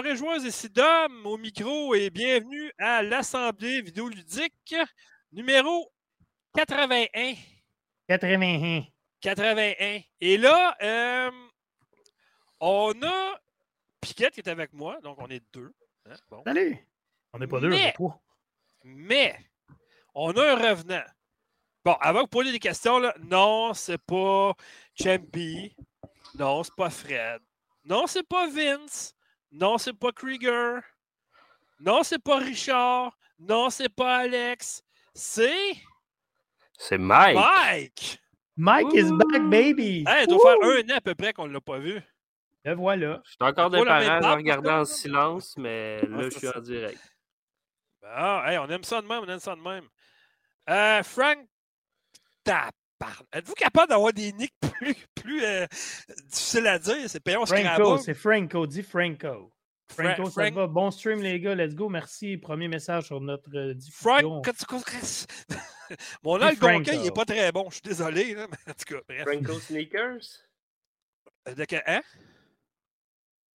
Et joueurs et joueuses, ici Dom au micro et bienvenue à l'Assemblée vidéoludique numéro 81. 81. 81. Et là, euh, on a Piquette qui est avec moi, donc on est deux. hein, bon. Salut! On n'est pas deux, on Mais- est trois. Mais, on a un revenant. Bon, avant de vous poser des questions, là, non, c'est pas Champy. Non, c'est pas Fred. Non, c'est pas Vince. Non, c'est pas Krieger. Non, c'est pas Richard. Non, c'est pas Alex. C'est C'est Mike. Mike. Mike is back, baby! Hey, il doit faire un an à peu près qu'on ne l'a pas vu. Le voilà. Je suis encore des parents regarder par en silence, mais là, c'est je suis en direct. Ah, hey, on aime ça de même, on aime ça de même. Euh, Frank Taparn. Êtes-vous capable d'avoir des nicks plus, plus euh, difficiles à dire? C'est payant, Franco, c'est Franco, dis Franco. Fra- Franco, ça Frank- va. Bon stream, les gars, let's go. Merci. Premier message sur notre euh, Frank. diffusion. Mon Dis algonquin, il n'est pas très bon. Je suis désolé. Là, mais en tout cas, bref. Franco Sneakers? De que- hein?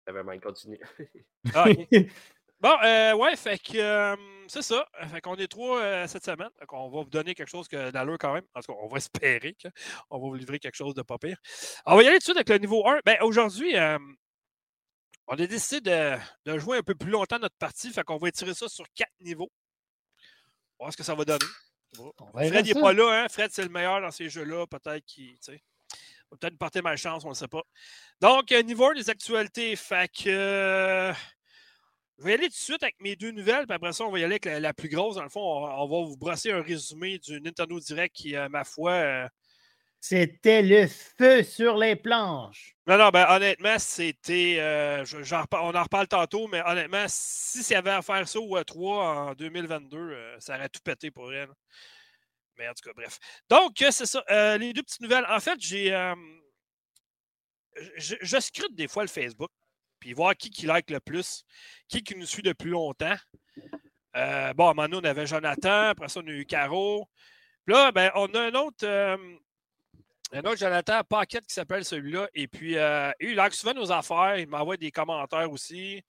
Ça va Mike continue. Ah. Bon, euh, ouais, fait que euh, c'est ça. Fait qu'on est trois euh, cette semaine. Fait qu'on va vous donner quelque chose que d'allure quand même. En tout cas, on va espérer qu'on va vous livrer quelque chose de pas pire. On va y aller tout de suite avec le niveau 1. Ben, aujourd'hui, on a décidé de, de jouer un peu plus longtemps notre partie. Fait qu'on va étirer ça sur quatre niveaux. On va voir ce que ça va donner. Fred n'est pas là, hein? Fred, c'est le meilleur dans ces jeux-là. Peut-être qu'il. peut-être nous porter malchance, on ne sait pas. Donc, niveau 1 des actualités. Fait que. euh, je vais y aller tout de suite avec mes deux nouvelles, puis après ça, on va y aller avec la, la plus grosse. Dans le fond, on, on va vous brosser un résumé du Nintendo Direct qui, euh, ma foi. euh, C'était le feu sur les planches. Non, non, ben honnêtement, c'était. euh, on en reparle tantôt, mais honnêtement, si ça avait à faire ça au E3 en 2022, euh, ça aurait tout pété pour elle. Mais en tout cas, bref. Donc, c'est ça. les deux petites nouvelles. En fait, j'ai. je, je scrute des fois le Facebook, puis voir qui qui like le plus, qui qui nous suit depuis longtemps. Euh, bon, à on avait Jonathan, après ça, on a eu Caro. Puis là, ben, on a un autre. euh, un autre Jonathan Paquette qui s'appelle celui-là. Et puis, euh, il like souvent nos affaires. Il m'envoie des commentaires aussi.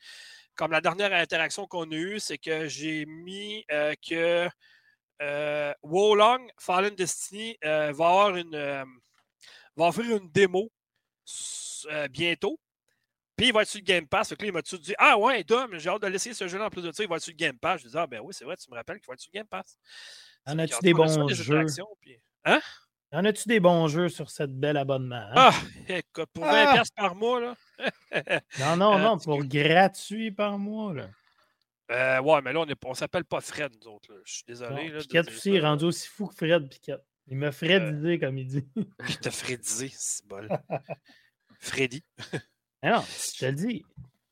Comme la dernière interaction qu'on a eue, c'est que j'ai mis que Wolong Fallen Destiny va avoir une. va offrir une démo bientôt. Puis il va être sur le Game Pass. Fait que là, il m'a tout dit Ah ouais, Dom, j'ai hâte de laisser ce jeu-là en plus de ça. Il va être sur le Game Pass. Je dis Ah ben oui, c'est vrai, tu me rappelles qu'il va être sur le Game Pass. En as-tu des bons jeux? puis- En as-tu des bons jeux sur cette belle abonnement? hein? Ah, écoute, pour 20$ Ah! par mois, là. non, non, euh, non, pour gratuit par mois. Là. Euh, ouais, mais là, on ne s'appelle pas Fred, nous autres. là. Je suis désolé. Bon, là, Piquette aussi est rendu aussi fou que Fred Piquette. Il m'a Fredisé, comme il dit. Qui t'a Fredisé, c'est bol. Freddy. Non, je te le dis.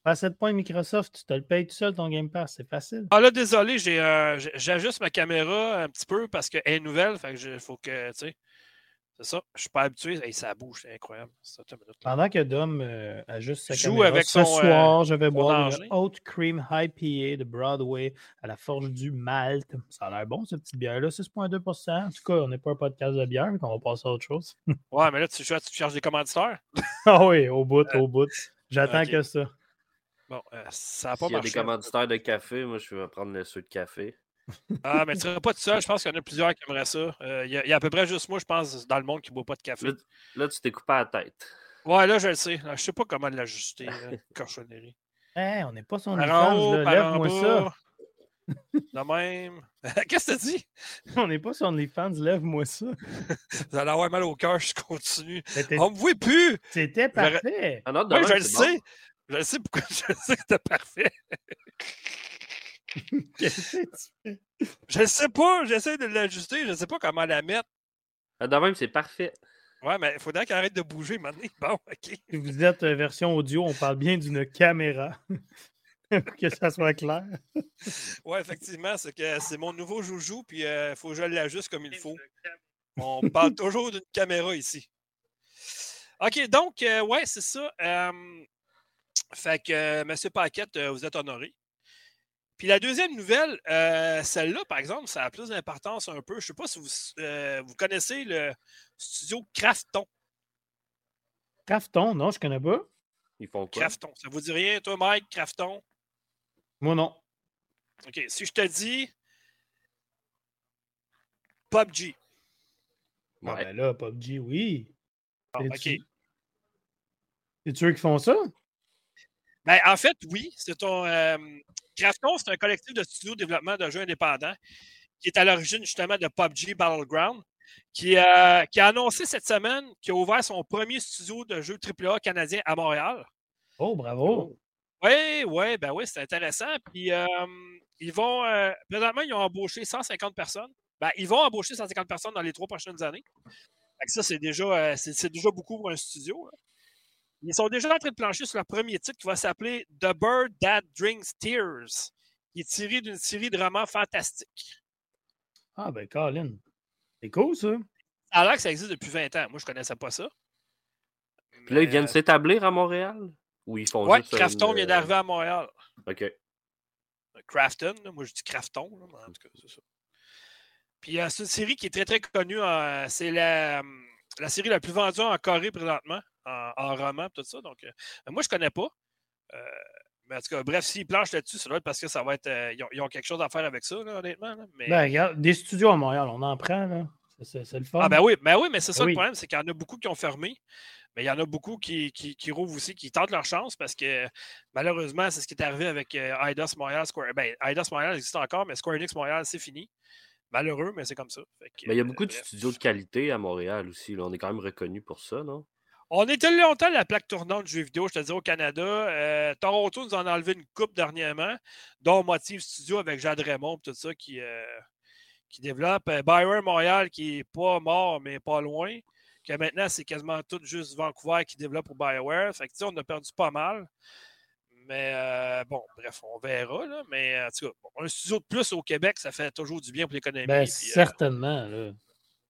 À 7 points Microsoft, tu te le payes tout seul ton Game Pass, c'est facile. Ah là, désolé, j'ai, euh, j'ajuste ma caméra un petit peu parce qu'elle est nouvelle. Fait que il faut que. C'est ça. Je suis pas habitué. Hey, ça bouge, c'est incroyable. Ça, minute. Pendant que Dom euh, ajuste sa Joue caméra, avec ce son, euh, soir, je vais boire une Haute Cream IPA de Broadway à la Forge du Malte. Ça a l'air bon, cette petite bière-là, 6,2% En tout cas, on n'est pas un podcast de bière, mais on va passer à autre chose. Ouais, mais là, tu, tu cherches des commanditaires? ah oui, au bout, au bout. J'attends que ça. Bon, euh, ça n'a pas S'il y a marché. des commanditaires de café, moi, je vais prendre le ceux de café. Ah, mais tu seras pas tout seul. Je pense qu'il y en a plusieurs qui aimeraient ça. Euh, Il y, a- il y a à peu près juste moi, je pense, dans le monde qui ne boit pas de café. Là, là, tu t'es coupé la tête. Ouais, là, je le sais. Là, Je sais pas comment l'ajuster. là, cochonnerie. Hey, on n'est pas en OnlyFans, lève-moi ça. De même. Qu'est-ce que tu dis? On n'est pas sur OnlyFans, lève-moi ça. Vous allez avoir mal au cœur, je continue. On me voit plus! C'était parfait. Ah non, je le bon. sais. Je le sais pourquoi je sais que c'était parfait. Qu'est-ce que tu fais? Je sais pas, j'essaie de l'ajuster, je sais pas comment la mettre. Ah, de même, c'est parfait. Ouais, mais il faudrait qu'elle arrête de bouger maintenant. Bon, ok. Si vous êtes euh, version audio, on parle bien d'une caméra. Pour que ça soit clair. Ouais, effectivement, c'est que c'est mon nouveau joujou, puis il faut que je l'ajuste comme il faut. On parle toujours d'une caméra ici. OK, donc, euh, ouais, c'est ça. Euh, fait que, euh, M. Paquette, euh, vous êtes honoré. Puis la deuxième nouvelle, euh, celle-là, par exemple, ça a plus d'importance un peu. Je ne sais pas si vous, euh, vous connaissez le studio Crafton. Crafton, non, je connais pas. Ils font quoi? Crafton. Ça vous dit rien, toi, Mike, Crafton? Moi, non. OK. Si je te dis PUBG. Ah, Ouais. ben là, PUBG, oui. Ah, OK. C'est-tu eux qui font ça? Ben, en fait, oui. C'est ton. euh, Krafton, c'est un collectif de studios de développement de jeux indépendants qui est à l'origine justement de PUBG Battleground, qui, euh, qui a annoncé cette semaine qu'il a ouvert son premier studio de jeux AAA canadien à Montréal. Oh, bravo. Oui, oui, ben oui, c'est intéressant. Puis euh, ils vont. euh, présentement, ils ont embauché 150 personnes. Ben, ils vont embaucher 150 personnes dans les trois prochaines années. Ça, c'est déjà, euh, c'est déjà beaucoup pour un studio. là. Ils sont déjà en train de plancher sur leur premier titre qui va s'appeler The Bird That Drinks Tears, qui est tiré d'une série de romans fantastiques. Ah, ben, Colin. C'est cool, ça. Ça a l'air que ça existe depuis 20 ans. Moi, je ne connaissais pas ça. Puis là, ils viennent Mais, s'établir à Montréal? Ou ils font euh, Ouais, juste. Crafton une, vient euh, d'arriver à Montréal. OK. Crafton, là. moi je dis Crafton, là, mais en tout cas, c'est ça. Puis euh, c'est une série qui est très très connue. c'est la, hum, la série la plus vendue en Corée présentement, en, en roman, tout ça. Donc, euh, moi je connais pas. Euh, mais en tout cas, bref, s'ils planchent là-dessus, ça doit être parce que ça va être. euh, ils, ont, ils ont quelque chose à faire avec ça, là, honnêtement. là. Mais, Ben, regarde, des studios à Montréal, on en prend, là. C'est- C'est c'est le fun. ah ben oui, ben oui, mais c'est ça Oui. le problème, c'est qu'il y en a beaucoup qui ont fermé. Mais il y en a beaucoup qui, qui, qui rouvrent aussi, qui tentent leur chance parce que malheureusement, c'est ce qui est arrivé avec Eidos Montréal. Square... Ben, Eidos Montréal existe encore, mais Square Enix Montréal, c'est fini. Malheureux, mais c'est comme ça. Que, Mais il y a euh, beaucoup de bref. studios de qualité à Montréal aussi. là. On est quand même reconnu pour ça, non? On était longtemps à la plaque tournante de jeux vidéo, je te dis, au Canada. Euh, Toronto nous en a enlevé une coupe dernièrement, dont Motive Studio avec Jade Raymond, tout ça, qui, euh, qui développe. Bioware Montréal, qui n'est pas mort, mais pas loin. Que maintenant, c'est quasiment tout juste Vancouver qui développe pour Bioware. Fait que, tu sais, on a perdu pas mal. Mais euh, bon, bref, on verra. Là. Mais en tout cas, bon, un studio de plus au Québec, ça fait toujours du bien pour l'économie. Ben, euh, certainement, là.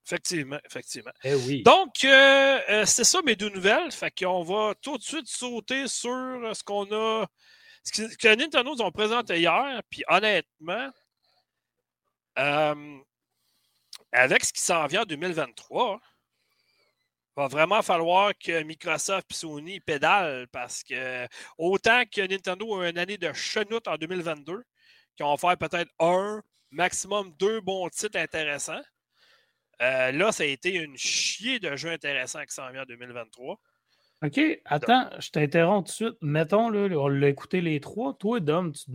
effectivement, effectivement. Eh oui. Donc, euh, c'est ça mes deux nouvelles. Fait qu'on va tout de suite sauter sur ce qu'on a. Ce que, Nintendo nous ont présenté hier. Puis honnêtement, avec ce qui s'en vient en 2023, va vraiment falloir que Microsoft et Sony pédalent parce que autant que Nintendo a une année de chenoute en 2022, qui vont faire peut-être un, maximum deux bons titres intéressants. Euh, là, ça a été une chier de jeux intéressants qui s'en vient en 2023. OK, attends, je t'interromps tout de suite. Mettons, là, on l'a écouté les trois. Toi, Dom, tu,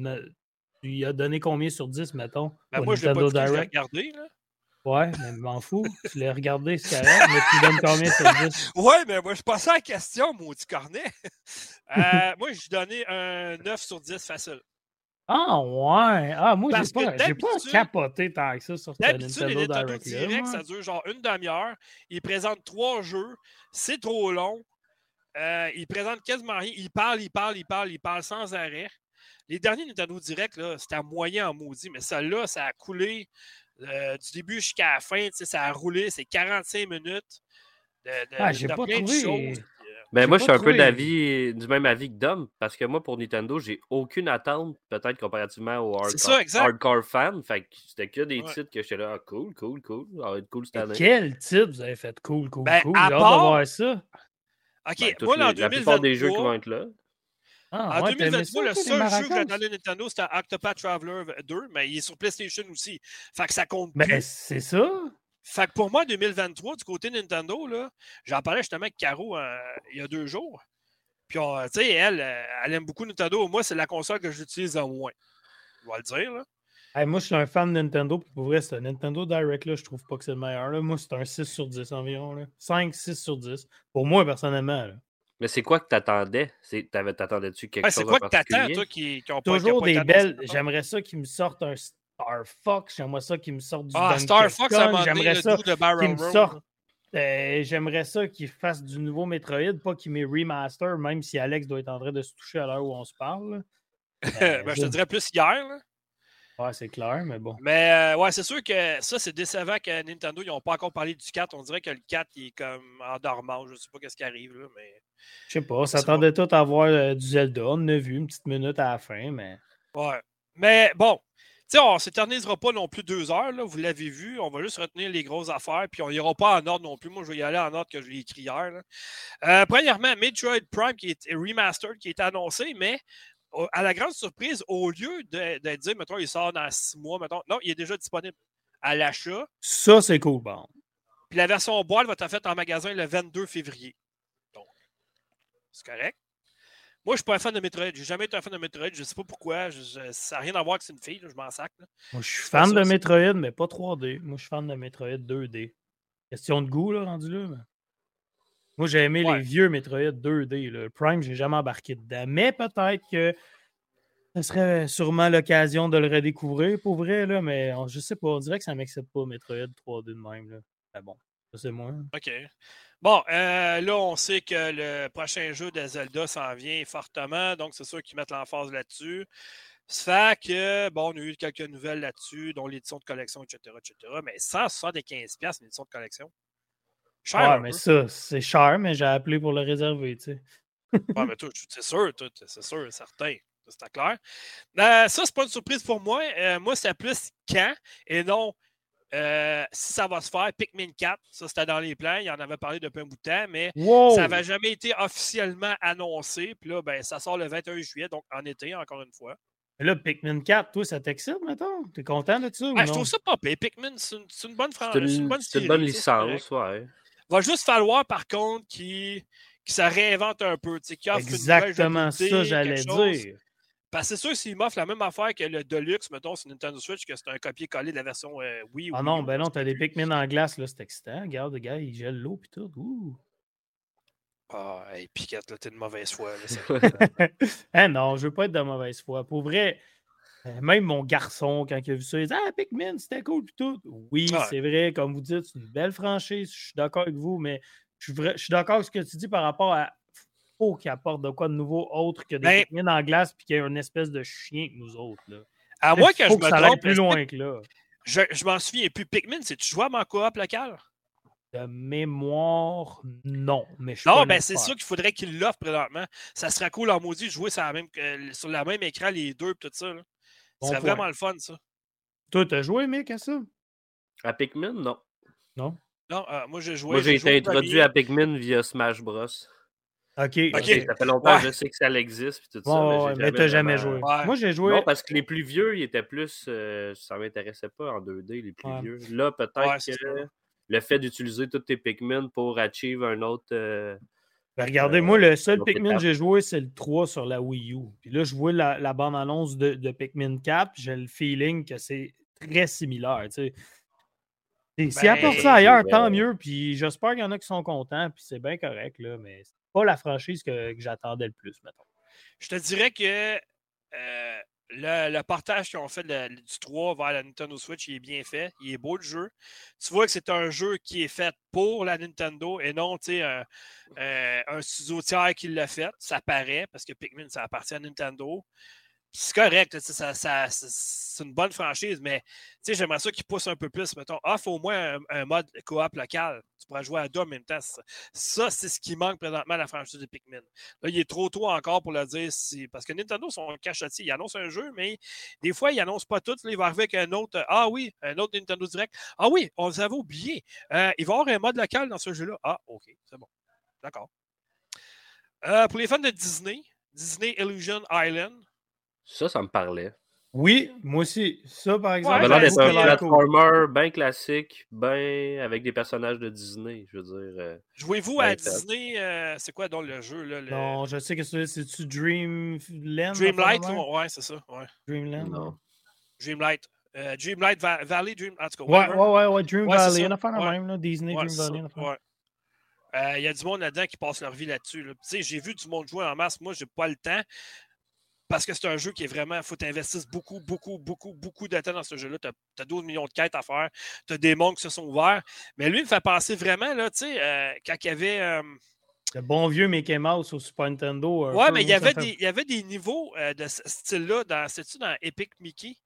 y as donné combien sur 10, mettons? Ben, moi, je l'ai pas écouté, je regardé. Là. Ouais, mais je m'en fous. Tu l'as regardé, c'est correct, mais tu donnes combien sur 10? Ouais, mais moi, je passais à la question, maudit cornet. Euh, moi, je donnais un 9 sur 10 facile. Ah, ouais. Ah, moi, j'ai pas, pas capoté tant que ça sur ce les Nintendo Direct. Direct, ça dure genre une demi-heure. Ils présentent trois jeux. C'est trop long. Euh, ils présentent quasiment rien. Ils parlent, ils parlent, ils parlent, ils parlent sans arrêt. Les derniers Nintendo Direct, c'était à moyen en maudit, mais celle-là, ça a coulé euh, du début jusqu'à la fin. tu sais, Ça a roulé, c'est 45 minutes. De, de- Ah, j'ai de pas plein de trouvé- choses. Ben, J'ai moi, je suis un peu d'avis, du même avis que Dom, parce que moi, pour Nintendo, j'ai aucune attente, peut-être comparativement au C'est hardcore, ça, hardcore fan. Fait que c'était que des Ouais. titres que j'étais là, ah, cool, cool, cool. Ça va être cool cette année. Quel titre vous avez fait cool, cool, Ben, cool? à part- de voir ça. OK, Ben, moi, les- la plupart des jeux qui 2023, vont être là. Ah, En ouais, t'as aimé 2023, ça, le seul jeu que j'attendais de Nintendo, c'était Octopath Traveler 2, mais il est sur PlayStation aussi. Fait que ça compte Ben, plus. c'est ça? Fait que pour moi, 2023, du côté Nintendo, là, j'en parlais justement avec Caro euh, il y a deux jours. Puis, on- tu sais, elle, euh, elle aime beaucoup Nintendo. Moi, c'est la console que j'utilise en moins. Je vais le dire, là. Hey, moi, je suis un fan de Nintendo. Puis pour vrai, un Nintendo Direct, là, je trouve pas que c'est le meilleur. Là. Moi, c'est un 6 sur 10 environ. Là. 5, 6 sur 10. Pour moi, personnellement. là. Mais c'est quoi que t'attendais? C'est- t'avais- T'attendais-tu quelque Ouais, chose c'est quoi en que t'attends, toi, qui pas qui Toujours ont pas des belles. J'aimerais ça qu'ils me sortent un Star Fox. J'aimerais ça qu'ils me sortent du Ah, Donkey Star Fox, J'aimerais le ça qu'ils me Road. sortent. euh, J'aimerais ça qu'ils fassent du nouveau Metroid, pas qu'ils me remaster, même si Alex doit être en train de se toucher à l'heure où on se parle. Euh, Ben, je te dirais plus hier, là. Ouais, c'est clair, mais bon. Mais euh, ouais, c'est sûr que ça, c'est décevant que Nintendo, ils n'ont pas encore parlé du 4. On dirait que le 4, il est comme en dormant. Je ne sais pas qu'est-ce qui arrive, là, mais. Je sais pas, s'attendait tout à voir euh, du Zelda. On a vu une petite minute à la fin, mais. Ouais. Mais bon, sais, on ne s'éternisera pas non plus deux heures, là, vous l'avez vu. On va juste retenir les grosses affaires, puis on n'ira pas en ordre non plus. Moi, je vais y aller en ordre que je l'ai écrit hier. Euh, premièrement, Metroid Prime qui est remastered, qui est annoncé, mais à la grande surprise, au lieu de, de dire, mettons, il sort dans six mois, mettons, non, il est déjà disponible à l'achat. Ça, c'est cool, bon. Puis la version boîte va être faite en magasin le 22 février. Donc, c'est correct. Moi, je ne suis pas un fan de Metroid. J'ai jamais été un fan de Metroid. Je ne sais pas pourquoi. ça n'a rien à voir avec c'est une fille. je m'en sac. Moi, je suis fan de Metroid, mais pas 3D. Moi, je suis fan de Metroid 2D. Question de goût, là, rendu là. Moi, j'ai aimé les vieux Metroid 2D. Le Prime, j'ai jamais embarqué dedans. Mais peut-être que ce serait sûrement l'occasion de le redécouvrir pour vrai, là, mais je sais pas. On dirait que ça ne m'excite pas Metroid 3D de même. Là. Mais bon, ça c'est moi. OK. Bon, euh, là, on sait que le prochain jeu de Zelda s'en vient fortement, donc c'est sûr qu'ils mettent l'emphase là-dessus. Ça fait que, bon, on a eu quelques nouvelles là-dessus, dont l'édition de collection, etc., etc. Mais 175$ l'édition de collection. Cher. Ouais, mais ça, c'est cher, mais j'ai appelé pour le réserver, tu sais. ouais, mais toi, c'est sûr, c'est sûr, certain. C'est clair. Euh, ça, c'est pas une surprise pour moi. Euh, moi, c'est plus quand et non euh, si ça va se faire, Pikmin 4, ça c'était dans les plans, il en avait parlé depuis un bout de temps, mais ça n'avait jamais été officiellement annoncé. Puis là, ben, ça sort le 21 juillet, donc en été, encore une fois. Mais là, Pikmin 4, toi, ça t'excite, mettons? T'es content de ça? Ah, je trouve ça pas pire. Pikmin, c'est une, bonne franchise. C'est une, bonne, une bonne licence, ouais. Va juste falloir, par contre, qu'il se réinvente un peu. Exactement ça, j'allais dire. Parce que c'est sûr, s'il m'offre la même affaire que le Deluxe, mettons, sur Nintendo Switch, que c'est un copier-coller de la version euh, Wii. Ah non, ben non, t'as des Pikmin en glace, là, c'est excitant. Regarde, le gars, il gèle l'eau pis tout. Ouh. Ah, hey, Piquette, là, t'es de mauvaise foi. hein, non, je veux pas être de mauvaise foi. Pour vrai, même mon garçon, quand il a vu ça, il dit Ah, Pikmin, c'était cool pis tout. Oui, c'est vrai, comme vous dites, c'est une belle franchise. Je suis d'accord avec vous, mais je suis d'accord avec ce que tu dis par rapport à faut qu'il apporte de quoi de nouveau autre que des ben, en glace puis qu'il y ait une espèce de chien que nous autres. Là. À moins que je me trompe. plus loin que là. Je, je m'en souviens plus. Pikmin, c'est-tu jouable en coop local? De mémoire, non. Mais non, ben c'est sûr qu'il faudrait qu'il l'offre présentement. Ça serait cool en maudit de jouer sur, la même, sur le même écran, les deux et tout ça. Là. Serait vraiment le fun, ça. Toi, t'as joué, mec, à ça? À Pikmin, non. Non? Non, euh, moi j'ai joué. Moi j'ai été introduit à Pikmin via Smash Bros. OK. Ça fait longtemps que je sais que ça existe. Puis tout ça, mais, tu n'as jamais joué. Moi, j'ai joué. Non, parce que les plus vieux, ils étaient plus. Euh, ça ne m'intéressait pas en 2D, les plus vieux. Là, peut-être que le fait d'utiliser tous tes Pikmin pour achieve un autre. Euh, ben, regardez, moi, le seul Pikmin que j'ai joué, c'est le 3 sur la Wii U. Puis là, je vois la, la bande-annonce de, de, Pikmin 4, j'ai le feeling que c'est très similaire. Tu sais. Apporte ça ailleurs, tant mieux. Puis j'espère qu'il y en a qui sont contents. Puis c'est bien correct. Là, mais pas la franchise que, j'attendais le plus, mettons. Je te dirais que euh, le, partage qu'ils ont fait du 3 vers la Nintendo Switch, il est bien fait. Il est beau le jeu. Tu vois que c'est un jeu qui est fait pour la Nintendo et non un, euh, un studio tiers qui l'a fait. Ça paraît parce que Pikmin, ça appartient à Nintendo c'est correct, c'est une bonne franchise, mais j'aimerais ça qu'ils poussent un peu plus. Mettons, off au moins un, mode coop local. Tu pourras jouer à deux en même temps. Ça, c'est ce qui manque présentement à la franchise de Pikmin. Là, il est trop tôt encore pour le dire. Si, parce que Nintendo sont cachotis. Ils annoncent un jeu, mais des fois, ils n'annoncent pas tout. Là, ils vont arriver avec un autre. Ah oui, un autre Nintendo Direct. Ah oui, on vous avait oublié. Euh, il va y avoir un mode local dans ce jeu-là. Ah, OK, c'est bon. D'accord. Euh, pour les fans de Disney, Disney Illusion Island, ça, ça me parlait. Oui, moi aussi. Ça, par exemple. Ça ouais, un platformer bien classique, bien avec des personnages de Disney, je veux dire. Euh, Jouez-vous à Disney, euh, c'est quoi donc le jeu? Là, Non, je sais que c'est-tu Dreamland? Dreamlight, ouais, c'est ça. Ouais. Dreamland? Non. Dreamlight. Euh, Dreamlight Valley, Dream... en tout cas. Ouais, ouais, ouais, ouais, Dream Valley. On a fait la même, là, Disney, Dream Valley. Il y a du monde là-dedans qui passe leur vie là-dessus. Là. J'ai vu du monde jouer en masse. Moi, j'ai pas le temps parce que c'est un jeu qui est vraiment. Il faut t'investir beaucoup, beaucoup, beaucoup, beaucoup de temps dans ce jeu-là. Tu as, 12 millions de quêtes à faire. Tu as des mondes qui se sont ouverts. Mais lui, il me fait penser vraiment, là, tu sais, euh, quand il y avait. Euh, le bon vieux Mickey Mouse au Super Nintendo. Ouais, mais il y, avait des, il y avait des niveaux euh, de ce style-là. Dans, c'est-tu dans Epic Mickey?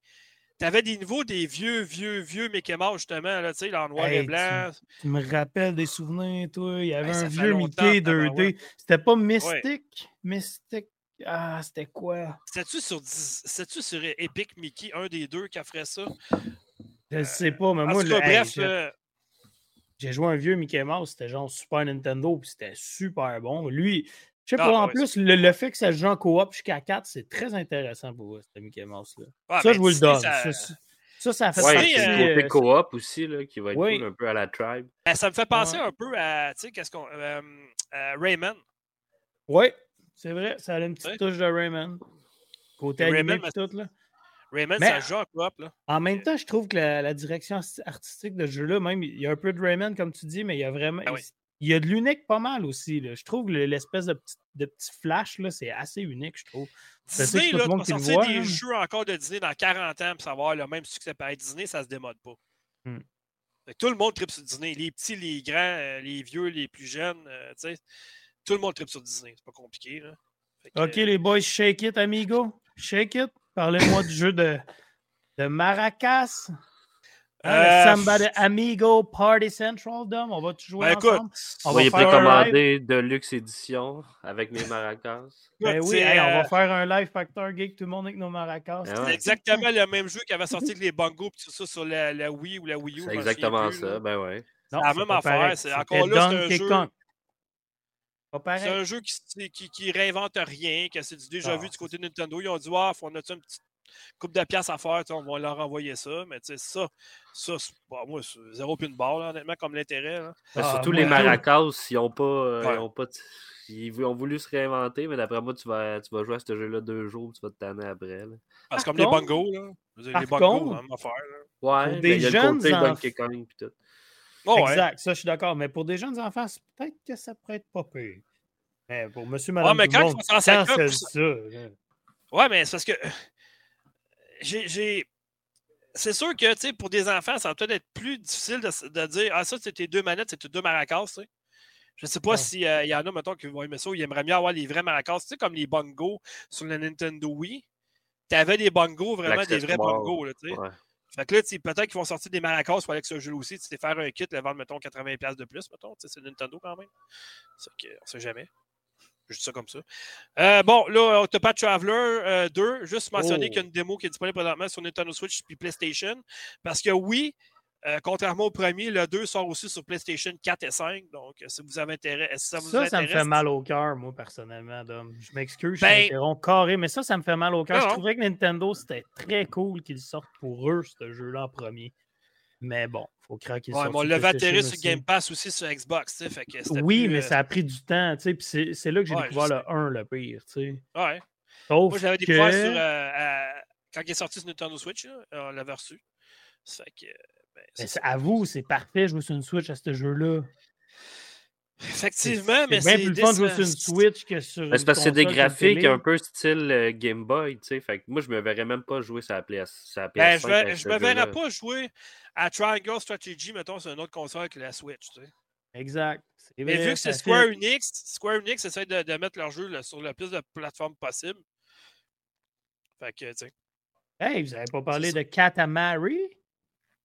Tu avais des niveaux des vieux, vieux, vieux Mickey Mouse, justement, là, tu sais, en noir et blanc. Tu, me rappelles des souvenirs, toi? Il y avait un vieux Mickey 2D. C'était pas Mystique? Mystique Ah, c'était quoi? C'était-tu sur, sur Epic Mickey, un des deux qui a fait ça? Je ne sais pas, mais moi, bref, j'ai joué un vieux Mickey Mouse, c'était genre Super Nintendo, puis c'était super bon. Lui, je sais pas, ah, en plus, le, fait que ça joue en coop jusqu'à 4, c'est très intéressant pour vous, ce Mickey Mouse-là. ça, je vous le donne. Ça, ça, fait ouais, partie. Euh, côté coop aussi, là, qui va être cool, un peu à la tribe. Ben, ça me fait penser un peu à, tu sais, qu'est-ce qu'on. Euh, Rayman. Oui, c'est vrai, ça a une petite touche de Rayman. Côté animé et tout, là. Rayman, ça joue en coop, là. En même temps, je trouve que la, direction artistique de ce jeu-là, même, il y a un peu de Rayman, comme tu dis, mais il y a vraiment. Ah il y a de l'unique pas mal aussi. Là. Je trouve que l'espèce de petit, de petit flash, c'est assez unique, je trouve. Disney, là, tu sortir des hein. jeux encore de Disney dans 40 ans pour savoir le même succès pareil. Disney, ça se démode pas. Hmm. Tout le monde tripe sur Disney. Les petits, les grands, euh, les vieux, les plus jeunes. Euh, tout le monde tripe sur Disney. C'est pas compliqué. Là. OK, les boys, shake it, amigo. Shake it. Parlez-moi du jeu de, de Maracas. Euh, Somebody Amigo Party Central, Dom. On va tout jouer ben, ensemble? on va, y précommander de luxe édition avec mes maracas. Ben oui, on va euh, faire un live Factor Geek, tout le monde avec nos maracas. Ben c'est exactement le même jeu qui avait sorti avec les bongos et tout ça sur la, la, Wii ou la Wii U. C'est exactement ça, ben ouais. C'est la même affaire. C'est encore là, c'est un jeu. C'est un jeu qui, qui, qui, réinvente rien, que c'est déjà ah. vu du côté de Nintendo. Ils ont dit, ah, on a une petite coupe de pièces à faire, on va leur envoyer ça. Mais tu sais, ça, ça bah, moi, c'est zéro plus de barre, honnêtement, comme l'intérêt. Ben, surtout ah, les maracas, ils ont pas. Euh, ils, ont pas ils ont voulu se réinventer, mais d'après moi, tu vas, tu vas jouer à ce jeu-là deux jours, tu vas te tanner après. Là. Parce comme les bongos, là. les bongos, hein, faire. Ouais, des il y a jeunes le côté Donkey Kong puis tout. Oh, exact, ça je suis d'accord. Mais pour des jeunes enfants, peut-être que ça pourrait être pas pire. Mais pour monsieur, madame, ouais, mais quand monde, ils ça, ça. Ouais, mais c'est parce que j'ai. C'est sûr que, tu sais, pour des enfants, ça va peut-être être plus difficile de, dire Ah, ça, c'est tes deux manettes, c'est tes deux maracas, tu sais. Je ne sais pas s'il euh, y en a, mettons, qui vont aimer ça ou ils aimeraient mieux avoir les vrais maracas. Tu sais, comme les bongos sur la Nintendo Wii. Tu avais des bongos, vraiment des vrais bongos, tu sais. Fait que là, peut-être qu'ils vont sortir des maracas pour avec ce jeu aussi. Tu sais, faire un kit, le vendre, mettons, 80$ de plus, mettons. C'est Nintendo quand même. C'est qu'on sait jamais. Je dis ça comme ça. Euh, bon, là, Autopath Traveler 2, euh, juste mentionner qu'il y a une oh. démo qui est disponible présentement sur Nintendo Switch et PlayStation. Parce que oui, euh, contrairement au premier, le 2 sort aussi sur PlayStation 4 et 5. Donc, si vous avez intérêt, ça vous ça, ça me fait mal au cœur, moi, personnellement, Dom. Je m'excuse, je ben, carré, mais ça, ça me fait mal au cœur. Je trouvais que Nintendo, c'était très cool qu'ils sortent pour eux, ce jeu-là en premier. Mais bon, il faut craquer ouais, on l'avait atterri sur Game Pass aussi sur Xbox. Fait que oui, mais euh, ça a pris du temps. Puis c'est là que j'ai découvert le 1, le pire. sais. Ouais. Moi, j'avais découvert sur, euh, quand il est sorti sur Nintendo Switch. on l'avait reçu. Fait que, ben, à vous, c'est parfait jouer sur une Switch à ce jeu-là. Effectivement, mais c'est bien plus fun de jouer sur une Switch que sur. C'est parce que c'est des graphiques un peu style euh, Game Boy, tu sais. Fait que moi, je me verrais même pas jouer sur la, PS, ben, je, me, me verrais pas jouer à Triangle Strategy, mettons, sur une autre console que la Switch, tu sais. Exact. Mais vu que c'est Square Enix, Square Enix essaie de, de mettre leur jeu sur le plus de plateformes possible. Fait que, tu sais. Hey, vous avez pas parlé de Katamari?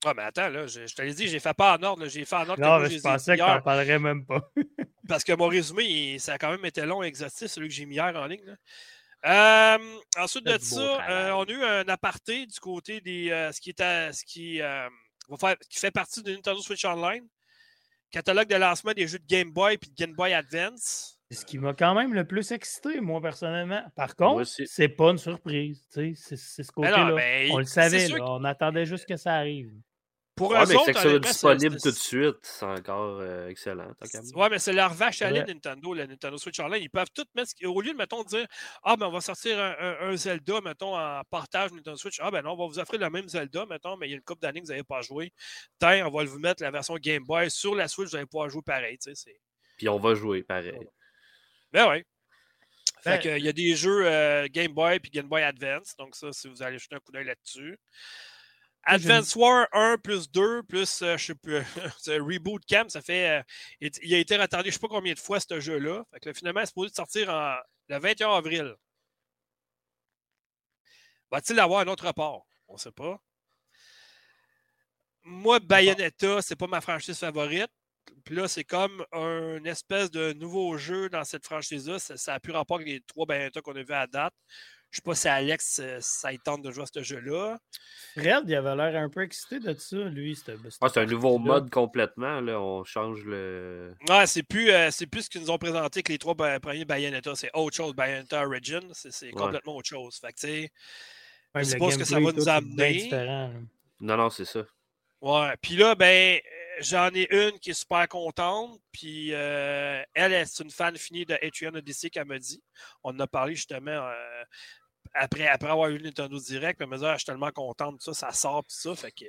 Ah, mais attends, là, je, te l'ai dit, j'ai fait pas en ordre. J'ai fait en ordre. Non, mais je pensais que t'en parlerais même pas. parce que mon résumé, ça a quand même été long et exhaustif, celui que j'ai mis hier en ligne. Euh, ensuite de ça, euh, on a eu un aparté du côté des euh, ce qui est ce qui, va faire, qui fait partie de Nintendo Switch Online. Catalogue de lancement des jeux de Game Boy et de Game Boy Advance. C'est ce qui m'a quand même le plus excité, moi, personnellement. Par contre, c'est pas une surprise. C'est ce ben côté-là. On le savait, on attendait juste que ça arrive. Pour ouais, mais c'est que ça disponible tout de suite, c'est encore euh, excellent. Ouais, mais c'est leur vache à lait Nintendo, la Nintendo Switch Online. Ils peuvent tout mettre. Au lieu de, mettons, dire Ah, ben on va sortir un, Zelda, mettons, en partage Nintendo Switch. Ah, ben non, on va vous offrir le même Zelda, mettons, mais il y a une couple d'années que vous n'avez pas joué. Tiens, on va vous mettre la version Game Boy sur la Switch, vous n'allez pas jouer pareil. Puis on va jouer pareil. Ben oui. Fait ben il y a des jeux euh, Game Boy puis Game Boy Advance. Donc, ça, si vous allez jeter un coup d'œil là-dessus. Advance War 1 plus 2 plus, euh, je sais plus, Reboot Camp, ça fait. Euh, il a été retardé je ne sais pas combien de fois ce jeu-là. Fait que finalement, il est supposé sortir en, le 21 avril. Va-t-il avoir un autre report? On ne sait pas. Moi, Bayonetta, c'est pas ma franchise favorite. Puis là, c'est comme un espèce de nouveau jeu dans cette franchise-là. Ça, n'a plus rapport avec les trois Bayonetta qu'on a vus à date. Je ne sais pas si Alex, euh, ça tente de jouer à ce jeu-là. Fred, il avait l'air un peu excité de ça, lui. Ah, c'est un nouveau mode complètement. Là. On change le. Ouais, c'est plus, euh, plus ce qu'ils nous ont présenté que les trois premiers Bayonetta. C'est autre chose. Bayonetta Origin, c'est complètement autre chose. Fait que, tu sais, je sais pas ce que ça va nous amener. Non, non, c'est ça. Ouais. Puis là, ben, j'en ai une qui est super contente. Puis euh, elle, c'est une fan finie de Atrium Odyssey qu'elle m'a dit. On en a parlé justement euh, après, après avoir eu le Nintendo Direct. Elle m'a dit ah, Je suis tellement contente, ça, ça sort, tout ça. Fait que.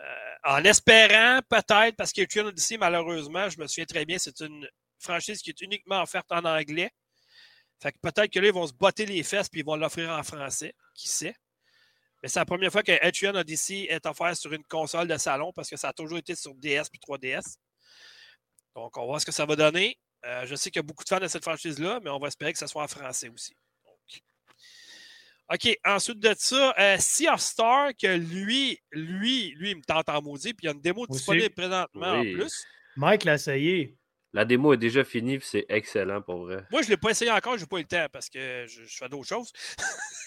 Euh, en espérant, peut-être, parce qu'Atrium Odyssey, malheureusement, je me souviens très bien, c'est une franchise qui est uniquement offerte en anglais. Fait que peut-être que là, ils vont se botter les fesses puis ils vont l'offrir en français. Qui sait? Mais c'est la première fois que Etrian Odyssey est offert sur une console de salon parce que ça a toujours été sur DS puis 3DS. Donc, on va voir ce que ça va donner. Euh, je sais qu'il y a beaucoup de fans de cette franchise-là, mais on va espérer que ça soit en français aussi. OK, ensuite de ça, euh, Sea of Star, que lui, lui, lui, il me tente en maudit, puis il y a une démo disponible présentement en plus. Mike l'a essayé. La démo est déjà finie, c'est excellent pour vrai. Moi, je ne l'ai pas essayé encore, je n'ai pas eu le temps parce que je, fais d'autres choses.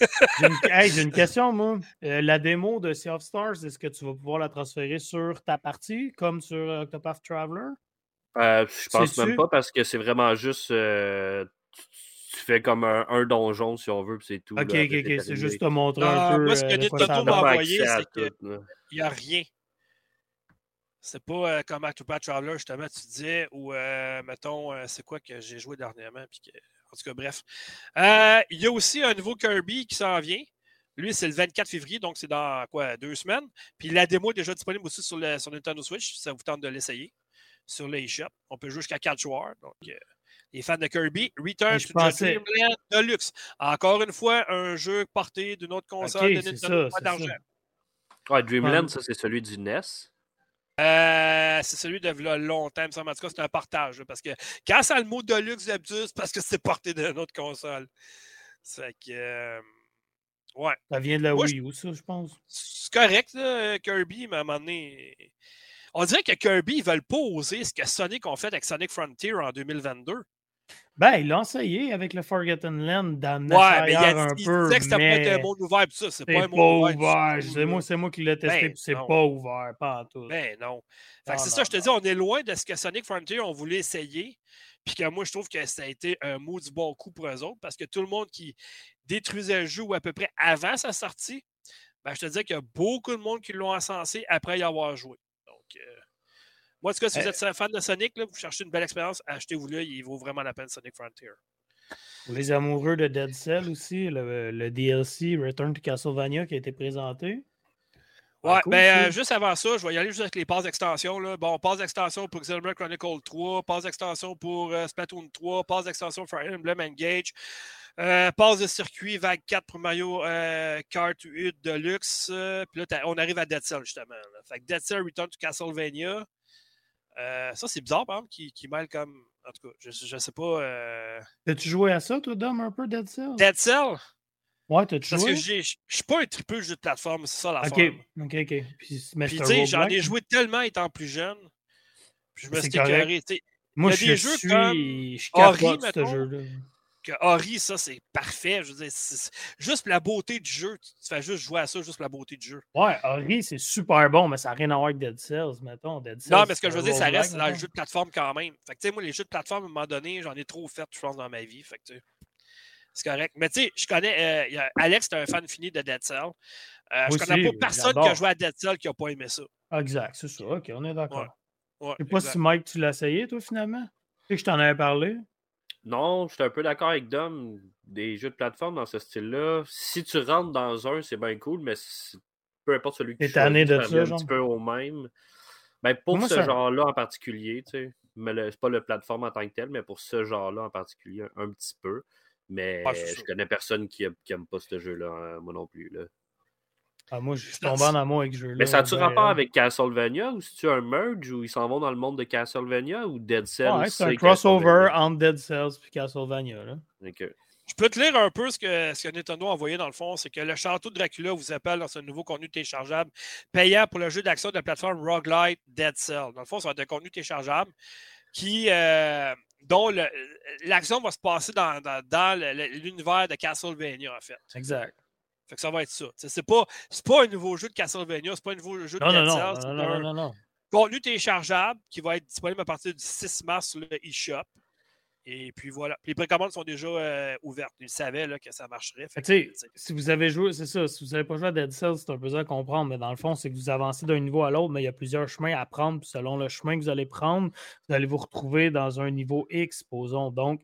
j'ai, une, question, moi. Euh, la démo de Sea of Stars, est-ce que tu vas pouvoir la transférer sur ta partie, comme sur euh, Octopath Traveler? Euh, je pense même pas parce que c'est vraiment juste. Euh, tu fais comme un, donjon si on veut, puis c'est tout. Ok, ok, ok. C'est juste te montrer un peu. Moi, ce que Nintendo m'a envoyé, c'est qu'il n'y a rien. C'est pas euh, comme Octopath Traveler, justement, tu disais, ou euh, mettons, euh, c'est quoi que j'ai joué dernièrement. Puis que... En tout cas, bref. il y a aussi un nouveau Kirby qui s'en vient. Lui, c'est le 24 février, donc c'est dans quoi, deux semaines. Puis la démo est déjà disponible aussi sur, le, sur Nintendo Switch, si ça vous tente de l'essayer, sur l'eShop. On peut jouer jusqu'à 4 joueurs. Donc, les fans de Kirby, Return to pensais... Dreamland Deluxe. Encore une fois, un jeu porté d'une autre console de Nintendo, pas d'argent. Ouais, Dreamland, ça, c'est celui du NES. Euh, c'est celui de longtemps, En tout cas, c'est un partage. parce que quand ça a le mot Deluxe d'habitude, c'est parce que c'est porté d'une autre console. C'est que. Euh, ouais. Ça vient de la Wii U, ça, je pense. C'est correct, là, Kirby, mais à un moment donné. On dirait que Kirby, ils veulent pas oser ce que Sonic ont fait avec Sonic Frontier en 2022. Ben, il l'a essayé avec le Forgotten Land d'amener ouais, mais il, a, un il peu, disait que c'était mais... pas un monde ouvert, ça, c'est pas un monde ouvert. C'est moi, moi qui l'ai testé, ben, c'est pas ouvert, pas en tout. Ben non. C'est ça, je te dis, on est loin de ce que Sonic Frontier ont voulu essayer, puis que moi, je trouve que ça a été un mot du bon coup pour eux autres, parce que tout le monde qui détruisait le jeu ou à peu près avant sa sortie, ben, je te dis qu'il y a beaucoup de monde qui l'ont encensé après y avoir joué. Donc, euh, moi, en tout cas, si vous euh, êtes fan de Sonic, vous cherchez une belle expérience, achetez-vous-le, il vaut vraiment la peine Sonic Frontier. les amoureux de Dead Cell aussi, le, DLC Return to Castlevania qui a été présenté. Ouais, ben, euh, juste avant ça, je vais y aller juste avec les passes d'extension. Bon, passe d'extension pour Xenoblade Chronicle 3, passe d'extension pour euh, Splatoon 3, passe d'extension pour Fire Emblem Engage, passe de circuit Vague 4 pour Mario Kart 8 Deluxe. Puis là, on arrive à Dead Cell, justement. Fait que Dead Cell Return to Castlevania. Euh, ça, c'est bizarre, par exemple, qui, qui mêle comme. En tout cas, je, je sais pas. Euh... T'as-tu joué à ça, toi, Dom, un peu, Dead Cell? Dead Cell? Ouais, t'as-tu joué? Parce que je suis pas un tripeux jeu de plateforme, c'est ça la Ok, ok, ok. Puis, tu sais, j'en ai joué tellement étant plus jeune. Puis je me suis écœuré. Moi, je jeux suis... comme je Ori, ce jeu-là que Ori, ça, c'est parfait. Je veux dire, juste la beauté du jeu. Tu fais juste jouer à ça, juste la beauté du jeu. Ouais, Ori, c'est super bon, mais ça n'a rien à voir avec Dead Cells, mettons. Dead Cells, non, mais ce que je veux dire, ça reste dans le jeu de plateforme quand même. Fait que, tu sais, moi, les jeux de plateforme, à un moment donné, j'en ai trop fait, je pense, dans ma vie. Fait que, c'est correct. Mais tu sais, je connais. Euh, Alex, c'est un fan fini de Dead Cells. Euh, je connais pas personne qui a joué à Dead Cells qui n'a pas aimé ça. Exact, c'est ça. Ok, on est d'accord. Ouais. je sais pas si Mike, tu l'as essayé, toi, finalement? Tu sais que je t'en avais parlé. Non, je suis un peu d'accord avec Dom. Des jeux de plateforme dans ce style-là, si tu rentres dans un, c'est bien cool, mais peu importe celui que tu choisis, de ça, un petit peu au même. Ben, pour ce genre-là en particulier, tu sais, mais c'est pas le plateforme en tant que tel, mais pour ce genre-là en particulier, un petit peu. Mais je connais personne qui, aime pas ce jeu-là, hein, moi non plus. Là. Ah, moi, je suis tombé en amour avec ce jeu-là. Mais ça a-tu rapport avec Castlevania ou c'est-tu un merge ou ils s'en vont dans le monde de Castlevania ou Dead Cells? Ouais, c'est un crossover entre Dead Cells et Castlevania. Là. Je peux te lire un peu ce que, ce que Nintendo a envoyé dans le fond. C'est que le château de Dracula vous appelle dans ce nouveau contenu téléchargeable payant pour le jeu d'action de la plateforme Roguelite Dead Cell. Dans le fond, ça va être un contenu téléchargeable qui, euh, dont l'action va se passer dans, dans, l'univers de Castlevania, en fait. Exact. Fait que ça va être ça. C'est pas, pas un nouveau jeu de Castlevania, c'est pas un nouveau jeu de non, Dead non. Non, non, non, non, Contenu téléchargeable qui va être disponible à partir du 6 mars sur le eShop. Et puis voilà. les précommandes sont déjà euh, ouvertes. Ils savaient là, que ça marcherait. si vous avez joué, c'est ça, si vous n'avez pas joué à Dead Cells, c'est un peu ça à comprendre, mais dans le fond, c'est que vous avancez d'un niveau à l'autre, mais il y a plusieurs chemins à prendre. selon le chemin que vous allez prendre, vous allez vous retrouver dans un niveau X, posons. Donc,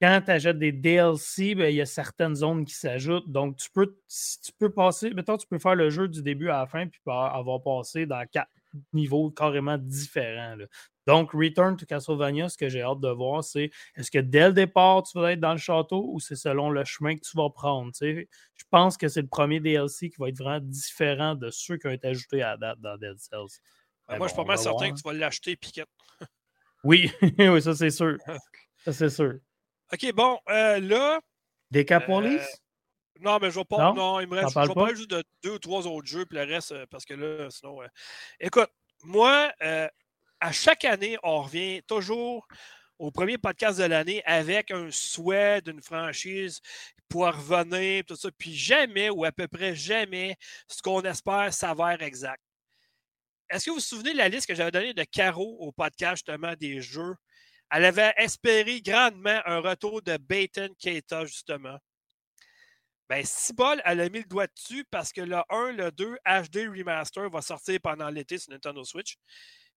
quand tu achètes des DLC, ben, il y a certaines zones qui s'ajoutent. Donc, tu peux, tu peux passer, mettons, tu peux faire le jeu du début à la fin, puis avoir passé dans quatre niveaux carrément différents. Donc, Return to Castlevania, ce que j'ai hâte de voir, c'est est-ce que dès le départ, tu vas être dans le château ou c'est selon le chemin que tu vas prendre? Je pense que c'est le premier DLC qui va être vraiment différent de ceux qui ont été ajoutés à date dans Dead Cells. Ben, moi, je suis pas mal certain que tu vas l'acheter, Piquette. Oui, oui, ça c'est sûr. Ça c'est sûr. OK, bon, euh, là. Des Capolis? Euh, non, mais je vais pas. Non, il me reste. Je vais parler juste de deux ou trois autres jeux, puis le reste, euh, parce que là, sinon. Écoute, moi, à chaque année, on revient toujours au premier podcast de l'année avec un souhait d'une franchise pour revenir, tout ça. Puis jamais, ou à peu près jamais, ce qu'on espère s'avère exact. Est-ce que vous vous souvenez de la liste que j'avais donnée de Caro au podcast justement des jeux? Elle avait espéré grandement un retour de Baton Keita, justement. Ben, Cibol, elle a mis le doigt dessus parce que le 1, le 2 HD Remaster va sortir pendant l'été sur Nintendo Switch.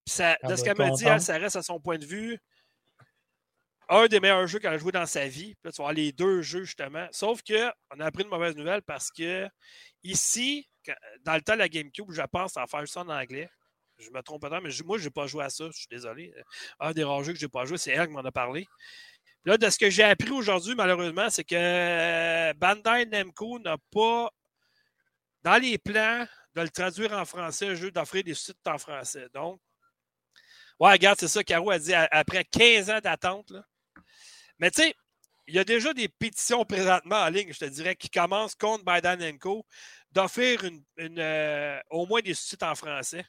Ça, de ce qu'elle m'a dit, ça reste à son point de vue un des meilleurs jeux qu'elle a joué dans sa vie. Puis là, tu vas les deux jeux, justement. Sauf qu'on a appris une mauvaise nouvelle parce que ici, dans le temps de la GameCube, je pense à faire ça en anglais. Je me trompe pas, mais moi, je n'ai pas joué à ça. Je suis désolé. Un des rares jeux que je n'ai pas joué, c'est elle qui m'en a parlé. là, de ce que j'ai appris aujourd'hui, malheureusement, c'est que Bandai Namco n'a pas dans les plans de le traduire en français, jeu d'offrir des sites en français. Donc, Ouais, regarde, c'est ça, Caro a dit après 15 ans d'attente. Mais tu sais, il y a déjà des pétitions présentement en ligne, je te dirais, qui commencent contre Biden Co. d'offrir euh, au moins des sous en français.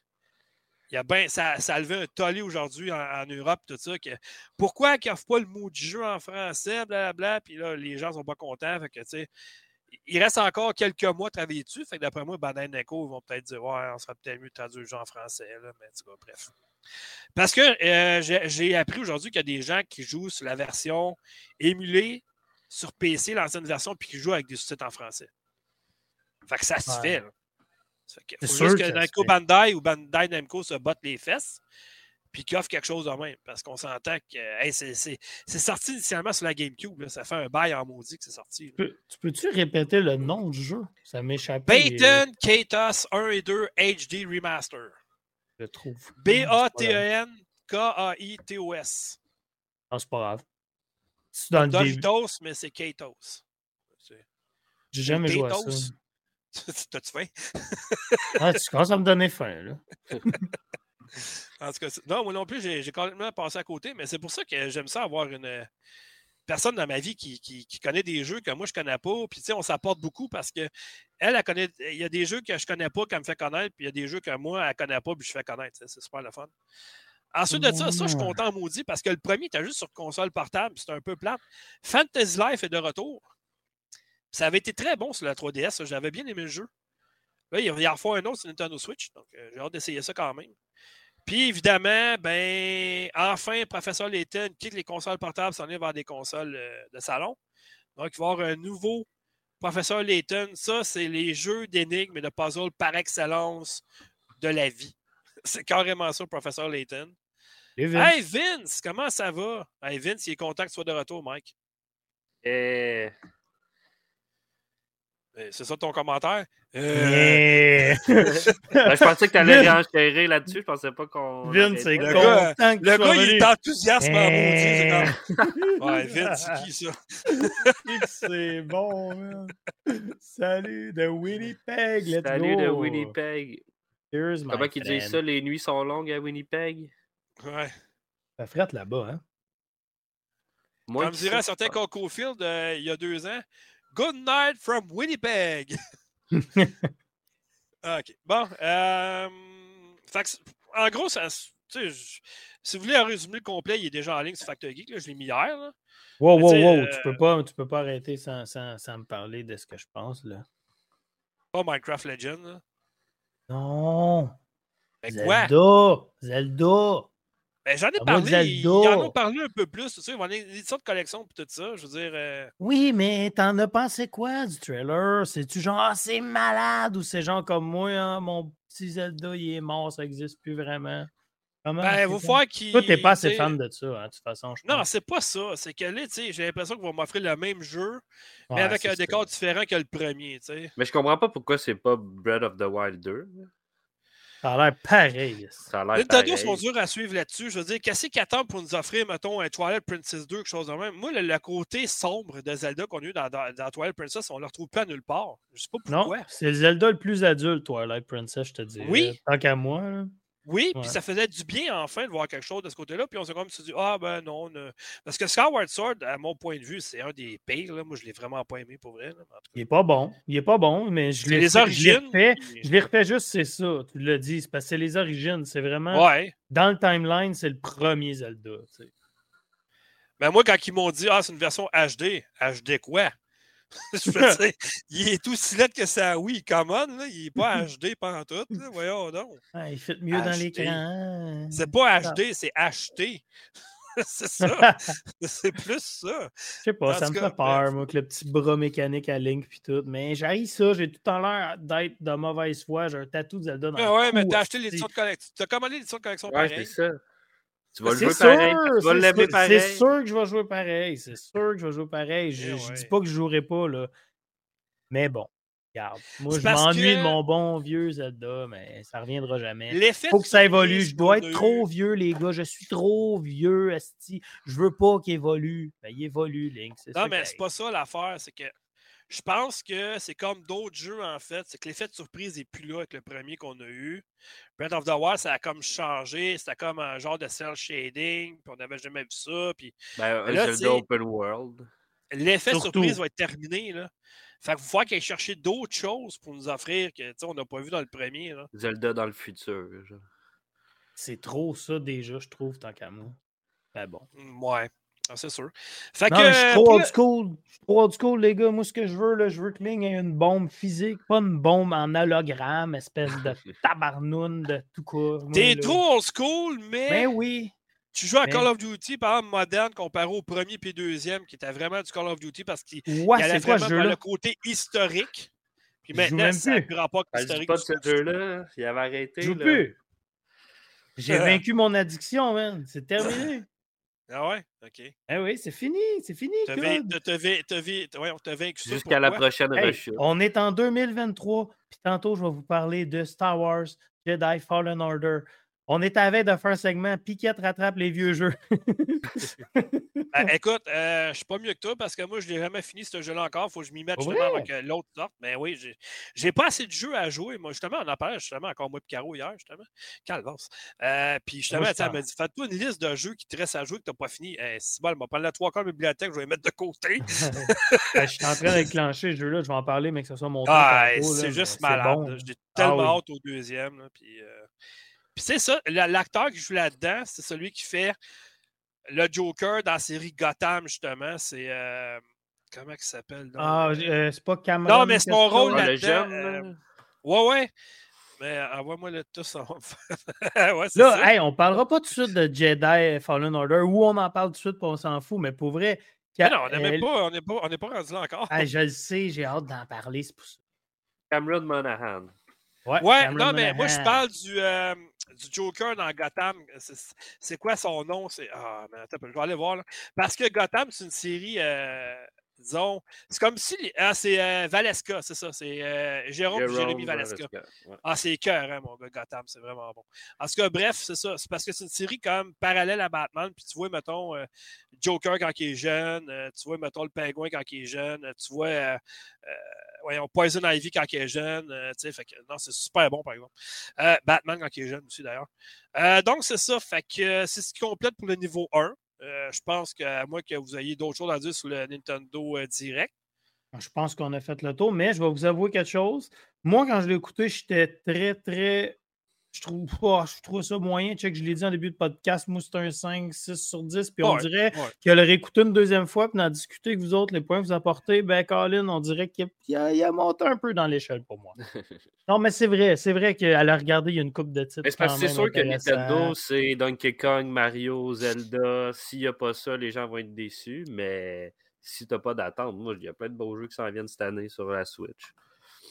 Il a ben, ça, ça a levé un tollé aujourd'hui en, Europe, tout ça. Que, pourquoi qu'ils n'offrent pas le mot du jeu en français, blablabla, puis là, les gens ne sont pas contents. Fait que, il reste encore quelques mois à travailler dessus. Fait que d'après moi, Biden Co. vont peut-être dire Ouais, on serait peut-être mieux de traduire le jeu en français. Là, mais bref. Parce que euh, j'ai appris aujourd'hui qu'il y a des gens qui jouent sur la version émulée sur PC, l'ancienne version, puis qui jouent avec des sous-titres en français. Fait que ça se fait. Il faut juste que, Namco Bandai ou Bandai Namco se battent les fesses, puis qu'ils offrent quelque chose de même. Parce qu'on s'entend que c'est sorti initialement sur la GameCube. Ça fait un bail en maudit que c'est sorti. Tu peux-tu répéter le nom du jeu? Ça m'échappe. Payton Katos 1 et 2 HD Remaster trouve. B-A-T-E-N-K-A-I-T-O-S. Non, c'est pas grave. C'est dans le Doritos, mais c'est Katos. J'ai jamais joué à ça. T'as-tu faim? ah, tu commences à me donner faim, là. en tout cas, non, moi non plus, j'ai complètement passé à côté, mais c'est pour ça que j'aime ça avoir une personne dans ma vie qui, qui, connaît des jeux que moi je connais pas. Puis tu sais, on s'apporte beaucoup parce que elle, elle connaît. Il y a des jeux que je connais pas qu'elle me fait connaître, puis il y a des jeux que moi, elle connaît pas, puis je fais connaître. C'est super le fun. Ensuite de ça, ça, je suis content maudit parce que le premier était juste sur console portable, c'est un peu plate. Fantasy Life est de retour. Ça avait été très bon sur la 3DS, j'avais bien aimé le jeu. Là, il y a fois un autre sur Nintendo Switch, donc euh, j'ai hâte d'essayer ça quand même. Puis évidemment, ben, enfin, Professeur Layton quitte les consoles portables, s'en est vers des consoles euh, de salon. Donc, il va y avoir un nouveau Professeur Layton. Ça, c'est les jeux d'énigmes et de puzzles par excellence de la vie. C'est carrément ça, Professeur Layton. Hey Vince, comment ça va? Hey Vince, il est content que tu sois de retour, Mike. Euh, eh, c'est ça ton commentaire? Euh... ben, je pensais que tu allais réenchérir là-dessus. Je pensais pas qu'on. Vince, c'est le gars, le gars il est enthousiaste eh... comme... Ouais, Vince, c'est qui ça? c'est bon, man. Salut de Winnipeg. Let's Salut go. de Winnipeg. Comment qu'ils disent ça? Les nuits sont longues à Winnipeg? Ouais. Ça frette là-bas, hein? Comme dirait un certain Coco Field il y a deux ans, Good night from Winnipeg. OK. Bon. Euh, en gros, ça, si vous voulez un résumé complet, il est déjà en ligne sur Factor Geek. Là, je l'ai mis hier. Là. Wow, wow, wow. Tu, peux pas, tu peux pas arrêter sans, sans, sans, me parler de ce que je pense. là. Pas Minecraft Legends. Là. Non. Mais Zelda. quoi? Zelda. Ben, j'en ai parlé. Ils en ont parlé un peu plus. Tu sais, ils des éditions de collection et tout ça. Je veux dire. Euh, oui, mais t'en as pensé quoi du trailer? C'est-tu genre, ah, c'est malade ou c'est genre comme moi, hein, mon petit Zelda, il est mort, ça n'existe plus vraiment? Comment, ben, vous qu'il. Toi, t'es pas assez fan de ça, hein, de toute façon. Je non, c'est pas ça. C'est que là, j'ai l'impression qu'ils vont m'offrir le même jeu, mais avec un décor différent que le premier. sais. Mais je comprends pas pourquoi c'est pas Breath of the Wild 2. Ça a l'air pareil. Ça a Nintendo sont durs à suivre là-dessus. Je veux dire, qu'est-ce qu'ils attendent pour nous offrir, mettons, un Twilight Princess 2, quelque chose de même? Moi, le, côté sombre de Zelda qu'on a eu dans, dans, Twilight Princess, on ne le retrouve pas nulle part. Je sais pas pourquoi. Non, c'est Zelda le plus adulte, Twilight Princess, je te dis. Oui. Tant qu'à moi. Oui, puis ça faisait du bien enfin de voir quelque chose de ce côté-là. Puis on s'est comme dit, ah ben non. Parce que Skyward Sword, à mon point de vue, c'est un des pires. Là. Moi, je l'ai vraiment pas aimé pour vrai. Il est pas bon. Il est pas bon, mais je l'ai les origines. Je l'ai refait, juste, c'est ça. Tu l'as dit, c'est parce que c'est les origines. C'est vraiment. Ouais. Dans le timeline, c'est le premier Zelda. Tu sais. Ben moi, quand ils m'ont dit, ah, c'est une version HD, HD quoi? je veux il est aussi lettre que ça, oui, common, là, il n'est pas HD pendant tout. voyons donc. Ah, il fait mieux dans l'écran. C'est pas HD, c'est acheté. c'est ça. c'est plus ça. Je sais pas, ça me fait peur, moi, que le petit bras mécanique à Link puis tout. Mais j'arrive ça, j'ai tout en l'air d'être de mauvaise foi. J'ai un tatou de Zelda dans mais Ouais, mais t'as acheté l'édition de collection. T'as commandé l'édition de collection ouais, c'est ça. Tu vas le jouer pareil. Tu vas l'aimer pareil. C'est sûr que je vais jouer pareil. C'est sûr que je vais jouer pareil. Je, ne dis pas que je jouerai pas, là. Mais bon, regarde. Moi, je m'ennuie de mon bon vieux Zelda, mais ça reviendra jamais. Il faut que ça évolue. Je dois être trop vieux, les gars. Je suis trop vieux, Asti. Je veux pas qu'il évolue. Ben, il évolue, Link. Non, mais c'est pas ça l'affaire. C'est que je pense que c'est comme d'autres jeux, en fait. C'est que l'effet de surprise n'est plus là avec le premier qu'on a eu. Breath of the Wild, ça a comme changé. C'était comme un genre de cel shading. Puis on n'avait jamais vu ça. Puis, ben, un open world. L'effet de surprise va être terminé. Là. Fait qu'il faut qu'il aille chercher d'autres choses pour nous offrir que on n'a pas vu dans le premier. Là. Zelda dans le futur. C'est trop ça déjà, je trouve, tant qu'à moi. Ben bon. Ouais. C'est sûr. Fait que, je suis trop old school. Je suis trop old school, les gars. Moi, ce que je veux, là, je veux que Ling ait une bombe physique, pas une bombe en hologramme, espèce de tabarnoune de tout cas. T'es trop old school, mais. Ben oui. Tu joues à Call of Duty, par exemple, moderne, comparé au premier et deuxième, qui était vraiment du Call of Duty parce qu'il ouais, y avait vraiment le côté historique. Puis maintenant, ça n'a plus rapport avec l'historique. pas de ce jeu-là. Il avait arrêté. Je joue plus. J'ai vaincu mon addiction, man. C'est terminé. Ah ouais? OK. Ah oui, c'est fini, c'est fini. Jusqu'à la prochaine hey, rechute. On est en 2023, puis tantôt, je vais vous parler de Star Wars Jedi Fallen Order. On est avec de faire un segment Piquette rattrape les vieux jeux. Ben, écoute, euh, je suis pas mieux que toi parce que moi, je n'ai jamais fini ce jeu-là encore. Il faut que je m'y mette justement avec euh, l'autre sorte. Mais oui, j'ai pas assez de jeux à jouer. Moi, justement, on en parlait justement encore moi et Caro hier, justement. Calvance. Euh, puis justement, elle m'a dit Fais-toi une liste de jeux qui te restent à jouer que tu n'as pas fini. Eh, c'est bon, elle m'a parlé la trois quarts de bibliothèque, je vais les mettre de côté. Ben, je suis en train d'éclencher ce jeu-là, je vais en parler, mais que ce soit mon Ah, c'est juste malade. J'ai tellement ah hâte au deuxième. puis. Puis c'est ça, l'acteur qui joue là-dedans, c'est celui qui fait le Joker dans la série Gotham, justement. C'est. Euh, comment il s'appelle? Ah, euh, c'est pas Cameron. Non, mais c'est mon rôle là-dedans. Euh, ouais, ouais. Mais envoie-moi le tout. ouais, là, hey, on parlera pas tout de suite de Jedi Fallen Order, ou on en parle tout de suite, puis on s'en fout, mais pour vrai. non, on n'est pas, on pas, on pas rendu là encore. je le sais, j'ai hâte d'en parler, c'est pour ça. Cameron Monahan. Ouais, ouais non, mais moi, je parle du, euh, du Joker dans Gotham. C'est quoi son nom? Ah, mais attends, je vais aller voir. Là. Parce que Gotham, c'est une série euh, disons, c'est comme si. Ah, c'est euh, Valeska, c'est ça. C'est euh, Jérôme, et Jérémy Valeska. Ah, c'est cœur, hein, mon gars, Gotham, c'est vraiment bon. En tout cas, bref, c'est ça. C'est parce que c'est une série comme parallèle à Batman. Puis tu vois, mettons, euh, Joker quand il est jeune. tu vois, mettons, le pingouin quand il est jeune. tu vois, voyons, Poison Ivy quand il est jeune. tu sais, fait que, non, c'est super bon, par exemple. Batman quand il est jeune aussi, d'ailleurs. donc, c'est ça. Fait que c'est ce qui complète pour le niveau 1. Je pense qu'à moins que vous ayez d'autres choses à dire sur le Nintendo Direct. Je pense qu'on a fait le tour, mais je vais vous avouer quelque chose. Moi, quand je l'ai écouté, j'étais très, très je trouve, pas, je trouve ça moyen. Check, je l'ai dit en début de podcast, moi, c'est un 5, 6 sur 10. Puis on dirait qu'elle aurait écouté une deuxième fois, puis d'en discuter avec vous autres, les points que vous apportez, ben, Colin, on dirait qu'il a, il a, monté un peu dans l'échelle pour moi. non, mais c'est vrai, c'est vrai qu'elle a regardé, il y a une coupe de titres. C'est sûr que Nintendo, c'est Donkey Kong, Mario, Zelda. S'il n'y a pas ça, les gens vont être déçus, mais si tu n'as pas d'attente, moi, il y a plein de beaux jeux qui s'en viennent cette année sur la Switch.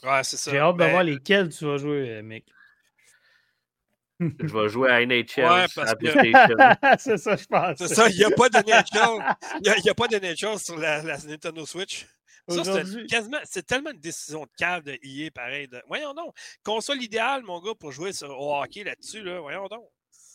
Ouais, c'est ça. J'ai hâte de voir lesquels tu vas jouer, mec. Je vais jouer à NHL ouais, parce c'est ça, je pense. C'est ça, il n'y a pas de NHL. Il n'y a, pas de NHL sur la, Nintendo Switch. Ça, c'est quasiment, c'est tellement une décision de cave de EA, pareil. Voyons donc. Console idéale, mon gars, pour jouer sur, au hockey là-dessus, là. Voyons donc.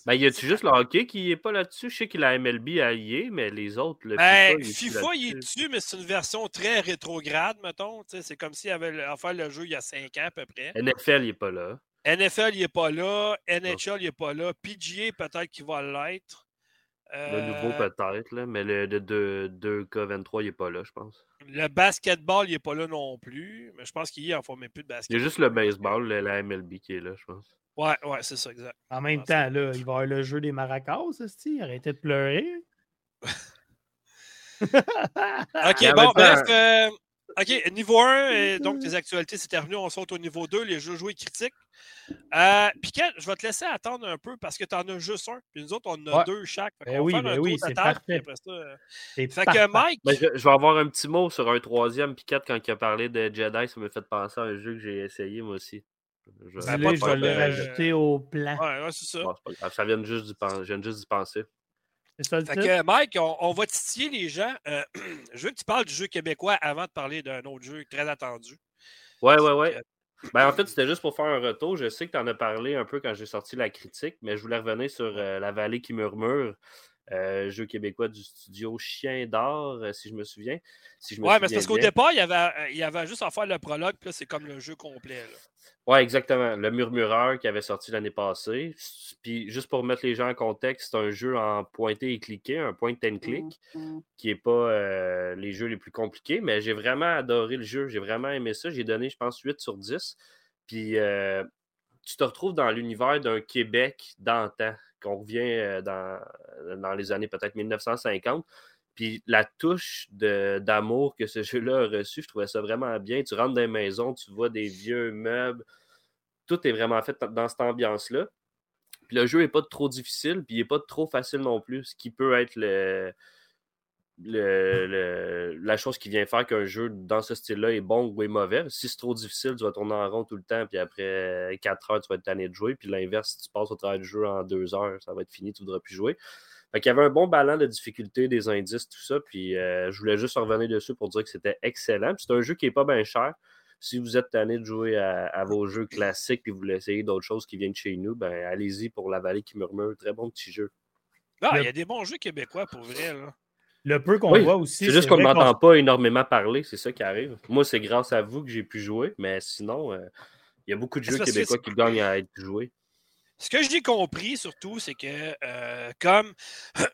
Ben, y a-tu juste le hockey qui n'est pas là-dessus? Je sais qu'il a MLB à EA, mais les autres, le ben, FIFA, il est dessus, mais c'est une version très rétrograde, mettons. C'est comme s'il avait fait le jeu il y a 5 ans à peu près. NFL, il n'est pas là. NFL, il n'est pas là. NHL, il n'est pas là. PGA, peut-être qu'il va l'être. Le nouveau, euh, peut-être, mais le de 2K23, il n'est pas là, je pense. Le basketball, il n'est pas là non plus. Mais je pense qu'il y a en même plus de basket. Il y a juste le baseball, la MLB qui est là, je pense. Ouais, ouais, c'est ça, exact. En même temps, là, il va y avoir le jeu des maracas, cest Arrêtez de pleurer. ok, bon, bref. Euh, OK, niveau 1, donc tes actualités, c'est terminé. On saute au niveau 2, les jeux joués critiques. Euh, Piquet, je vais te laisser attendre un peu parce que tu en as juste un. Puis nous autres, on en a deux chaque. Ben oui, ben oui, c'est parfait. Ça, euh, fait que Mike? Ben, je, vais avoir un petit mot sur un troisième. Piquet, quand il a parlé de Jedi, ça m'a fait penser à un jeu que j'ai essayé moi aussi. Je, ben, je vais le rajouter au plan. Ouais, c'est ça. ça vient juste d'y penser. Fait que, Mike, on, va titiller les gens. Euh, je veux que tu parles du jeu québécois avant de parler d'un autre jeu très attendu. Ouais, ouais, ouais. Ben, en fait, c'était juste pour faire un retour. Je sais que tu en as parlé un peu quand j'ai sorti la critique, mais je voulais revenir sur euh, La Vallée qui murmure, euh, jeu québécois du studio Chien d'Or, si je me souviens. Si je ouais, mais c'est parce qu'au départ, il y, avait, il y avait juste à faire le prologue, puis là, c'est comme le jeu complet. Là. Oui, exactement. Le Murmureur qui avait sorti l'année passée. Puis juste pour mettre les gens en contexte, c'est un jeu en pointé et cliqué, un point and click, mmh qui n'est pas euh, les jeux les plus compliqués, mais j'ai vraiment adoré le jeu. J'ai vraiment aimé ça. J'ai donné, je pense, 8 sur 10. Puis euh, tu te retrouves dans l'univers d'un Québec d'antan, qu'on revient euh, dans, dans les années peut-être 1950. Puis la touche d'amour que ce jeu-là a reçu, je trouvais ça vraiment bien. Tu rentres dans les maisons, tu vois des vieux meubles. Tout est vraiment fait dans cette ambiance-là. Puis le jeu n'est pas trop difficile, puis il n'est pas trop facile non plus, ce qui peut être le, la chose qui vient faire qu'un jeu dans ce style-là est bon ou est mauvais. Si c'est trop difficile, tu vas tourner en rond tout le temps, puis après 4 heures, tu vas être tanné de jouer. Puis l'inverse, si tu passes au travers du jeu en 2 heures, ça va être fini, tu ne voudras plus jouer. Fait qu'il y avait un bon ballon de difficulté, des indices, tout ça. Puis euh, je voulais juste revenir dessus pour dire que c'était excellent. c'est un jeu qui n'est pas bien cher. Si vous êtes tanné de jouer à, vos jeux classiques et vous voulez essayer d'autres choses qui viennent chez nous, ben allez-y pour La Vallée qui murmure. Très bon petit jeu. Ah, il y a des bons jeux québécois pour vrai. Le peu qu'on voit aussi. C'est juste qu'on ne m'entend pas énormément parler, c'est ça qui arrive. Moi, c'est grâce à vous que j'ai pu jouer, mais sinon, euh, il y a beaucoup de jeux québécois qui gagnent à être joués. Ce que j'ai compris surtout, c'est que euh, comme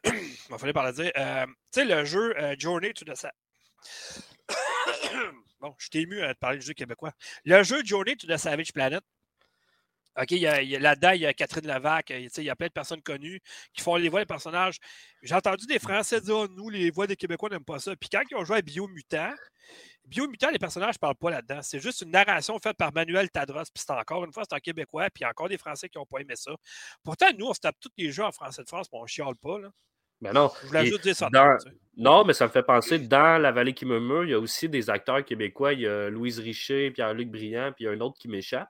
il va falloir par dire, euh, tu sais, le jeu euh, Journey to the Savage. bon, je t'ai ému à te parler du jeu québécois. Le jeu Journey to the Savage Planet. OK, il y a, là-dedans, il y a Catherine Lavac, il y a plein de personnes connues qui font les voix des personnages. J'ai entendu des Français dire oh, nous, les voix des Québécois n'aiment pas ça. Puis quand ils ont joué à Biomutant, Biomutant, les personnages ne parlent pas là-dedans. C'est juste une narration faite par Manuel Tadros. Puis c'est encore une fois, c'est un Québécois. Puis il y a encore des Français qui n'ont pas aimé ça. Pourtant, nous, on se tape tous les jeux en français de France, mais on ne chiale pas. Là. Ben non. Je voulais juste dire ça. Non, mais ça me fait penser, dans La Vallée qui me meurt, il y a aussi des acteurs québécois. Il y a Louise Richer, Pierre-Luc Briand, puis il y a un autre qui m'échappe.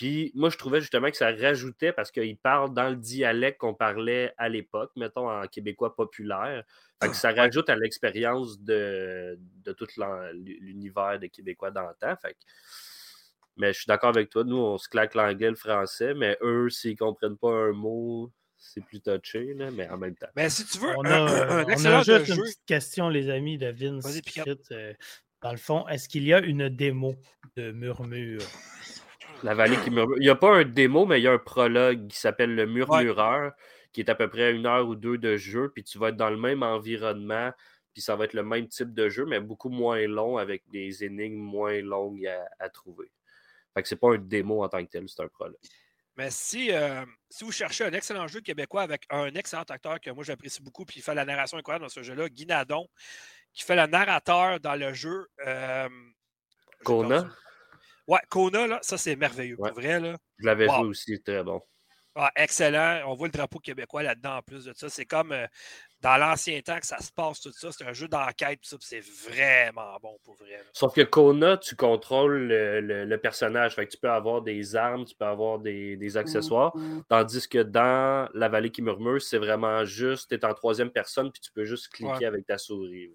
Puis moi, je trouvais justement que ça rajoutait parce qu'ils parlent dans le dialecte qu'on parlait à l'époque, mettons en québécois populaire. Fait que ça rajoute à l'expérience de, de tout l'univers des Québécois d'antan. Fait Mais je suis d'accord avec toi, nous, on se claque l'anglais, le français, mais eux, s'ils ne comprennent pas un mot, c'est plus touché, là, mais en même temps. Mais si tu veux, on a, juste une petite question, les amis de Vince. Euh, dans le fond, est-ce qu'il y a une démo de Murmure? La vallée qui murmure. Il n'y a pas un démo, mais il y a un prologue qui s'appelle Le Murmureur, qui est à peu près une heure ou deux de jeu, puis tu vas être dans le même environnement, puis ça va être le même type de jeu, mais beaucoup moins long avec des énigmes moins longues à, trouver. Fait que c'est pas un démo en tant que tel, c'est un problème. Mais si, euh, si vous cherchez un excellent jeu québécois avec un excellent acteur que moi j'apprécie beaucoup, puis il fait la narration incroyable dans ce jeu-là, Guy Nadon, qui fait le narrateur dans le jeu. Euh, Kona? Ouais, Kona, là, ça c'est merveilleux. Pour vrai, là. Je l'avais vu aussi, très bon. Ah, excellent. On voit le drapeau québécois là-dedans en plus de ça. C'est comme euh, dans l'ancien temps que ça se passe, tout ça. C'est un jeu d'enquête, c'est vraiment bon pour vrai. Sauf que Kona, tu contrôles le, personnage. Fait que tu peux avoir des armes, tu peux avoir des, accessoires. Mm-hmm. Tandis que dans La vallée qui murmure, c'est vraiment juste, tu es en troisième personne, puis tu peux juste cliquer avec ta souris.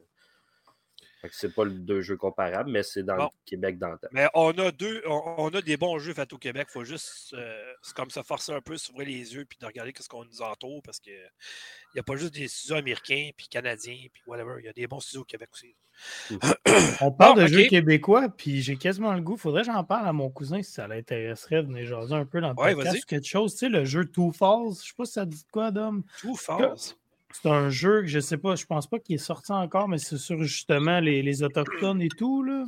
C'est pas deux jeux comparables, mais c'est dans le Québec dans Mais on a deux, on, a des bons jeux faits au Québec. Il faut juste euh, comme se forcer un peu, s'ouvrir les yeux puis de regarder ce qu'on nous entoure parce qu'il n'y a pas juste des studios américains puis canadiens puis whatever. Il y a des bons studios au Québec aussi. on parle de jeux québécois, puis j'ai quasiment le goût. Faudrait que j'en parle à mon cousin si ça l'intéresserait de venir jaser un peu dans le podcast quelque chose. Tu sais, le jeu Two Falls, je sais pas si ça dit quoi, Dom? Two Falls? C'est un jeu que je sais pas, je pense pas qu'il est sorti encore, mais c'est sur justement les, Autochtones et tout. là.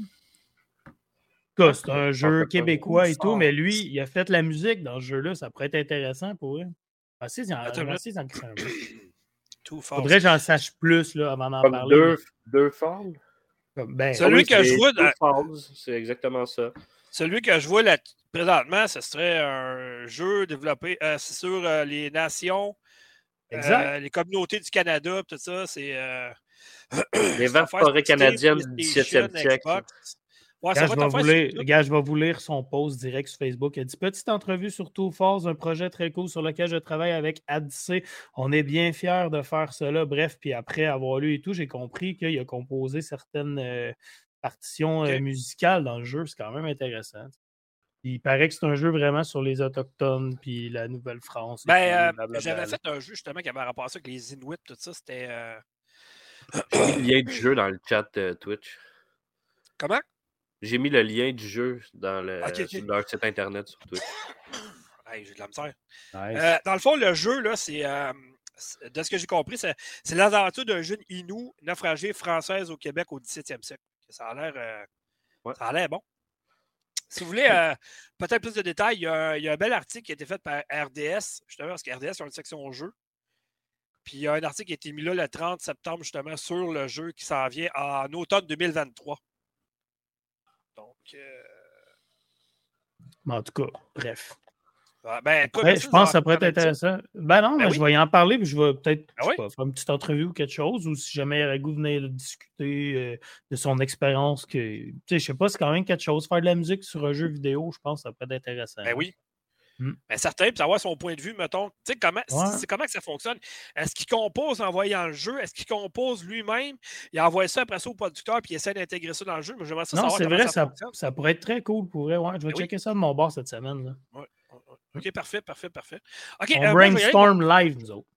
C'est un jeu québécois et tout, mais lui, il a fait la musique dans ce jeu-là. Ça pourrait être intéressant pour eux. Ah, si, en, Faudrait que j'en sache plus là, avant d'en parler. Deux, deux formes? Ben, Celui que je vois. C'est exactement ça. Celui que je vois là, présentement, ce serait un jeu développé euh, sur euh, les nations euh, les communautés du Canada, tout ça, c'est. Euh, les 20 forêts canadiennes du 17e siècle. Ouais, je, vais vous lire, je vais vous lire son post direct sur Facebook. Il a dit Petite entrevue sur Two Force, un projet très cool sur lequel je travaille avec ADC. On est bien fiers de faire cela. Bref, puis après avoir lu et tout, j'ai compris qu'il a composé certaines euh, partitions musicales dans le jeu. C'est quand même intéressant. Il paraît que c'est un jeu vraiment sur les Autochtones puis la Nouvelle-France. Ben, euh, j'avais fait un jeu justement qui avait rapport à ça avec les Inuits, tout ça. C'était. Euh... J'ai mis le lien du jeu dans le chat euh, Twitch. Comment? J'ai mis le lien du jeu dans le, sur leur site internet sur Twitch. hey, j'ai de la misère. Euh, dans le fond, le jeu, là, c'est. de ce que j'ai compris, c'est l'aventure d'un jeune Inou naufragé française au Québec au 17e siècle. Ça a l'air. Ça a l'air bon. Si vous voulez euh, peut-être plus de détails, il y, a, un bel article qui a été fait par RDS, justement, parce que RDS a une section jeu. Puis il y a un article qui a été mis là le 30 septembre, justement, sur le jeu qui s'en vient en automne 2023. Donc. Euh... En tout cas, bref. Ah, ben, je pense que ça pourrait être intéressant. Ben non, ben je vais y en parler, puis je vais peut-être ben faire une petite entrevue ou quelque chose, ou si jamais goût venir discuter euh, de son expérience, que je sais pas, c'est quand même quelque chose. Faire de la musique sur un jeu vidéo, je pense que ça pourrait être intéressant. Ben oui. Hmm. Ben certain, puis savoir son point de vue, mettons. Tu sais, comment, c'est comment que ça fonctionne? Est-ce qu'il compose en voyant le jeu? Est-ce qu'il compose lui-même? Il envoie ça après ça au producteur, puis il essaie d'intégrer ça dans le jeu? Mais j'aimerais ça non, c'est vrai, ça, ça, pourrait être très cool pour vrai. Ouais. Je vais ben checker ça de mon bord cette semaine. Là. OK, parfait, parfait, parfait. OK, on euh, brainstorm live, nous autres.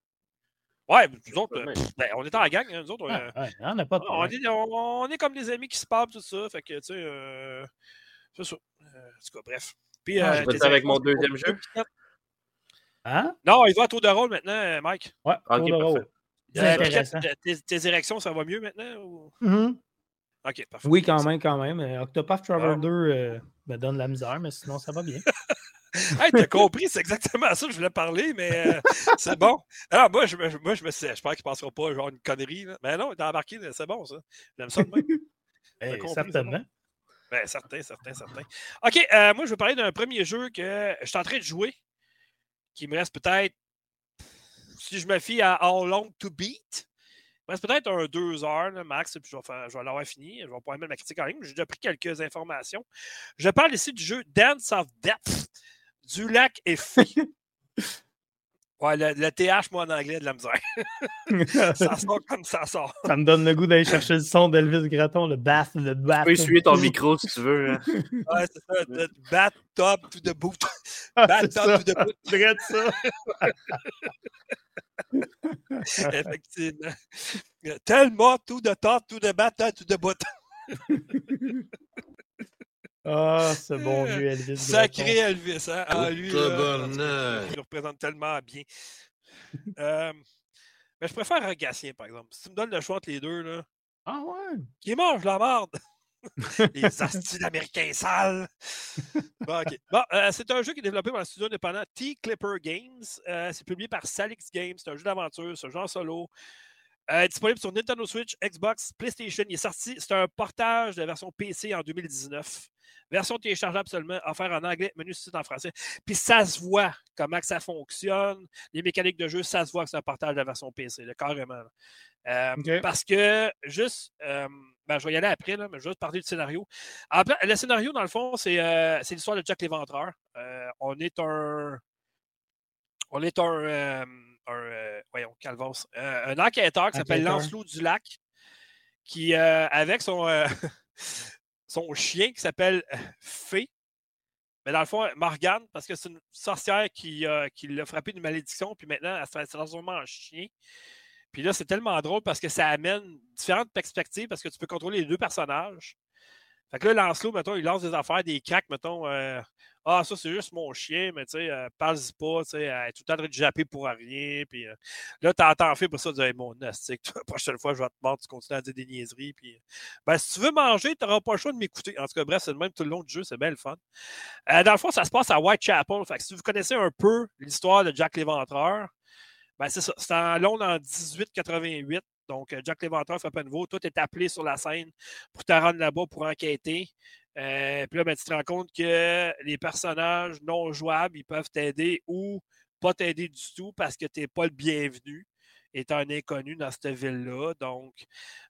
Ouais, nous autres, euh, ben, on est en gang, hein, nous autres. Ah, euh, on n'a pas de on est, on, est, comme des amis qui se parlent, tout ça. Fait que, tu sais, c'est ça. en tout cas, bref. Puis, ah, je vais avec mon deuxième jeu. Hein? Non, il va à tour de rôle maintenant, Mike. Ouais, tour de rôle. Tes, tes, érections, ça va mieux maintenant? Ou... Mm-hmm. OK, parfait. Oui, quand même, quand même. Octopath Traveler 2 me donne la misère, mais sinon, ça va bien. hey, t'as compris, c'est exactement ça que je voulais parler, mais euh, c'est bon. Alors, moi, je, moi, je me suis j'espère qu'il ne passera pas genre une connerie. Là. Mais non, il est embarqué, c'est bon, ça. J'aime ça de même. hey, certainement. Ben, certain, certain, certain. OK, euh, moi, je vais parler d'un premier jeu que je suis en train de jouer, qui me reste peut-être, si je me fie à How Long to Beat, il me reste peut-être un deux heures, max, puis je vais, vais l'avoir fini. Je vais pas mettre ma critique en ligne. J'ai déjà pris quelques informations. Je parle ici du jeu Dance of Death du lac est fait. Ouais, le, TH, moi, en anglais, de la misère. ça sort comme ça sort. Ça me donne le goût d'aller chercher le son d'Elvis Gratton, le bath, le bath. Tu peux essuyer ton micro si tu veux. Hein. Ouais, c'est ça. Le bat top to the boot. Ah, bat top to the boot. Ça. Effectivement. Tellement to the top, to the bat, to the boot. Ah, ce bon vieux Elvis. Sacré Elvis, hein? Ah, lui, il représente tellement bien. Euh, mais je préfère un Gatien, par exemple. Si tu me donnes le choix entre les deux, là. Ah ouais? Qui mange la merde! les astuces américains sales! Bon, euh, c'est un jeu qui est développé par le studio indépendant T-Clipper Games. Euh, c'est publié par Salix Games. C'est un jeu d'aventure, c'est un jeu en solo. disponible sur Nintendo Switch, Xbox, PlayStation. Il est sorti, c'est un portage de la version PC en 2019. Version téléchargeable seulement, offert en anglais, menu site en français. Puis ça se voit comment que ça fonctionne. Les mécaniques de jeu, ça se voit que c'est un partage de la version PC, carrément. Euh, parce que juste, euh, ben, je vais y aller après, là, mais juste parler du scénario. le scénario, dans le fond, c'est euh, l'histoire de Jack l'Éventreur. on est un. On est un. Un voyons, Calvas. un enquêteur qui s'appelle Lancelot du Lac, qui, avec son. son chien qui s'appelle euh, Fée. Mais dans le fond, Morgane, parce que c'est une sorcière qui, qui l'a frappé d'une malédiction, puis maintenant, elle se fait transformer en chien. Puis là, c'est tellement drôle parce que ça amène différentes perspectives parce que tu peux contrôler les deux personnages. Fait que là, Lancelot, mettons, il lance des affaires, des cracks, mettons. Euh, ah, ça, c'est juste mon chien, mais tu sais, euh, parle-y pas, tu sais, elle est tout le temps en train de japper pour rien. Puis euh, là, t'entends fait pour ça, tu dis, mon la prochaine fois, je vais te mordre, tu continues à dire des niaiseries. Puis, ben, si tu veux manger, tu n'auras pas le choix de m'écouter. En tout cas, bref, c'est le même tout le long du jeu, c'est bien le fun. dans le fond, ça se passe à Whitechapel. Fait que si vous connaissez un peu l'histoire de Jack l'Éventreur, ben, c'est ça. C'est en Londres en 1888. Donc, euh, Jack Léventreur fait pas nouveau. Tout est appelé sur la scène pour te rendre là-bas pour enquêter. Euh, puis là, ben, tu te rends compte que les personnages non jouables, ils peuvent t'aider ou pas t'aider du tout parce que tu n'es pas le bienvenu étant un inconnu dans cette ville-là. Donc,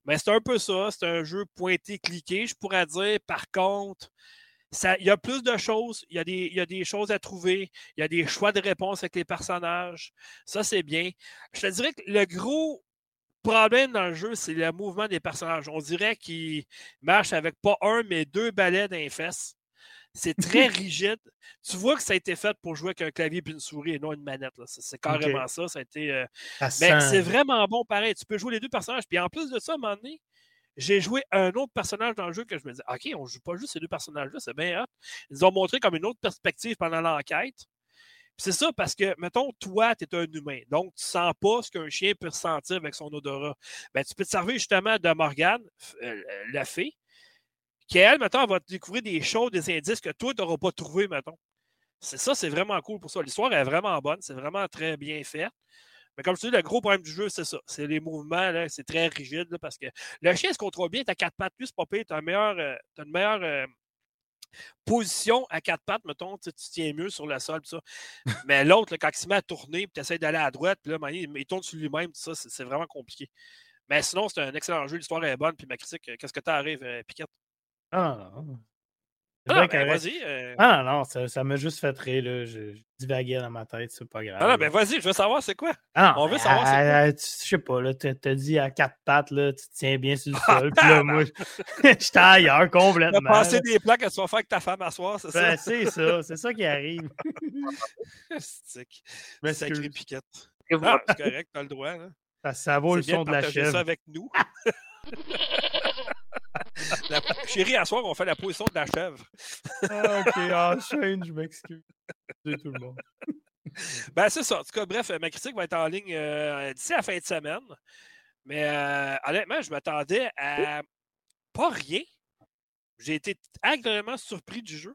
mais ben, c'est un peu ça. C'est un jeu pointé-cliqué, je pourrais dire. Par contre, il y a plus de choses, il y, il y, a des, choses à trouver, il y a des choix de réponse avec les personnages. Ça, c'est bien. Je te dirais que le gros problème dans le jeu, c'est le mouvement des personnages. On dirait qu'ils marchent avec pas un, mais deux balais d'un fesses. C'est très rigide. Tu vois que ça a été fait pour jouer avec un clavier et une souris et non une manette. C'est carrément ça. Ça a été. Euh, mais c'est vraiment bon pareil. Tu peux jouer les deux personnages. Puis en plus de ça, à un moment donné, j'ai joué un autre personnage dans le jeu que je me disais, OK, on joue pas juste ces deux personnages-là, c'est bien hot. Ils ont montré comme une autre perspective pendant l'enquête. C'est ça parce que, mettons, toi, tu es un humain. Donc, tu sens pas ce qu'un chien peut ressentir avec son odorat. Ben, tu peux te servir justement de Morgane, euh, la fée, qui, elle, mettons, va te découvrir des choses, des indices que toi, tu n'auras pas trouvé, mettons. C'est ça, c'est vraiment cool pour ça. L'histoire est vraiment bonne, c'est vraiment très bien fait. Mais comme je te dis, le gros problème du jeu, c'est ça. C'est les mouvements, c'est très rigide parce que le chien se contrôle bien, tu as quatre pattes plus, pas tu as, euh, une meilleure euh, position à quatre pattes, mettons, tu tiens mieux sur le sol, ça. Mais l'autre, quand il se met à tourner, puis tu essaies d'aller à droite, puis là, il, tourne sur lui-même, ça, c'est vraiment compliqué. Mais sinon, c'est un excellent jeu, l'histoire est bonne, puis ma critique, qu'est-ce que t'arrives, euh, Piquette? Ah, ah, ben, vas-y. Euh. Ah non, ça m'a juste fait rire. Là. Je, divaguais dans ma tête, c'est pas grave. Ah non, ben vas-y, je veux savoir c'est quoi. Ah, On veut savoir c'est quoi. Je sais pas, là, t'as dit à quatre pattes, là, tu te tiens bien sur le sol. Puis là, moi, j'étais ailleurs complètement. T'as passé des plats que tu vas faire avec ta femme à soir, c'est ben, ça? c'est ça, c'est ça qui arrive. Stick. Mais sacré piquette. Ah, c'est correct, t'as le droit. Là. Ça, ça vaut le son de la chèvre. ça avec nous. La... Chérie, à soir, on fait la position de la chèvre. ah, ok, enchaîne, je m'excuse. C'est tout le monde. Ben, c'est ça. En tout cas, bref, ma critique va être en ligne euh, d'ici la fin de semaine. Mais euh, honnêtement, je m'attendais à pas rien. J'ai été agréablement surpris du jeu.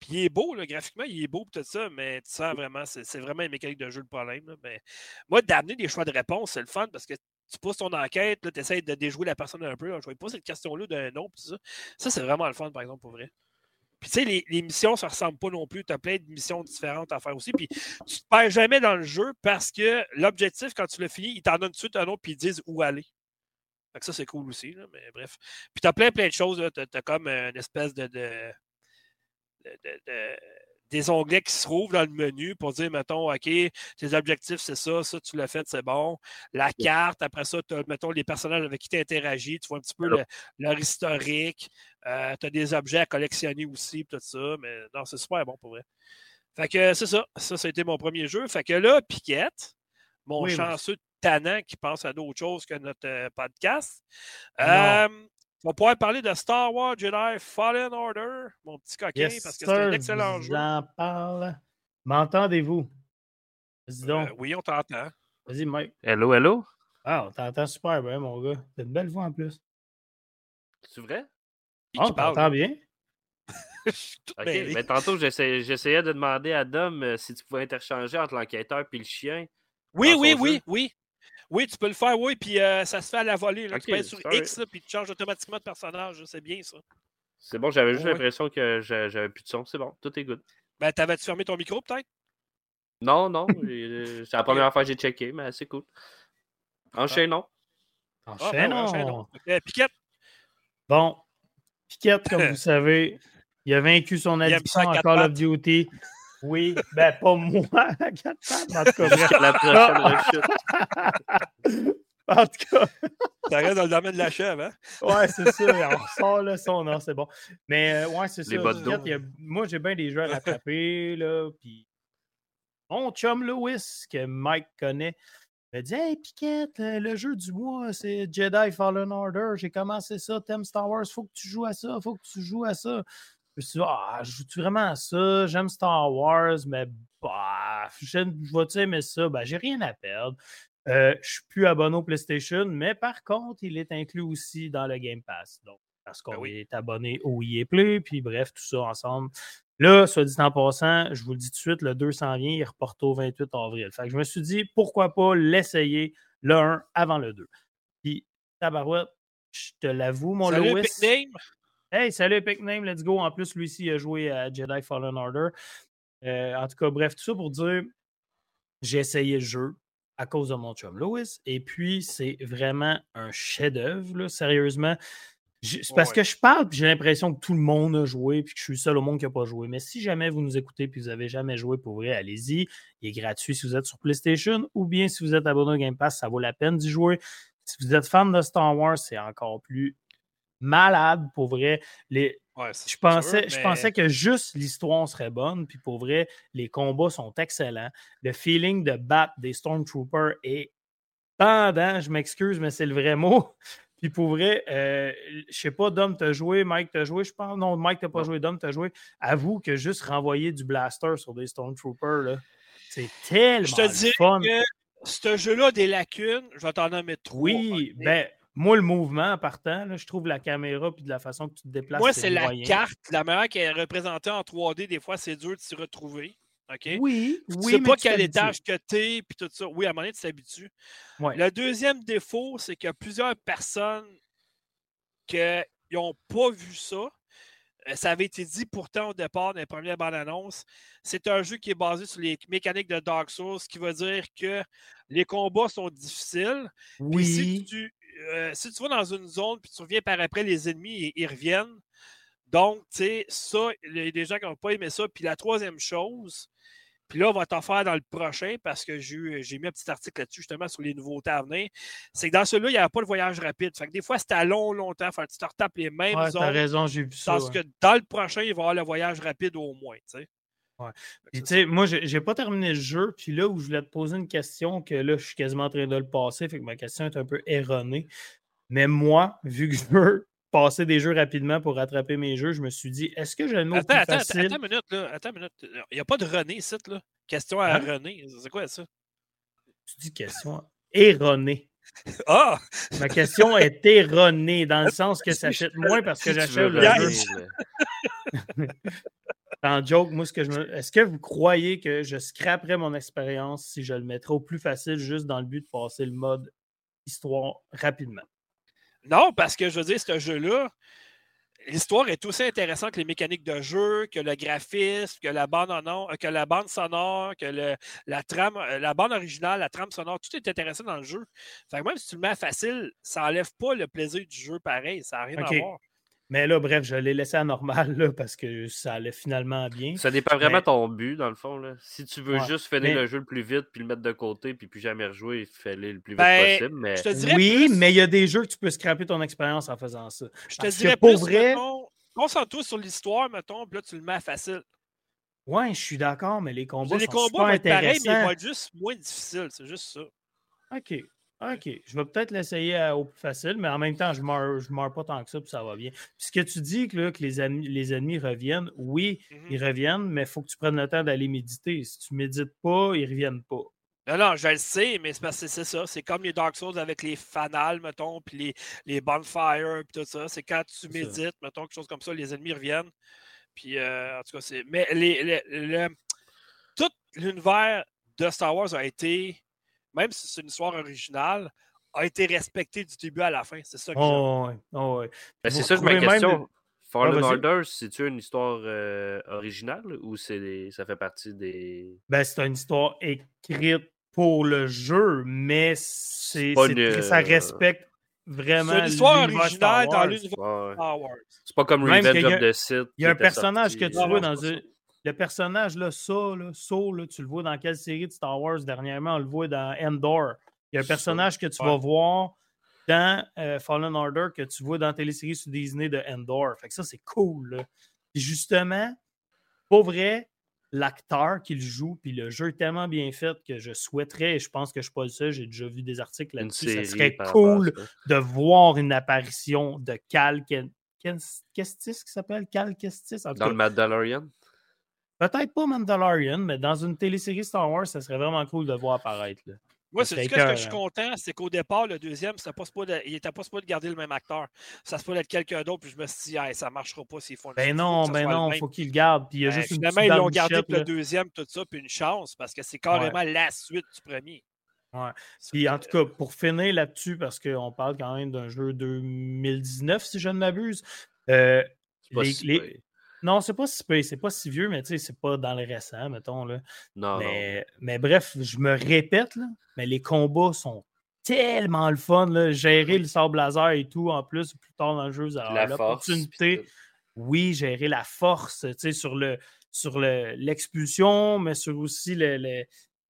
Puis il est beau, là, graphiquement, il est beau tout ça, mais tu sens vraiment, c'est vraiment une mécanique de jeu le problème. Mais moi, d'amener des choix de réponse, c'est le fun parce que tu pousses ton enquête, tu essaies de déjouer la personne un peu. Je ne pas cette question-là d'un nom. Ça, ça c'est vraiment le fun, par exemple, pour vrai. Puis, tu sais, les, missions, ça ne ressemble pas non plus. Tu as plein de missions différentes à faire aussi. Puis, tu ne te perds jamais dans le jeu parce que l'objectif, quand tu l'as fini, ils t'en donnent tout de suite un autre puis ils disent où aller. Fait que ça, c'est cool aussi. mais bref. Puis, tu as plein, plein de choses. Tu as, comme une espèce de, de des onglets qui se trouvent dans le menu pour dire, mettons, OK, tes objectifs, c'est ça, ça, tu l'as fait, c'est bon. La carte, après ça, tu as, mettons, les personnages avec qui tu interagis, tu vois un petit peu leur historique. Euh, tu as des objets à collectionner aussi, tout ça. Mais non, c'est super bon pour vrai. Fait que c'est ça. Ça, ça a été mon premier jeu. Fait que là, Piquette, mon chanceux tannant qui pense à d'autres choses que notre euh, podcast. Euh, on pouvoir parler de Star Wars Jedi Fallen Order, mon petit coquin, parce que c'est un excellent jeu. J'en parle. M'entendez-vous? Euh, oui, on t'entend. Vas-y, Mike. Hello, hello? Ah, on t'entend super bien, mon gars. T'as une belle voix en plus. C'est vrai? Ah, oh, t'entends bien? ok, mais tantôt, j'essayais de demander à Dom euh, si tu pouvais interchanger entre l'enquêteur et le chien. Oui, oui, oui, oui. Oui, tu peux le faire, oui, puis euh, ça se fait à la volée. Là. tu peux sur X, puis tu changes automatiquement de personnage. C'est bien, ça. C'est bon, j'avais juste l'impression que j'avais plus de son. C'est bon, tout est good. Ben, t'avais-tu fermé ton micro, peut-être? Non, non. C'est la première fois que j'ai checké, mais c'est cool. Enchaînons. Ah, enchaînons. Ah, Piquette. Bon. Piquette, comme vous savez, il a vaincu son addiction à Call of Duty. Oui, ben pas moi, en tout cas. La prochaine rechute. En tout cas. Ça reste dans le domaine de la chèvre, hein? Ouais, c'est ça. On ressort le son, non, c'est bon. Mais euh, ouais, c'est ça. moi, j'ai bien des jeux à rattraper, là. Puis mon chum Lewis, que Mike connaît, m'a dit Hey, Piquette, euh, le jeu du mois, c'est Jedi Fallen Order. J'ai commencé ça. T'aimes Star Wars, faut que tu joues à ça, faut que tu joues à ça. Je me suis dit, ah, joue-tu vraiment à ça? J'aime Star Wars, mais bah, je, vais-tu aimer ça? Ben, j'ai rien à perdre. Euh, je suis plus abonné au PlayStation, mais par contre, il est inclus aussi dans le Game Pass. Donc, parce ben qu'on est abonné au EA Play, puis bref, tout ça ensemble. Là, soit dit en passant, je vous le dis tout de suite, le 200 vient, il reporte au 28 avril. Fait que je me suis dit, pourquoi pas l'essayer le 1 avant le 2. Puis, tabarouette, je te l'avoue, mon salut, Louis. Hey, salut Epic Name, let's go. En plus, lui aussi, a joué à Jedi Fallen Order. Euh, en tout cas, bref, tout ça pour dire, j'ai essayé le jeu à cause de mon chum Louis. Et puis, c'est vraiment un chef-d'œuvre, sérieusement. C'est parce que je parle, j'ai l'impression que tout le monde a joué, puis que je suis le seul au monde qui n'a pas joué. Mais si jamais vous nous écoutez puis vous n'avez jamais joué pour vrai, allez-y. Il est gratuit si vous êtes sur PlayStation ou bien si vous êtes abonné au Game Pass, ça vaut la peine d'y jouer. Si vous êtes fan de Star Wars, c'est encore plus malade pour vrai. Les, je, pensais, je pensais que juste l'histoire serait bonne, puis pour vrai, les combats sont excellents. Le feeling de battre des Stormtroopers est pendant, je m'excuse, mais c'est le vrai mot. Puis pour vrai, euh, je sais pas, Dom t'a joué, Mike t'a joué, je pense. Non, Mike t'a pas joué, Dom t'a joué. Avoue que juste renvoyer du blaster sur des Stormtroopers, c'est tellement je te dis fun. Que ce jeu-là a des lacunes, je vais t'en nommer trois. Oui, ben, moi, le mouvement en partant, là, je trouve la caméra puis de la façon que tu te déplaces. Moi, c'est la carte, la manière qu'elle est représentée en 3D, des fois, c'est dur de s'y retrouver. OK? Oui, tu oui. sais pas quel étage que t'es, puis tout ça. Oui, à un moment donné, tu t'habitues. Le deuxième défaut, c'est qu'il y a plusieurs personnes qui n'ont pas vu ça. Euh, ça avait été dit pourtant au départ dans les premières bandes annonces. C'est un jeu qui est basé sur les mécaniques de Dark Souls, ce qui veut dire que les combats sont difficiles. Oui. Si tu, euh, si tu vas dans une zone puis tu reviens par après, les ennemis ils reviennent. Donc, tu sais, ça, il y a des gens qui n'ont pas aimé ça. Puis la troisième chose, puis là, on va t'en faire dans le prochain parce que j'ai mis un petit article là-dessus justement sur les nouveautés à venir. C'est que dans celui-là, il n'y avait pas le voyage rapide. Fait que des fois, c'était à long, longtemps. Fait que tu te retapes les mêmes ouais, zones. T'as raison, j'ai vu ça. Parce que dans le prochain, il va y avoir le voyage rapide au moins. tu Ouais. tu sais, moi, j'ai pas terminé le jeu. Puis là, où je voulais te poser une question, que là, je suis quasiment en train de le passer. Fait que ma question est un peu erronée. Mais moi, vu que je veux passer des jeux rapidement pour rattraper mes jeux, je me suis dit, est-ce que j'ai un autre attends, attends, facile? Attends, une minute, là. Attends une minute. Il n'y a pas de René ici, là. Question à hein? René. C'est quoi ça? Tu dis question erronée. Ah! Ma question est erronée, dans le sens que ça achète moins parce que j'achète le jeu. En joke, moi, ce que je me... est-ce que vous croyez que je scraperais mon expérience si je le mettrais au plus facile juste dans le but de passer le mode histoire rapidement? Non, parce que je veux dire, ce jeu-là, l'histoire est aussi intéressante que les mécaniques de jeu, que le graphisme, que la bande, en, que la bande sonore, que la trame, euh, la bande originale, la trame sonore, tout est intéressant dans le jeu. Fait que même si tu le mets facile, ça n'enlève pas le plaisir du jeu pareil. Ça n'a rien à voir. Mais là, bref, je l'ai laissé à normal là, parce que ça allait finalement bien. Ça dépend vraiment de ton but, dans le fond. Là. Si tu veux juste finir le jeu le plus vite, puis le mettre de côté, puis plus jamais rejouer, fais-le le plus vite ben, possible. Mais... oui, mais il y a des jeux que tu peux scraper ton expérience en faisant ça. Je te dirais pour vrai. Concentre-toi sur l'histoire, mettons, puis là, tu le mets à facile. Ouais, je suis d'accord, mais les combats les sont combats super vont être pareils, mais ils vont être juste moins difficiles. C'est juste ça. OK. OK. Je vais peut-être l'essayer au plus facile, mais en même temps, je ne meurs, je meurs pas tant que ça, puis ça va bien. Puis ce que tu dis, que, que les, ennemis, les ennemis reviennent, oui, mm-hmm. ils reviennent, mais il faut que tu prennes le temps d'aller méditer. Si tu médites pas, ils ne reviennent pas. Non, non, je le sais, mais c'est c'est ça. C'est comme les Dark Souls avec les fanales, mettons, puis les, les bonfires, puis tout ça. C'est quand tu médites, mettons, quelque chose comme ça, les ennemis reviennent. Puis, euh, en tout cas, c'est. Mais les, tout l'univers de Star Wars a été, même si c'est une histoire originale, a été respecté du début à la fin. C'est ça que oh, oh, ouais. Ben, c'est ça que ma question. Fallen Order, c'est-tu une histoire euh, originale ou c'est ça fait partie des. Ben, c'est une histoire écrite pour le jeu, mais c'est, ça euh, respecte vraiment. C'est une histoire originale dans l'univers Star Wars. C'est pas comme Revenge of the Sith. Il y a un personnage que tu vois dans une. Le personnage, là, ça, là, là, tu le vois dans quelle série de Star Wars dernièrement? On le voit dans Endor. Il y a un personnage que tu vas voir dans euh, Fallen Order que tu vois dans la télésérie sur Disney de Endor. Fait que ça, c'est cool. Là. justement, pour vrai, l'acteur qui le joue, puis le jeu est tellement bien fait que je souhaiterais, et je pense que je ne suis pas le seul, j'ai déjà vu des articles là-dessus, ça serait cool de voir une apparition de Cal Kestis qui s'appelle? Cal Kestis. Dans le Mandalorian? Peut-être pas Mandalorian, mais dans une télésérie Star Wars, ça serait vraiment cool de voir apparaître. Là. Moi, c'est ce que je suis content, c'est qu'au départ, le deuxième, pas il n'était pas supposé de garder le même acteur. Ça se peut être quelqu'un d'autre, puis je me suis dit, ça ne marchera pas s'ils font Ben non, ben non, il faut qu'il le garde. Puis il y a ben, juste finalement, ils l'ont gardé pour le deuxième, tout ça, puis une chance, parce que c'est carrément la suite du premier. Ouais. Puis en tout cas, pour finir là-dessus, parce qu'on parle quand même d'un jeu 2019, si je ne m'abuse, euh, les, non, c'est pas si c'est pas si vieux, mais tu sais, c'est pas dans les récents, mettons. Là. Non, mais, mais bref, je me répète, là, mais les combats sont tellement le fun. Là. Gérer le sable laser et tout, en plus, plus tard dans le jeu, vous l'opportunité. Oui, gérer la force, tu sais, sur le sur l'expulsion, mais sur aussi le,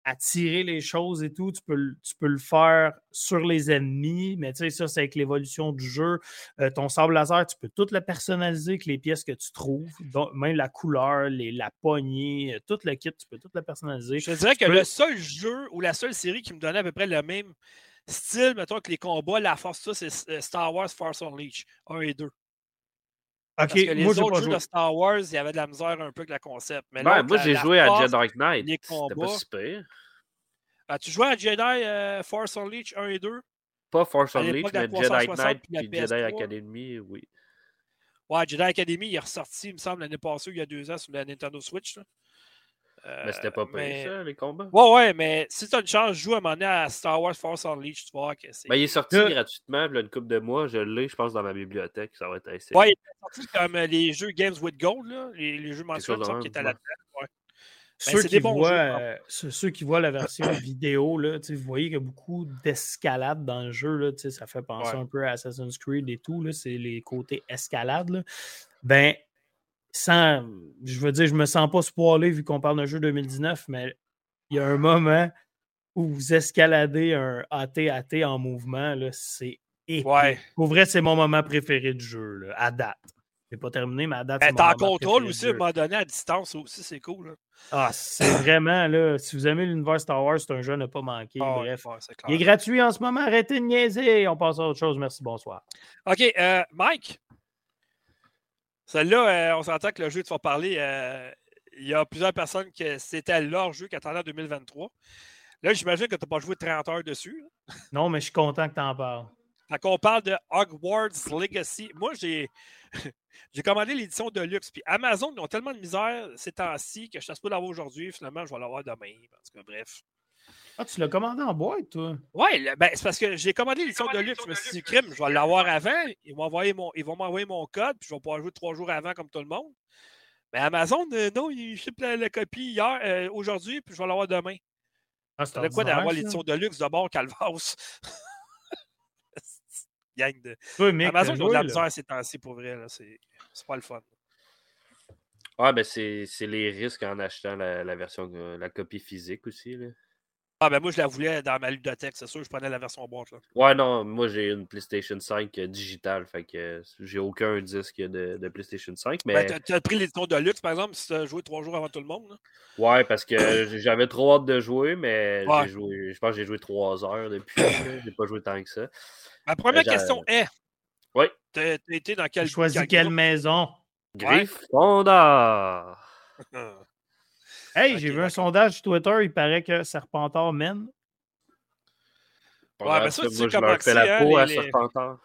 attirer les choses et tout. Tu peux, tu peux le faire sur les ennemis, mais tu sais, ça, c'est avec l'évolution du jeu. Euh, ton sable laser, tu peux tout le personnaliser avec les pièces que tu trouves, même la couleur, les, la poignée, euh, tout le kit, tu peux tout le personnaliser. Je dirais que le seul jeu ou la seule série qui me donnait à peu près le même style, mettons, que les combats, la force, ça, c'est euh, Star Wars Force Unleashed 1 et 2. OK, Parce que les moi, autres jeux de Star Wars, il y avait de la misère un peu avec le concept. Mais moi, j'ai joué à Jedi Knight. C'était pas super. As-tu joué à Jedi euh, Force Unleashed 1 et 2? Pas Force Unleashed, mais Jedi Knight et Jedi Academy, oui. Ouais, Jedi Academy, il est ressorti, il me semble, l'année passée, il y a deux ans, sur la Nintendo Switch. Là. Euh, mais c'était pas pire, ça, les combats. Ouais, ouais, mais si tu as une chance, joue à un moment donné à Star Wars Force Unleashed, tu vois que c'est. Ben, il est sorti gratuitement, il y a une couple de mois, je l'ai, je pense, dans ma bibliothèque, ça va être assez. Ouais, il est sorti comme euh, les jeux Games with Gold, là, les, les jeux mensuels qui étaient là-dedans. Ouais. Ben, ceux, qui voient, euh, ceux, qui voient la version vidéo, là, vous voyez qu'il y a beaucoup d'escalade dans le jeu. Là, ça fait penser un peu à Assassin's Creed et tout. C'est les côtés escalade. Là. Ben, sans, je veux dire, je me sens pas spoilé vu qu'on parle d'un jeu 2019, mais il y a un moment où vous escaladez un AT-AT en mouvement. C'est épique. Pour vrai, c'est mon moment préféré du jeu, là, à date. C'est pas terminé, mais à date. Ben, T'es en contrôle aussi, à un moment donné, à distance aussi, c'est cool. Ah, c'est vraiment, là, si vous aimez l'univers Star Wars, c'est un jeu à ne pas manquer. Ah, Bref. il est gratuit en ce moment, arrêtez de niaiser. On passe à autre chose. Merci, bonsoir. OK, euh, Mike? Celle-là, euh, on s'entend que le jeu, tu vas parler, euh, il y a plusieurs personnes que c'était leur jeu qui attendaient en 2023. Là, j'imagine que tu n'as pas joué 30 heures dessus. Non, mais je suis content que tu en parles. Quand on parle de Hogwarts Legacy, moi, j'ai j'ai commandé l'édition de luxe. Puis Amazon, ils ont tellement de misère ces temps-ci que je ne sais pas l'avoir aujourd'hui. Finalement, je vais l'avoir demain. En tout cas, bref. Ah, tu l'as commandé en boîte, toi? Oui, ben, c'est parce que j'ai commandé l'édition de luxe. Je me suis dit, crime, je vais l'avoir avant. Ils vont m'envoyer mon, mon code, puis je vais pouvoir jouer trois jours avant comme tout le monde. Mais Amazon, euh, non, ils shippent la, copie hier, euh, aujourd'hui, puis je vais l'avoir demain. Ah, c'est quoi d'avoir l'édition de luxe d'abord, Calvas? gang de. Amazon, ils ont de la misère ces temps-ci pour vrai. C'est pas le fun. Ouais, ben c'est les risques en achetant la, la version, la copie physique aussi. Là. Ah, ben moi, je la voulais dans ma ludothèque, c'est sûr, je prenais la version boîte. Là. Ouais, non, moi, j'ai une PlayStation 5 digitale, fait que j'ai aucun disque de, de PlayStation 5. Ben, mais... Ben, tu as pris l'édition de luxe, par exemple, si tu as joué trois jours avant tout le monde. Là? Ouais, parce que j'avais trop hâte de jouer, mais j'ai joué, je pense que j'ai joué trois heures depuis. j'ai pas joué tant que ça. Ma première question est Oui. Tu as été dans quelle, choisi quelle maison? Gryffondor. Hey, j'ai vu un sondage sur Twitter, il paraît que Serpentard mène. Ouais, mais ça, tu sais comment c'est, la hein, peau les, à Serpentard.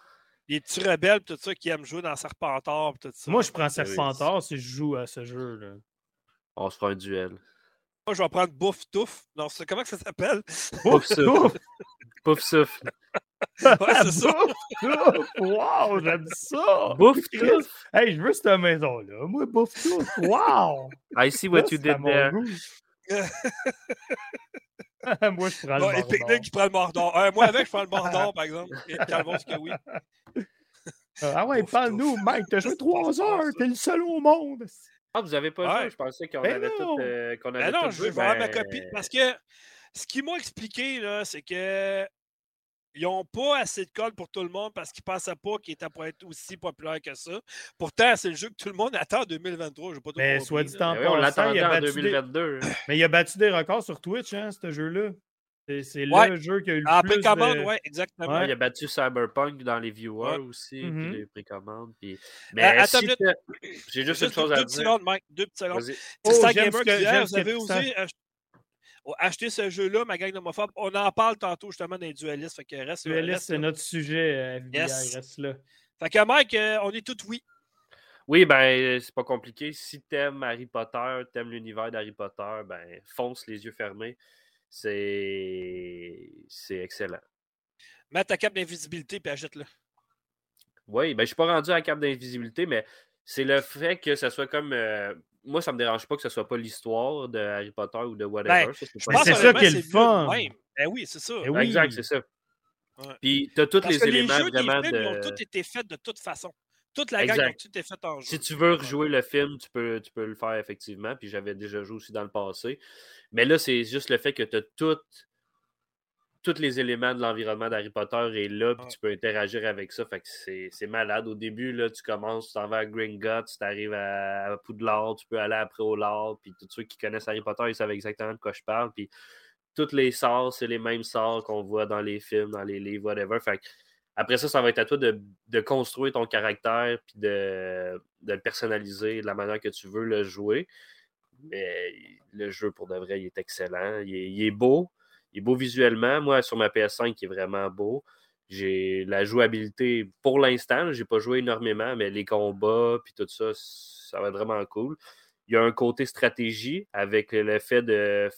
Les petits rebelles tout ça qui aiment jouer dans Serpentard tout ça. Moi, je prends Serpentard si je joue à ce jeu-là. On se fera un duel. Moi, je vais prendre Bouffe Touffe. Non, c'est comment que ça s'appelle? Bouffe Souffle. Bouffe Souffle. Ouais, c'est ça. wow, j'aime ça. Bouffe Touffe. Hey, je veux cette maison-là. Moi, Bouffe Touffe. Wow. I see what you did there. moi, je prends le Mordor. Et Picnic qui prend le Mordor. Euh, moi, avec, je prends le Mordor, par exemple. Et Calvon, que oui. Ah ouais, parle-nous, Mike. T'as joué trois heures. T'es le seul au monde. Ah, vous avez pas joué? Je pensais qu'on ben avait tout. Euh, qu'on ben non, tout je vais voir ma copie. Parce que ce qu'ils m'ont expliqué, là, c'est que ils n'ont pas assez de code pour tout le monde parce qu'ils ne pensaient pas qu'il était pour être aussi populaire que ça. Pourtant, c'est le jeu que tout le monde attend en 2023. Je pas Mais soit dit en passant, on l'attendait en 2022. Des... Mais il a battu des records sur Twitch, hein, ce jeu-là. C'est le jeu qui a eu le en plus précommande, de... oui, exactement. Il a battu Cyberpunk dans les viewers aussi, puis mm-hmm. les précommandes. Puis... Mais euh, attends, si j'ai juste, une chose à dire. Secondes, Mike, deux petites secondes. Oh, c'est Gamer qui dit, vous avez osé acheter ce jeu-là, ma gang d'homophobes. On en parle tantôt justement des dualistes. Fait que reste, dualiste, c'est notre sujet, FBI, yes. reste là. Fait que Mike, euh, on est tous oui. Oui, ben, c'est pas compliqué. Si t'aimes Harry Potter, t'aimes l'univers d'Harry Potter, ben, fonce les yeux fermés. C'est. C'est excellent. Mets ta cape d'invisibilité puis achète-le. Oui, ben, je suis pas rendu à la cape d'invisibilité, mais c'est le fait que ça soit comme. Euh, moi, ça me dérange pas que ce soit pas l'histoire de Harry Potter ou de whatever. Ben, c'est ça qui est le fun. Ben oui, c'est ça. Ben oui. Exact, c'est ça. Ouais. Puis, tu as tous les éléments les jeux vraiment des films, de. Ils ont tous été faits de toute façon. Toute la gamme a tout été faite en jeu. Si tu veux rejouer le film, tu peux, tu peux le faire effectivement. Puis j'avais déjà joué aussi dans le passé. Mais là, c'est juste le fait que tu as tout, tous les éléments de l'environnement d'Harry Potter est là, puis tu peux interagir avec ça. Fait que c'est malade. Au début, là, tu commences, tu t'en vas à Gringotts, tu arrives à, Poudlard, tu peux aller après au Lard, puis tous ceux qui connaissent Harry Potter, ils savent exactement de quoi je parle. Puis tous les sorts, c'est les mêmes sorts qu'on voit dans les films, dans les livres, whatever. Fait que après ça, ça va être à toi de, de construire ton caractère puis de, de, le personnaliser de la manière que tu veux le jouer. Mais le jeu, pour de vrai, il est excellent. Il est, il est beau. Il est beau visuellement. Moi, sur ma PS5, il est vraiment beau. J'ai la jouabilité pour l'instant. J'ai pas joué énormément, mais les combats puis tout ça, ça va être vraiment cool. Il y a un côté stratégie avec le fait de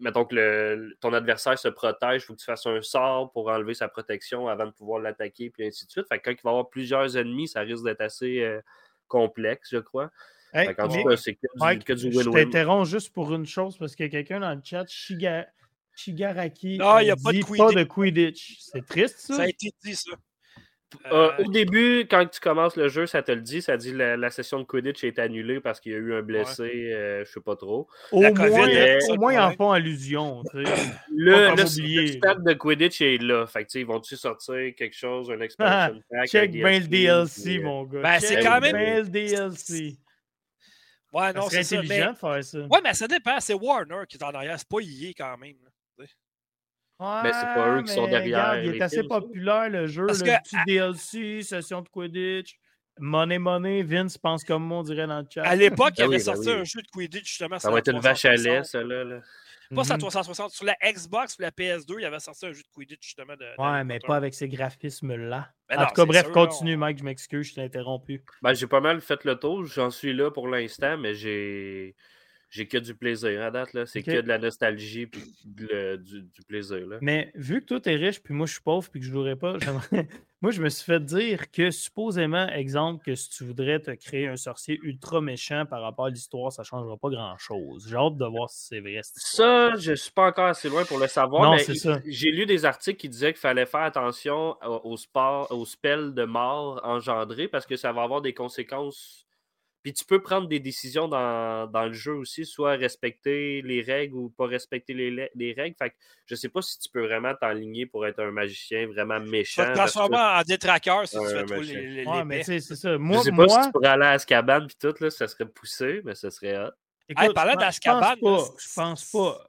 mettons que le, ton adversaire se protège, il faut que tu fasses un sort pour enlever sa protection avant de pouvoir l'attaquer, puis ainsi de suite. Fait que quand il va y avoir plusieurs ennemis, ça risque d'être assez euh, complexe, je crois. Hey, c'est que, du win-win. Je t'interromps juste pour une chose, parce qu'il y a quelqu'un dans le chat, Shiga, Shigaraki, non, il n'y a pas, dit de pas de Quidditch. C'est triste, ça? Ça a été dit, ça. Euh, au début, quand tu commences le jeu, ça te le dit. Ça dit la, la session de Quidditch est annulée parce qu'il y a eu un blessé, ouais. euh, je sais pas trop. Au la moins, COVID, au moins ils en font allusion. le, le, stade de Quidditch est là. Fait que, ils vont-tu sortir quelque chose, un expansion ah, pack? Check bien le DLC, mon gars. Ben, c'est quand même. le DLC. Ouais, non, c'est intelligent mais... de faire ça. Ouais, mais ça dépend. C'est Warner qui est en arrière. C'est pas EA quand même. Ouais, mais c'est pas eux qui sont derrière. Regarde, il est assez films, populaire le jeu. Parce le que, petit DLC, session de Quidditch. Money Money, Vince pense comme moi, on dirait dans le chat. À l'époque, il Ah avait oui, ben sorti oui. un jeu de Quidditch justement. Ça va être une vache à lait, ça, là. là. Pas sur la Mhm. 360. Sur la Xbox, la PS2, il avait sorti un jeu de Quidditch justement. De, Ouais, mais pas avec ces graphismes-là. Ben en non, tout cas, bref, sûr, continue, on- Mike, je m'excuse, je t'ai interrompu. Ben, j'ai pas mal fait le tour. J'en suis là pour l'instant, mais j'ai. J'ai que du plaisir à date, là. C'est que de la nostalgie puis de le- du, du plaisir, là. Mais vu que toi, t'es riche, puis moi, je suis pauvre, puis que je jouerais pas, moi, je me suis fait dire que, supposément, exemple, que si tu voudrais te créer un sorcier ultra méchant par rapport à l'histoire, ça changera pas grand-chose. J'ai hâte de voir si c'est vrai. cette. Ça, je suis pas encore assez loin pour le savoir, Non, mais c'est ça. j'ai lu des articles qui disaient qu'il fallait faire attention au, au sport, au spell de mort engendré parce que ça va avoir des conséquences. Puis tu peux prendre des décisions dans, dans le jeu aussi, soit respecter les règles ou pas respecter les, le- les règles. Fait que je sais pas si tu peux vraiment t'enligner pour être un magicien vraiment Tu méchant. vas te transformer en détraqueur si tu fais trop les, les, Ouais, les mais tu sais, c'est ça. je Moi, sais pas moi si tu pourrais aller à Azkaban puis tout, là, ça serait poussé, mais ça serait hot. écoute, parlant je pense- d'Azkaban, je pense pas, je pense pas.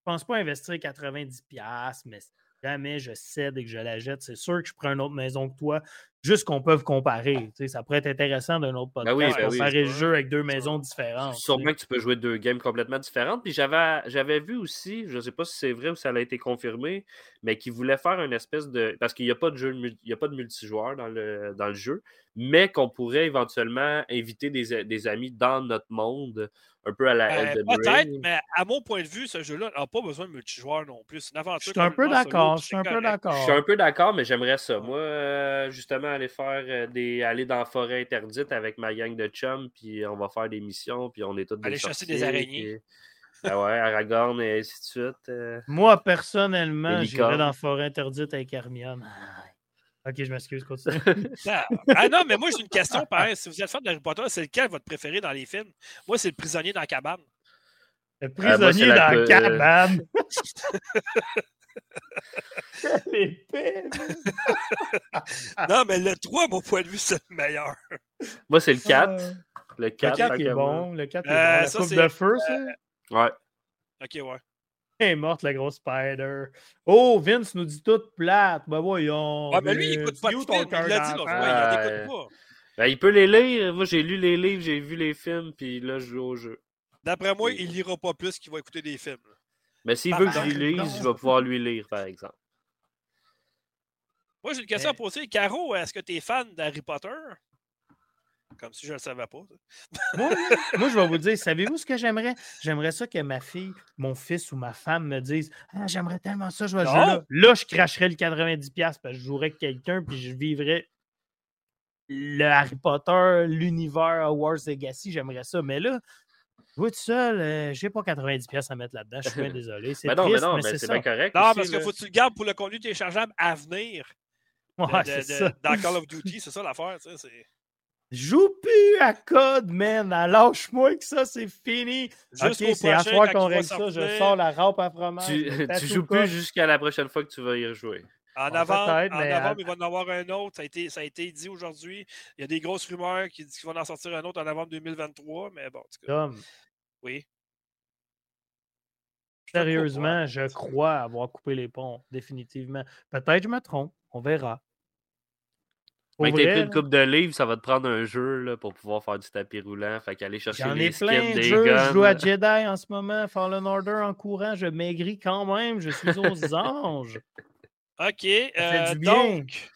Je pense pas investir 90$, piastres, mais jamais je cède et que je la jette, c'est sûr que je prends une autre maison que toi. Juste qu'on peut comparer. Ça pourrait être intéressant d'un autre ben podcast, ben comparer le jeu avec deux maisons différentes. Sûrement que tu peux jouer deux games complètement différentes. Puis j'avais vu aussi, je ne sais pas si c'est vrai ou si ça a été confirmé, mais qu'ils voulaient faire une espèce de. Parce qu'il n'y a pas de jeu, il y a pas de multijoueur dans le, dans le jeu, mais qu'on pourrait éventuellement inviter des, des amis dans notre monde un peu à la ben, Peut-être, mais à mon point de vue, ce jeu-là n'a pas besoin de multijoueur non plus. C'est une aventure. Je suis un peu d'accord. Je suis un peu d'accord. Je suis un peu d'accord, mais j'aimerais ça. Moi, euh, justement, aller faire euh, des. aller dans la forêt interdite avec ma gang de chums, puis on va faire des missions, puis on est tous des Aller chasser des araignées. Ah ouais, Aragorn et ainsi de suite. Euh. Moi, personnellement, j'irais dans la forêt interdite avec Hermione. Ok, je m'excuse, continue. ah non, mais moi, j'ai une question, pareil. Si vous êtes fan d'Harry Potter, c'est lequel votre préféré dans les films? Moi, c'est le prisonnier dans la cabane. Le euh, prisonnier dans la cabane. non, mais le 3, mon point de vue, c'est le meilleur. Moi, c'est le 4. Ah. Le 4, le 4 est bon. Le 4 est bon. La ça, coupe de feu, ça? Euh, ouais. Ok, ouais est morte, la grosse spider. Oh, Vince nous dit tout plate. Ben voyons. Ah, ben lui, il écoute pas de film. Il l'a dit l'autre fois, il écoute pas. Ben, il peut les lire. Moi, j'ai lu les livres, j'ai vu les films, puis là, je joue au jeu. D'après moi, il lira pas plus qu'il va écouter des films. Mais s'il veut que je lui lise, il va pouvoir lui lire, par exemple. Moi, j'ai une question à poser. Caro, est-ce que tu es fan d'Harry Potter? Comme si je ne le savais pas. moi, moi, je vais vous dire, savez-vous ce que j'aimerais? J'aimerais ça que ma fille, mon fils ou ma femme me disent ah, J'aimerais tellement ça, je vais jouer là. Là, je cracherais le 90$ parce que je jouerais avec quelqu'un puis je vivrais le Harry Potter, l'univers Wars Legacy. J'aimerais ça. Mais là, jouer tout seul, euh, j'ai pas 90$ à mettre là-dedans. Je suis bien désolé. C'est non, mais non, mais c'est bien correct. Non, parce qu'il faut que tu le gardes pour le contenu téléchargeable à venir. Ouais, c'est ça. Dans Call of Duty, c'est ça l'affaire. Tu sais, Joue plus à code, man. Lâche-moi que ça, c'est fini. Ok, c'est à soir qu'on règle ça. Je sors la rampe à fromage. Tu, tu joues plus jusqu'à la prochaine fois que tu vas y rejouer. En avant, en avant il va en avoir un autre. Ça a été, ça a été dit aujourd'hui. Il y a des grosses rumeurs qui disent qu'ils vont en sortir un autre en novembre 2023. Mais bon, Tom. Oui. Sérieusement, je crois avoir coupé les ponts, définitivement. Peut-être je me trompe. On verra. Mais t'as pris une coupe de livres, ça va te prendre un jeu là, pour pouvoir faire du tapis roulant. Fait qu'aller chercher J'en ai plein de jeux. Je joue à Jedi en ce moment, Fallen Order en courant. Je maigris quand même. Je suis aux anges. OK. Euh, du bien. Donc,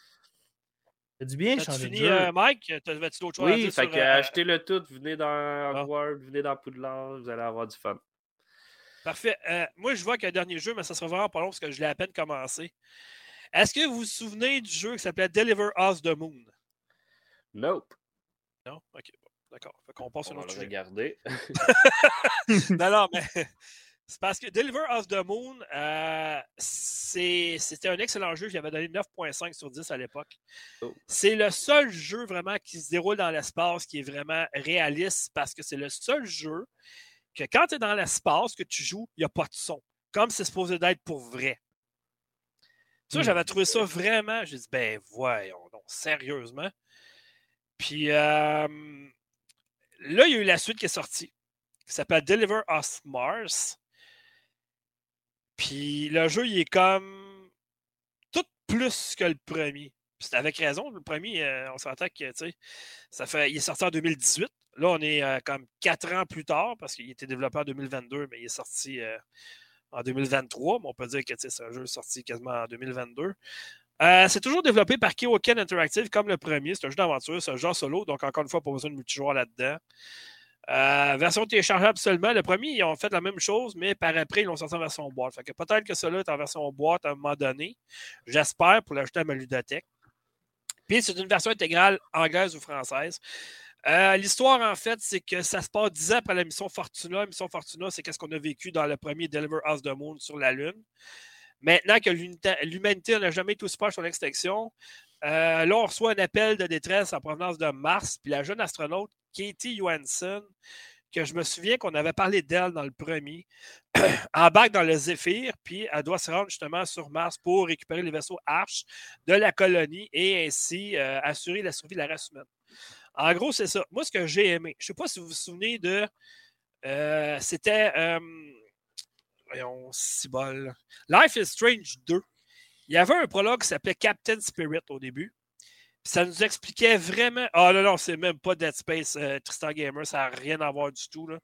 fait du bien changer fini, de jeu. Euh, Mike, t'avais-tu d'autres choses oui, à fait que euh... achetez-le tout. Venez dans ah. Hogwarts, venez dans Poudlard. Vous allez avoir du fun. Parfait. Euh, moi, je vois qu'il y a un dernier jeu, mais ça sera vraiment pas long parce que je l'ai à peine commencé. Est-ce que vous vous souvenez du jeu qui s'appelait Deliver Us the Moon? Nope. Non? Ok, d'accord. Fait qu'on passe On va le regarder. non, non, mais c'est parce que Deliver Us the Moon, euh, c'était un excellent jeu. J'avais donné 9.5 sur 10 à l'époque. Oh. C'est le seul jeu vraiment qui se déroule dans l'espace qui est vraiment réaliste parce que c'est le seul jeu que quand tu es dans l'espace que tu joues, il n'y a pas de son. Comme c'est supposé d'être pour vrai. J'avais trouvé ça vraiment. J'ai dit, ben voyons donc, sérieusement. Puis là, il y a eu la suite qui est sortie, qui s'appelle Deliver Us Mars. Puis le jeu, il est comme tout plus que le premier. C'est avec raison. Le premier, euh, on s'entend que, ça fait, il est sorti en 2018. Là, on est euh, comme quatre ans plus tard parce qu'il était développé en 2022, mais il est sorti euh, en 2023, mais on peut dire que c'est un jeu sorti quasiment en 2022. Euh, c'est toujours développé par Keoken Interactive comme le premier. C'est un jeu d'aventure, c'est un jeu solo, donc encore une fois, pas besoin de multijoueur là-dedans. Euh, version téléchargeable seulement. Le premier, ils ont fait la même chose, mais par après, ils l'ont sorti en version boîte. Peut-être que cela est en version boîte à un moment donné. J'espère pour l'ajouter à ma ludothèque. Puis c'est une version intégrale anglaise ou française. Euh, l'histoire, en fait, c'est que ça se passe dix ans après la mission Fortuna. La mission Fortuna, c'est qu'est-ce qu'on a vécu dans le premier Deliver Us the Moon sur la Lune. Maintenant que l'humanité n'a jamais été aussi proche de son extinction, euh, là, on reçoit un appel de détresse en provenance de Mars. Puis la jeune astronaute Katie Johansson, que je me souviens qu'on avait parlé d'elle dans le premier, embarque dans le Zephyr, puis elle doit se rendre justement sur Mars pour récupérer les vaisseaux Arch de la colonie et ainsi euh, assurer la survie de la race humaine. En gros, c'est ça. Moi, ce que j'ai aimé, je ne sais pas si vous vous souvenez de. Euh, c'était. Euh, voyons. Life is Strange 2. Il y avait un prologue qui s'appelait Captain Spirit au début. Ça nous expliquait vraiment. Ah non, non, c'est même pas Dead Space, euh, Tristan Gamer, ça n'a rien à voir du tout. Là.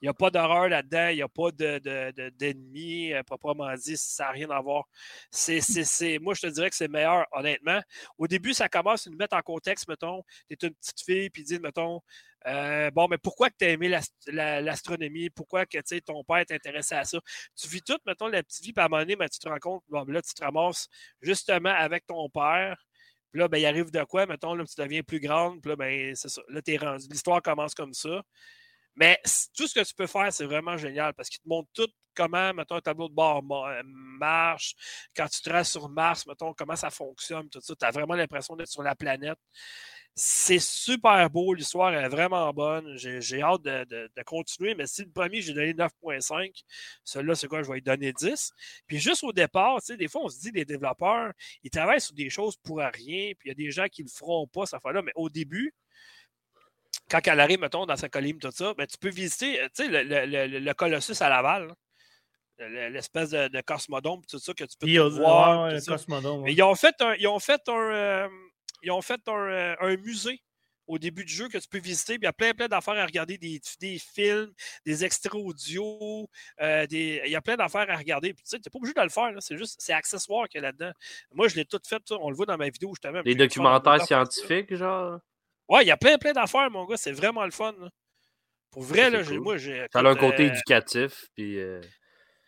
Il n'y a pas d'horreur là-dedans, il n'y a pas d'ennemis, de, de, proprement dit, ça n'a rien à voir. Moi, je te dirais que c'est meilleur, honnêtement. Au début, ça commence à nous mettre en contexte, mettons, tu es une petite fille, puis dit, mettons, euh, bon, mais pourquoi que tu as aimé l'astronomie? pourquoi ton père t'intéressait à ça? Tu vis tout, mettons, la petite vie, puis à un ben, tu te rends compte, bon, là, tu te ramasses justement avec ton père puis là, ben, il arrive de quoi? Mettons, là, tu deviens plus grande. Puis là, ben, c'est ça. Là, t'es rendu. L'histoire commence comme ça. Mais tout ce que tu peux faire, c'est vraiment génial parce qu'il te montre tout comment, mettons, un tableau de bord euh, marche. Quand tu traces sur Mars, mettons, comment ça fonctionne, tout ça. Tu as vraiment l'impression d'être sur la planète. C'est super beau, l'histoire est vraiment bonne. J'ai hâte de, continuer, mais si le premier, j'ai donné 9.5, celui-là, c'est quoi? Je vais lui donner 10. Puis juste au départ, tu sais, des fois, on se dit, les développeurs, ils travaillent sur des choses pour rien, puis il y a des gens qui ne le feront pas, ça fait là, mais au début, quand elle arrive, mettons, dans sa colline, tout ça, ben, tu peux visiter, tu sais, le, Colossus à Laval, l'espèce de, de, cosmodome, tout ça, que tu peux voir. ils ont fait un, ils ont fait un, euh, ils ont fait euh, un, musée au début du jeu que tu peux visiter. il y a plein, plein d'affaires à regarder, des, films, des extraits audio, euh, il y a plein d'affaires à regarder. tu sais, n'es pas obligé de le faire, c'est juste, c'est accessoire qu'il y a là-dedans. Moi, je l'ai tout fait, on le voit dans ma vidéo justement. Des documentaires scientifiques, genre? Ouais, il y a plein, plein d'affaires, mon gars, c'est vraiment le fun. Pour vrai, là, moi, j'ai. Ça a un côté euh, éducatif, puis.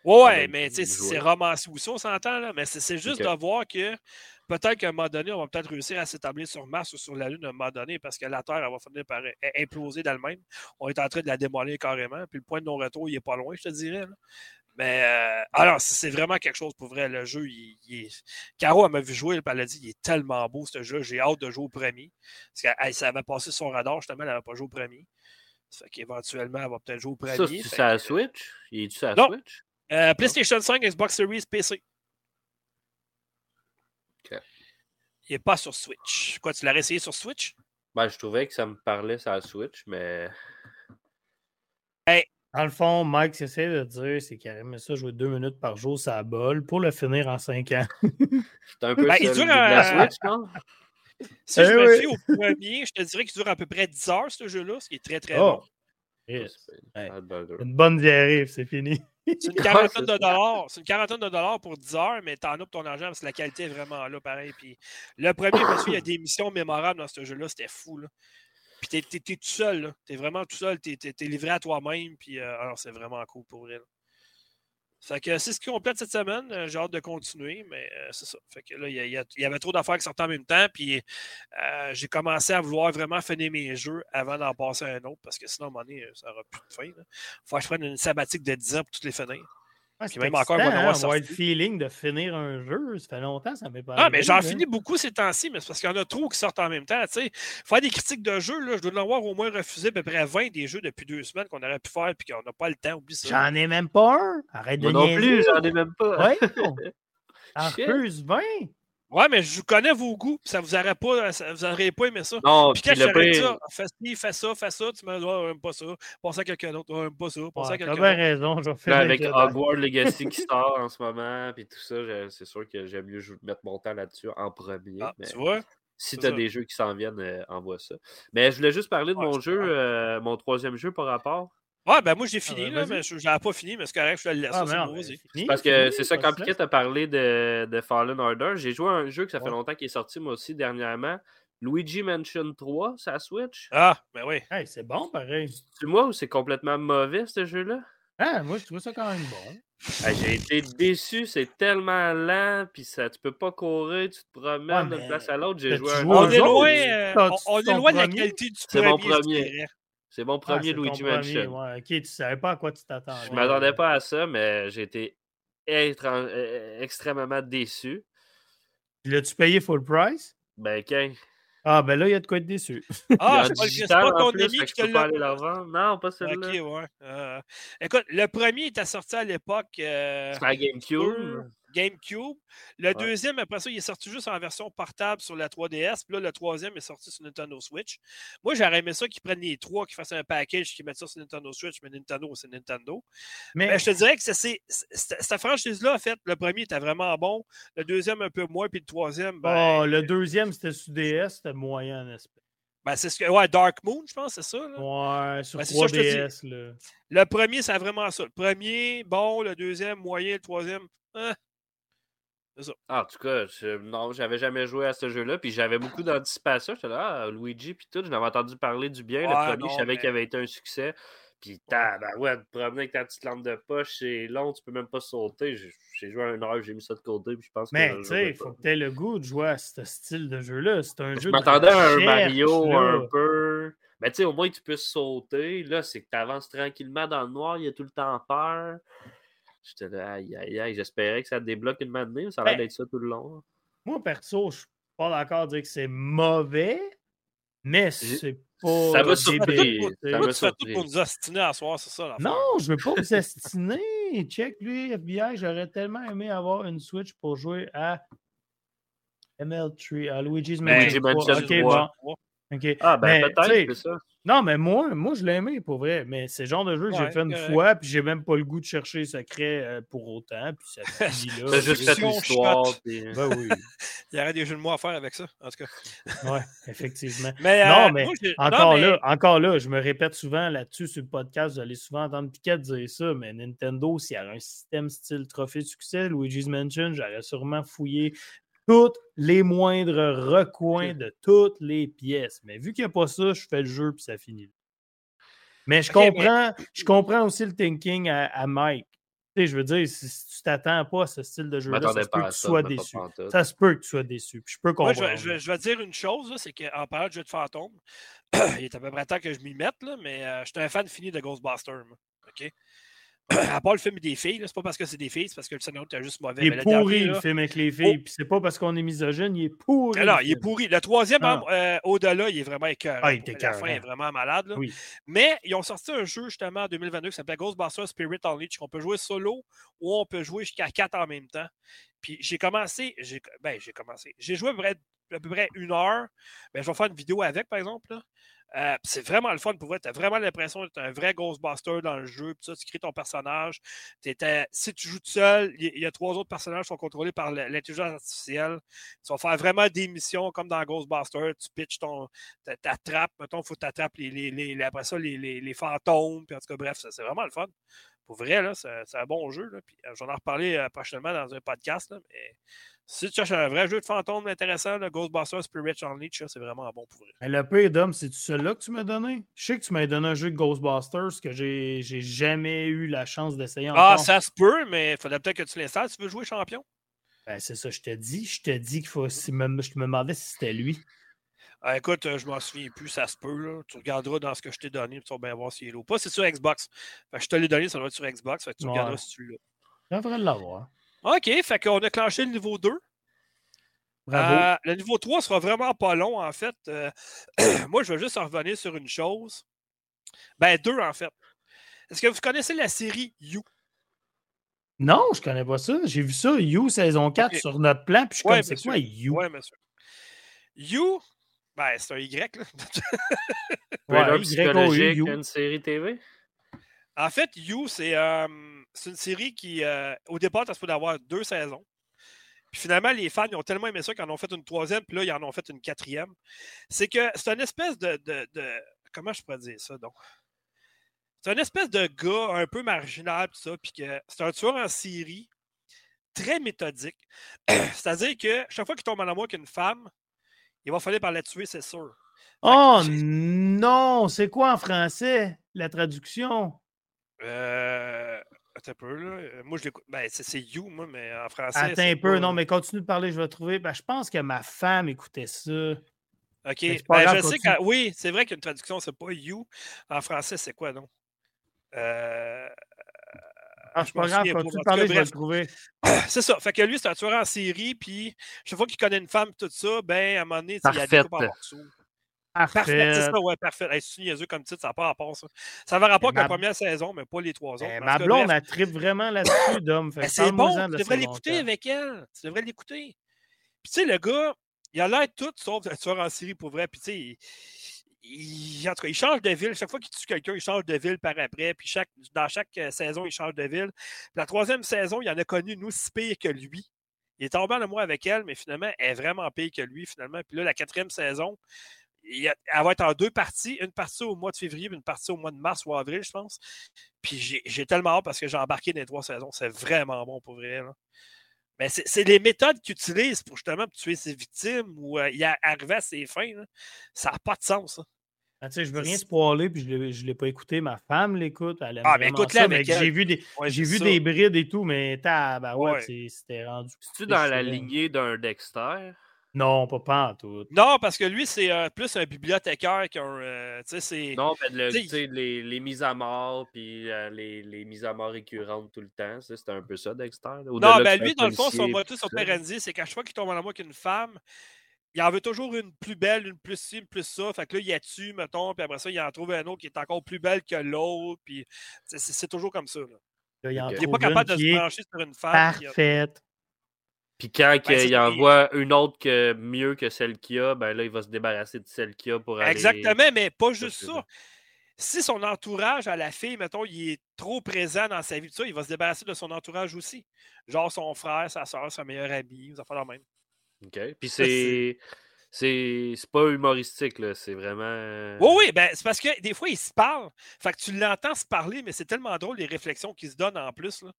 ouais, mais tu sais, c'est romancé aussi, on s'entend, là, mais c'est juste de voir que peut-être qu'à un moment donné, on va peut-être réussir à s'établir sur Mars ou sur la Lune à un moment donné parce que la Terre elle va finir par imploser d'elle-même. On est en train de la démolir carrément. Puis le point de non-retour, il n'est pas loin, je te dirais. Mais euh, alors, c'est vraiment quelque chose pour vrai. Le jeu, il, est... Caro, elle m'a vu jouer, elle a dit il est tellement beau ce jeu. J'ai hâte de jouer au premier. Parce qu'elle ça avait passé son radar, justement, elle n'avait pas joué au premier. Ça fait qu'éventuellement, elle va peut-être jouer au premier. Ça, c'est à Switch? Il est-tu à Switch? Euh, PlayStation 5, Xbox Series, PC. Il n'est pas sur Switch. Quoi, tu l'as essayé sur Switch? Ben, je trouvais que ça me parlait sur la Switch, mais. Hey. Dans le fond, Mike, ce essaie de dire, c'est qu'il aimait ça jouer deux minutes par jour, ça bol, pour le finir en cinq ans. c'est un peu ben, ça, dure la Switch, non? Si je eh me fie au premier, je te dirais qu'il dure à peu près 10 heures, ce jeu-là, ce qui est très, très oh. bon. Une bonne diarrhée, c'est fini. C'est une quarantaine de dollars. C'est une quarantaine de dollars pour 10 heures, mais t'en as pour ton argent parce que la qualité est vraiment là, pareil. Puis le premier, parce qu'il y a des missions mémorables dans ce jeu-là, c'était fou. Là. Puis t'es, es, tout seul, T'es vraiment tout seul. T'es, es, livré à toi-même. Puis euh, alors, c'est vraiment cool pour elle. Fait que c'est ce qui complète cette semaine. Euh, j'ai hâte de continuer, mais euh, c'est ça. Fait que là, il y, avait trop d'affaires qui sortaient en même temps. Puis j'ai commencé à vouloir vraiment finir mes jeux avant d'en passer à un autre parce que sinon, à un moment donné, ça n'aura plus de fin. Il faut que je prenne une sabbatique de 10 ans pour toutes les finir. C'est même encore hein, avoir le feeling de finir un jeu. Ça fait longtemps, ça m'est pas. Ah, mais j'en finis beaucoup ces temps-ci, mais c'est parce qu'il y en a trop qui sortent en même temps. sais. Faire des critiques de jeux, là, je dois en avoir au moins refusé à peu près 20 des jeux depuis deux semaines qu'on aurait pu faire et qu'on n'a pas le temps. J'en ai même pas un. Arrête de Moi non plus, j'en ai même pas. Ouais. En plus, 20. Ouais, mais je connais vos goûts, ça vous aurait pas, ça vous aurait pas aimé ça. Non, puis quand je dirais ça, fais ci, fais ça, fais ça, tu me dis, oh, pas ça, pense à quelqu'un d'autre, oh, pas ça, pense à quelqu'un d'autre. bien raison, je vais Avec Hogwarts Legacy qui sort en ce moment, puis tout ça, c'est sûr que j'aime mieux mettre mon temps là-dessus en premier. Ah, tu vois? Si tu as des jeux qui s'en viennent, euh, envoie ça. Mais je voulais juste parler de mon jeu, euh, mon troisième jeu par rapport. Ouais, ben moi j'ai ah, fini, ben, là, mais je n'avais pas fini, mais c'est correct, je te le laisse. Ah, ben parce que c'est ça, quand Piquet a parlé de, de Fallen Order, j'ai joué à un jeu que ça fait longtemps qu'il est sorti, moi aussi, dernièrement. Luigi Mansion 3, ça Switch? Ah, ben oui. Hey, c'est bon, pareil. C'est moi ou c'est complètement mauvais, ce jeu-là? Ah, moi, je trouve ça quand même bon. j'ai été déçu, c'est tellement lent, puis ça, tu peux pas courir, tu te promènes d'une place à l'autre. J'ai joué un on, est loin, euh, on, est loin de la qualité du C'est mon premier. C'est mon ah, premier Luigi Mansion. Ouais. Ok, tu savais pas à quoi tu t'attendais. Je m'attendais pas à ça, mais j'ai été extrêmement déçu. L'as-tu payé full price? Ben, quand? Ah, ben là, il y a de quoi être déçu. Ah, c'est pas, ton ami qui te l'a. Non, pas celui-là. Ok, ouais. Euh, écoute, le premier était sorti à l'époque. Euh, Sur la GameCube. GameCube. Le deuxième, après ça, il est sorti juste en version portable sur la 3DS. Puis là, le troisième est sorti sur Nintendo Switch. Moi, j'aurais aimé ça qu'ils prennent les trois, qu'ils fassent un package, qu'ils mettent ça sur Nintendo Switch, mais Nintendo, c'est Nintendo. Mais... je te dirais que c'est, cette franchise-là, en fait, le premier était vraiment bon. Le deuxième, un peu moins. Puis le troisième. Ben, oh, le deuxième, c'était sur DS, c'était moyen, n'est-ce pas? Ben, c'est ce que. Ouais, Dark Moon, je pense, c'est ça. Ouais, sur 3DS. Ben, là. Le premier, c'est vraiment ça. Le premier, bon, le deuxième, moyen, le troisième. Hein? C'est ça. Ah, en tout cas, je, non, j'avais jamais joué à ce jeu-là, puis j'avais beaucoup d'anticipation. J'étais là, ah, Luigi, puis tout, j'en avais entendu parler du bien. le premier, je savais qu'il avait été un succès. Puis, ben ouais, te promener avec ta petite lampe de poche, c'est long, tu peux même pas sauter. J'ai joué à une heure, j'ai mis ça de côté, puis je pense Mais, tu sais, il faut que tu aies le goût de jouer à ce style de jeu-là. C'est un jeu. Je m'attendais à un Mario un peu. Mais, tu sais, au moins, tu peux sauter. Là, c'est que tu avances tranquillement dans le noir, il y a tout le temps peur. J'étais là, aïe, aïe, aïe, j'espérais que ça débloque une matinée, ça a l'air ben, d'être ça tout le long. Moi, perso, je suis pas d'accord de dire que c'est mauvais, mais c'est pas. Ça va surprendre. Ça va tu fais tout pour nous astiner à soir, c'est ça? Non, je veux pas vous astiner. Check lui, FBI, j'aurais tellement aimé avoir une Switch pour jouer à ML3, à Luigi's ben, Mansion. Ok, bon. Ah, ben peut-être, c'est ça. Non, mais moi, moi je l'ai aimé pour vrai. Mais c'est le genre de jeu que j'ai fait une fois, puis j'ai même pas le goût de chercher secret euh, pour autant. Puis ça finit là. C'est juste cette histoire. Puis... Ben oui. Il y aurait des jeux de mots à faire avec ça, en tout cas. Oui, effectivement. mais, euh, non, mais encore là, encore là, je me répète souvent là-dessus sur le podcast, vous allez souvent entendre Piquet dire ça, mais Nintendo, s'il y avait un système style trophée de succès, Luigi's Mansion, j'aurais sûrement fouillé tous les moindres recoins de toutes les pièces. Mais vu qu'il n'y a pas ça, je fais le jeu puis ça finit. Mais je comprends, je comprends aussi le thinking à, Mike. Tu sais, je veux dire, si, tu t'attends pas à ce style de jeu-là, ça se peut que tu sois déçu. Ça se peut que tu sois déçu. je peux comprendre. Moi, je, vais dire une chose, c'est qu'en parlant de jeu de fantôme, il est à peu près temps que je m'y mette, là, mais euh, je suis un fan fini de Ghostbusters. OK? à part le film des filles, c'est pas parce que c'est des filles, c'est parce que le scénario était juste mauvais. Il est pourri le film avec les filles, oh. puis c'est pas parce qu'on est misogyne, il est pourri. Alors, il est pourri. Le troisième, ah. euh, au-delà, il est vraiment écœurant. Ah, il est La fin est vraiment malade. Mais ils ont sorti un jeu justement en 2022 qui s'appelle Ghostbusters Spirit Unleashed, qu'on peut jouer solo ou on peut jouer jusqu'à quatre en même temps. Puis j'ai commencé, j'ai ben, commencé. J'ai joué à peu, près, une heure. Ben, je vais faire une vidéo avec, par exemple. Là. Euh, c'est vraiment le fun pour vrai. Tu as vraiment l'impression d'être un vrai Ghostbuster dans le jeu. tu crées ton personnage. si tu joues tout seul, il y, a trois autres personnages qui sont contrôlés par l'intelligence artificielle. Tu vas faire vraiment des missions comme dans Ghostbuster. Tu pitches ton. T'attrapes, mettons, il faut t'attraper les, les, après ça les, fantômes. Puis en tout cas, bref, c'est vraiment le fun. Pour vrai, là, c'est, un bon jeu. Là. Puis, euh, j'en ai reparlé euh, prochainement dans un podcast. mais si tu cherches un vrai jeu de fantôme intéressant, le Ghostbusters Spirit Unleashed, c'est vraiment bon pour vrai. le pire d'homme, c'est celui-là que tu m'as donné? Je sais que tu m'as donné un jeu de Ghostbusters que j'ai jamais eu la chance d'essayer encore. Ah, ça se peut, mais il faudrait peut-être que tu l'installes si tu veux jouer champion. Ben, c'est ça, je te dis. Je te dis qu'il faut. je me demandais si c'était lui. Ah, écoute, euh, je m'en souviens plus, ça se peut. Là. Tu regarderas dans ce que je t'ai donné, tu vas bien voir s'il est là ou pas. C'est sur Xbox. je te l'ai donné, ça doit être sur Xbox. tu regarderas si tu l'as. Devrais l'avoir. OK, fait qu'on a clenché le niveau 2. Euh, le niveau 3 sera vraiment pas long, en fait. Euh, moi, je vais juste en revenir sur une chose. Ben, deux, en fait. Est-ce que vous connaissez la série You? Non, je connais pas ça. J'ai vu ça, You, saison 4, sur notre plan, puis je connais c'est quoi You? Oui, monsieur. You, ben, c'est un Y, là. ouais, psychologique, une série TV? En fait, You, c'est euh, une série qui, au départ, ça se peut d'avoir deux saisons finalement, les fans ils ont tellement aimé ça qu'ils en ont fait une troisième, puis là, ils en ont fait une quatrième. C'est que c'est une espèce de, Comment je pourrais dire ça, donc? C'est une espèce de gars un peu marginal, tout ça, puis que c'est un tueur en série très méthodique. C'est-à-dire que chaque fois qu'il tombe en amour avec une femme, il va falloir par la tuer, c'est sûr. Oh non! C'est quoi en français, la traduction? Euh, Attends un peu, là. Euh, moi, je l'écoute. Ben, c'est You, moi, mais en français. Attends un peu, non, mais continue de parler, je vais trouver. Ben, je pense que ma femme écoutait ça. OK. Ben, je sais que. Oui, c'est vrai qu'une traduction, c'est pas You. En français, c'est quoi, non? Euh. Ah, je pas grave, continue de parler, je vais le trouver. C'est ça. Fait que lui, c'est un tueur en série, puis chaque fois qu'il connaît une femme, tout ça, ben, à un moment donné, il y a des coupes en morceaux. Parfait, c'est ça, ouais, parfait. c'est niaiseux comme titre, ça n'a pas rapport, ça. Ça va rapport avec la première saison, mais pas les trois autres. Eh, ma blonde, elle tripe vraiment là-dessus, Dom. c'est bon, tu devrais l'écouter avec elle. Tu devrais l'écouter. Puis, tu sais, le gars, il a l'air tout sauf un tueur en série pour vrai. Puis, tu sais, il, en tout cas, il change de ville. Chaque fois qu'il tue quelqu'un, il change de ville par après. Puis, chaque, dans chaque euh, saison, il change de ville. Puis, la troisième saison, il en a connu, nous, si pire que lui. Il est tombé en amour avec elle, mais finalement, elle est vraiment pire que lui, finalement. Puis là, la quatrième saison, elle va être en deux parties, une partie au mois de février, une partie au mois de mars ou avril, je pense. Puis j'ai tellement hâte parce que j'ai embarqué dans les trois saisons. C'est vraiment bon pour vrai. Mais c'est les méthodes qu'il utilise pour justement tuer ses victimes ou euh, y arriver à ses fins. Ça n'a pas de sens. Ah, je veux rien spoiler, puis je ne l'ai pas écouté. Ma femme l'écoute. ah, mais écoute-la, J'ai vu, des, j'ai vu des brides et tout, mais bah ouais, c'était rendu. C'est-tu dans la lignée d'un Dexter? Non, pas, pas en tout. Non, parce que lui, c'est euh, plus un bibliothécaire qu'un. Euh, non, mais les, les, mises à mort, puis euh, les, les, mises à mort récurrentes tout le temps, c'était un peu ça, Dexter. Non, ben lui, dans le fond, son motus operandi, c'est qu'à chaque fois qu'il tombe en amour qu'une femme, il en veut toujours une plus belle, une plus ci, une plus ça. Fait que là, il a tu, mettons, puis après ça, il en trouve un autre qui est encore plus belle que l'autre. Puis c'est toujours comme ça. Là. il n'est pas capable de se brancher sur une femme. Parfaite. Puis quand il envoie une autre que mieux que celle qu'il a, ben là, il va se débarrasser de celle qu'il a pour aller. Exactement, mais pas juste ça. Si son entourage à la fille, mettons, il est trop présent dans sa vie, ça, il va se débarrasser de son entourage aussi. Genre son frère, sa soeur, sa meilleure amie, vous en faites la même. OK. Puis c'est. C'est pas humoristique, là. C'est vraiment. Oui, oui, ben, c'est parce que des fois, il se parle. Fait que tu l'entends se parler, mais c'est tellement drôle les réflexions qu'il se donnent en plus. Là.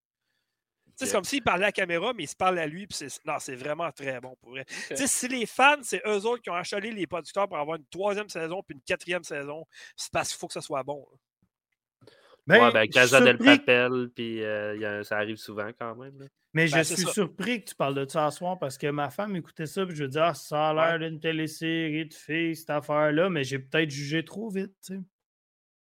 C'est comme s'il parlait à la caméra, mais il se parle à lui. Puis non, c'est vraiment très bon pour vrai. Si les fans, c'est eux autres qui ont achalé les producteurs pour avoir une troisième saison puis une quatrième saison, c'est parce qu'il faut que ça soit bon. Ben, ouais, ben, Casa del Papel, puis euh, ça arrive souvent quand même. Mais je ben, suis surpris que tu parles de ça ce soir parce que ma femme écoutait ça, puis je veux dire, ah, ça a l'air d'une télésérie de filles, cette affaire-là, mais j'ai peut-être jugé trop vite, tu sais.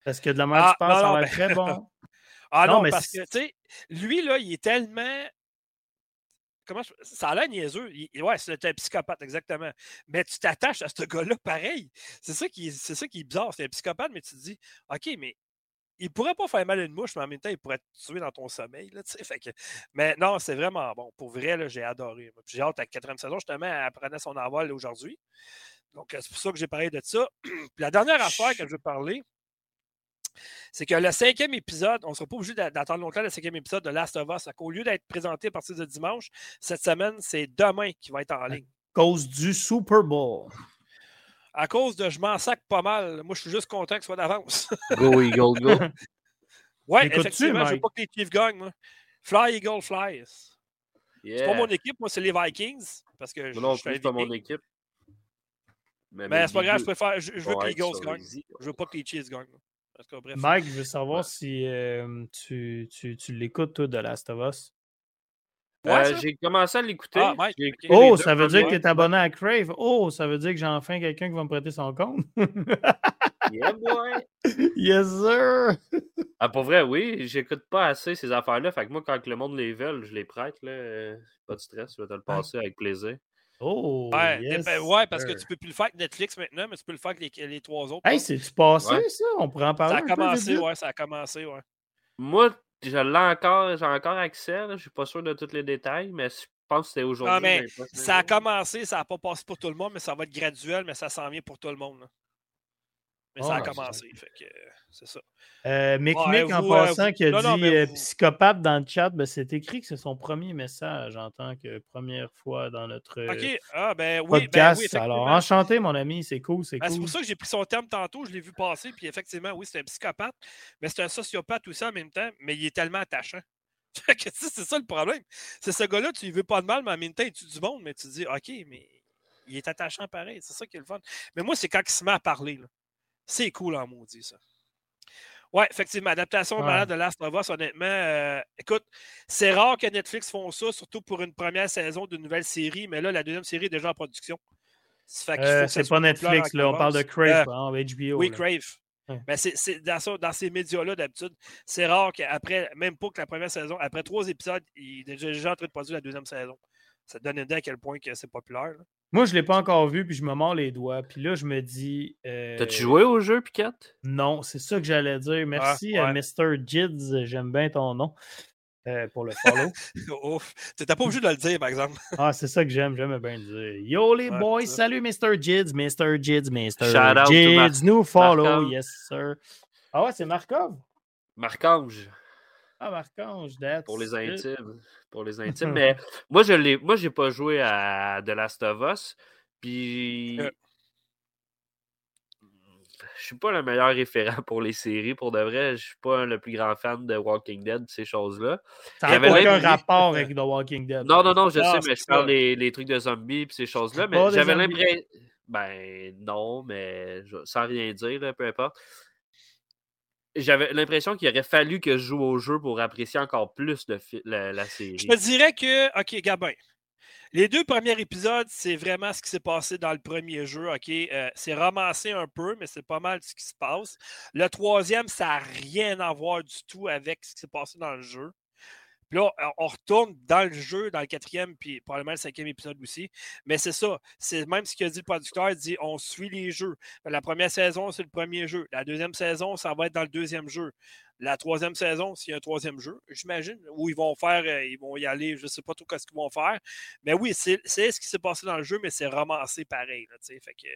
Parce que de la manière que tu ah, parles, ça a l'air très bon. Ah non, mais parce que, tu sais, lui, là, il est tellement. Comment Ça a l'air niaiseux. ouais, c'est un psychopathe, exactement. Mais tu t'attaches à ce gars-là pareil. C'est ça, qui, c'est ça qui est bizarre. C'est un psychopathe, mais tu te dis, OK, mais il pourrait pas faire mal à une mouche, mais en même temps, il pourrait te tuer dans ton sommeil. Là, fait que... Mais non, c'est vraiment bon. Pour vrai, là, j'ai adoré. j'ai hâte à la quatrième saison, justement, elle prenait son envol aujourd'hui. Donc, c'est pour ça que j'ai parlé de ça. Puis la dernière affaire que je veux parler, c'est que le cinquième épisode, on ne sera pas obligé d'attendre longtemps le cinquième épisode de Last of Us. Au lieu d'être présenté à partir de dimanche, cette semaine, c'est demain qui va être en ligne. À cause du Super Bowl. À cause de je m'en sac pas mal. Moi, je suis juste content que ce soit d'avance. go Eagle, go. ouais, effectivement, je veux pas que les Chiefs gagnent. Moi. Fly Eagle Flies. C'est pas mon équipe, moi, c'est les Vikings. Parce que non, je, pas mon équipe. Mais, mais c'est pas grave, je préfère. Je, veux que les Eagles gagnent. Je veux pas que les Chiefs gagnent. Mike, je veux savoir si tu, tu, tu l'écoutes, toi, de Last of Us. Euh, j'ai commencé à l'écouter. Ah, oh, ça veut dire que tu es abonné à Crave. Oh, ça veut dire que j'ai enfin quelqu'un qui va me prêter son compte. yeah, boy. Yes, sir. ah, pour vrai, oui. J'écoute pas assez ces affaires-là. Fait que moi, quand le monde les veut, je les prête. Là. Pas de stress, je vais te le passer avec plaisir. Oh, ouais, ben, ouais, parce que tu peux plus le faire avec Netflix maintenant, mais tu peux le faire avec les, trois autres. Hey, c'est-tu passé, ça? On pourrait en parler. Ça a commencé, ouais, ça a commencé, ouais. Moi, je l'ai encore, j'ai encore accès, je suis pas sûr de tous les détails, mais je pense que c'était aujourd'hui. mais ça a commencé, ça n'a pas passé pour tout le monde, mais ça va être graduel, mais ça s'en vient pour tout le monde. Mais ça a ah, commencé, fait que c'est ça. Euh, Mick en euh, passant, qui a dit euh, psychopathe dans le chat, ben, c'est écrit que c'est son premier message en tant que première fois dans notre ah, ben, oui, podcast. Ben, oui, Alors, enchanté, mon ami, c'est cool, c'est ben, cool. C'est pour ça que j'ai pris son terme tantôt, je l'ai vu passer, puis effectivement, oui, c'est un psychopathe, mais c'est un sociopathe aussi en même temps, mais il est tellement attachant. c'est ça le problème. C'est ce gars-là, tu ne veux pas de mal, mais en même temps, il tue du monde, mais tu te dis, OK, mais il est attachant pareil. C'est ça qui est le fun. Mais moi, c'est quand il se met à parler. Là. C'est cool en maudit, ça. Ouais, effectivement, adaptation de Last of Us, honnêtement, euh, écoute, c'est rare que Netflix font ça, surtout pour une première saison d'une nouvelle série, mais là, la deuxième série est déjà en production. Euh, c'est pas Netflix, là, on parle de Crave, HBO. Euh, oui, Crave. Mais c'est dans, dans, ces médias-là, d'habitude, c'est rare qu'après, même pas que la première saison, après trois épisodes, il est déjà en train de produire la deuxième saison. Ça donne une idée à quel point c'est populaire. Moi, je ne l'ai pas encore vu, puis je me mords les doigts. Puis là, je me dis. Euh... T'as-tu joué au jeu, Piquette? Non, c'est ça que j'allais dire. Ah, Merci à Mr. Jids, j'aime bien ton nom. Euh, pour le follow. Ouf. T'étais pas obligé de le dire, par exemple. ah, c'est ça que j'aime. J'aime bien dire. Yo, les boys. Salut, Mr. Jids. Mr. Jids, Mr. Shout Jids. Nous follow. Yes, sir. Ah ouais, c'est Markov? Marcange. Ah, Marcange, that's Pour les intimes. Pour les intimes. Mais moi, je l'ai. Moi, j'ai pas joué à The Last of Us. Puis. Euh, je suis pas le meilleur référent pour les séries. Pour de vrai, je suis pas le plus grand fan de Walking Dead, ces choses-là. Ça n'a aucun rapport avec The Walking Dead. Non, non, non, je sais, mais je parle des les trucs de zombies et ces choses-là. Mais j'avais l'impression. Ben non, mais sans rien dire, peu importe. J'avais l'impression qu'il aurait fallu que je joue au jeu pour apprécier encore plus la, série. Je te dirais que, OK, Gabin, les deux premiers épisodes, c'est vraiment ce qui s'est passé dans le premier jeu. OK? Euh, c'est ramassé un peu, mais c'est pas mal ce qui se passe. Le troisième, ça n'a rien à voir du tout avec ce qui s'est passé dans le jeu. Puis là, on retourne dans le jeu, dans le quatrième, puis probablement le cinquième épisode aussi. Mais c'est ça. C'est même ce qu'a dit le producteur. Il dit on suit les jeux. La première saison, c'est le premier jeu. La deuxième saison, ça va être dans le deuxième jeu la troisième saison, s'il y a un troisième jeu, j'imagine, où ils vont faire, euh, ils vont y aller, je ne sais pas trop ce qu'ils vont faire. Mais oui, c'est ce qui s'est passé dans le jeu, mais c'est ramassé pareil. Là, fait que...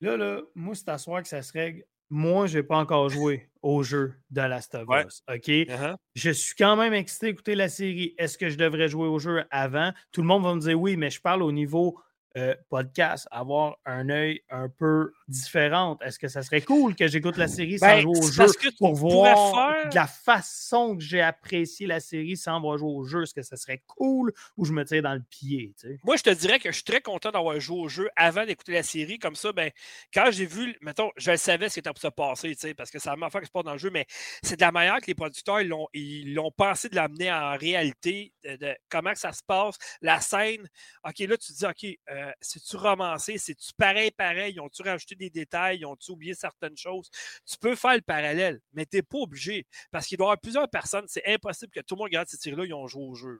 là, là, moi, c'est à soir que ça se règle. Moi, je n'ai pas encore joué au jeu de Last of Us. OK? Uh-huh. Je suis quand même excité d'écouter la série. Est-ce que je devrais jouer au jeu avant? Tout le monde va me dire oui, mais je parle au niveau euh, podcast, avoir un œil un peu différent. Est-ce que ça serait cool que j'écoute la série sans ben, jouer au jeu pour voir la façon que j'ai apprécié la série sans avoir joué au jeu? Est-ce que ça serait cool ou je me tire dans le pied? Moi, je te dirais que je suis très content d'avoir joué au jeu avant d'écouter la série. Comme ça, ben, quand j'ai vu, mettons, je savais ce qui était pour se passer, parce que ça m'a fait que c'est pas dans le jeu, mais c'est de la manière que les producteurs ils l'ont pensé de l'amener en réalité, de, comment ça se passe, la scène. OK, là, tu te dis, OK, euh, c'est-tu romancé? C'est-tu pareil, pareil? Ont-tu rajouté des détails? Ont-tu oublié certaines choses? Tu peux faire le parallèle, mais tu n'es pas obligé. Parce qu'il doit y avoir plusieurs personnes. C'est impossible que tout le monde regarde ces tirs-là, ils ont joué au jeu.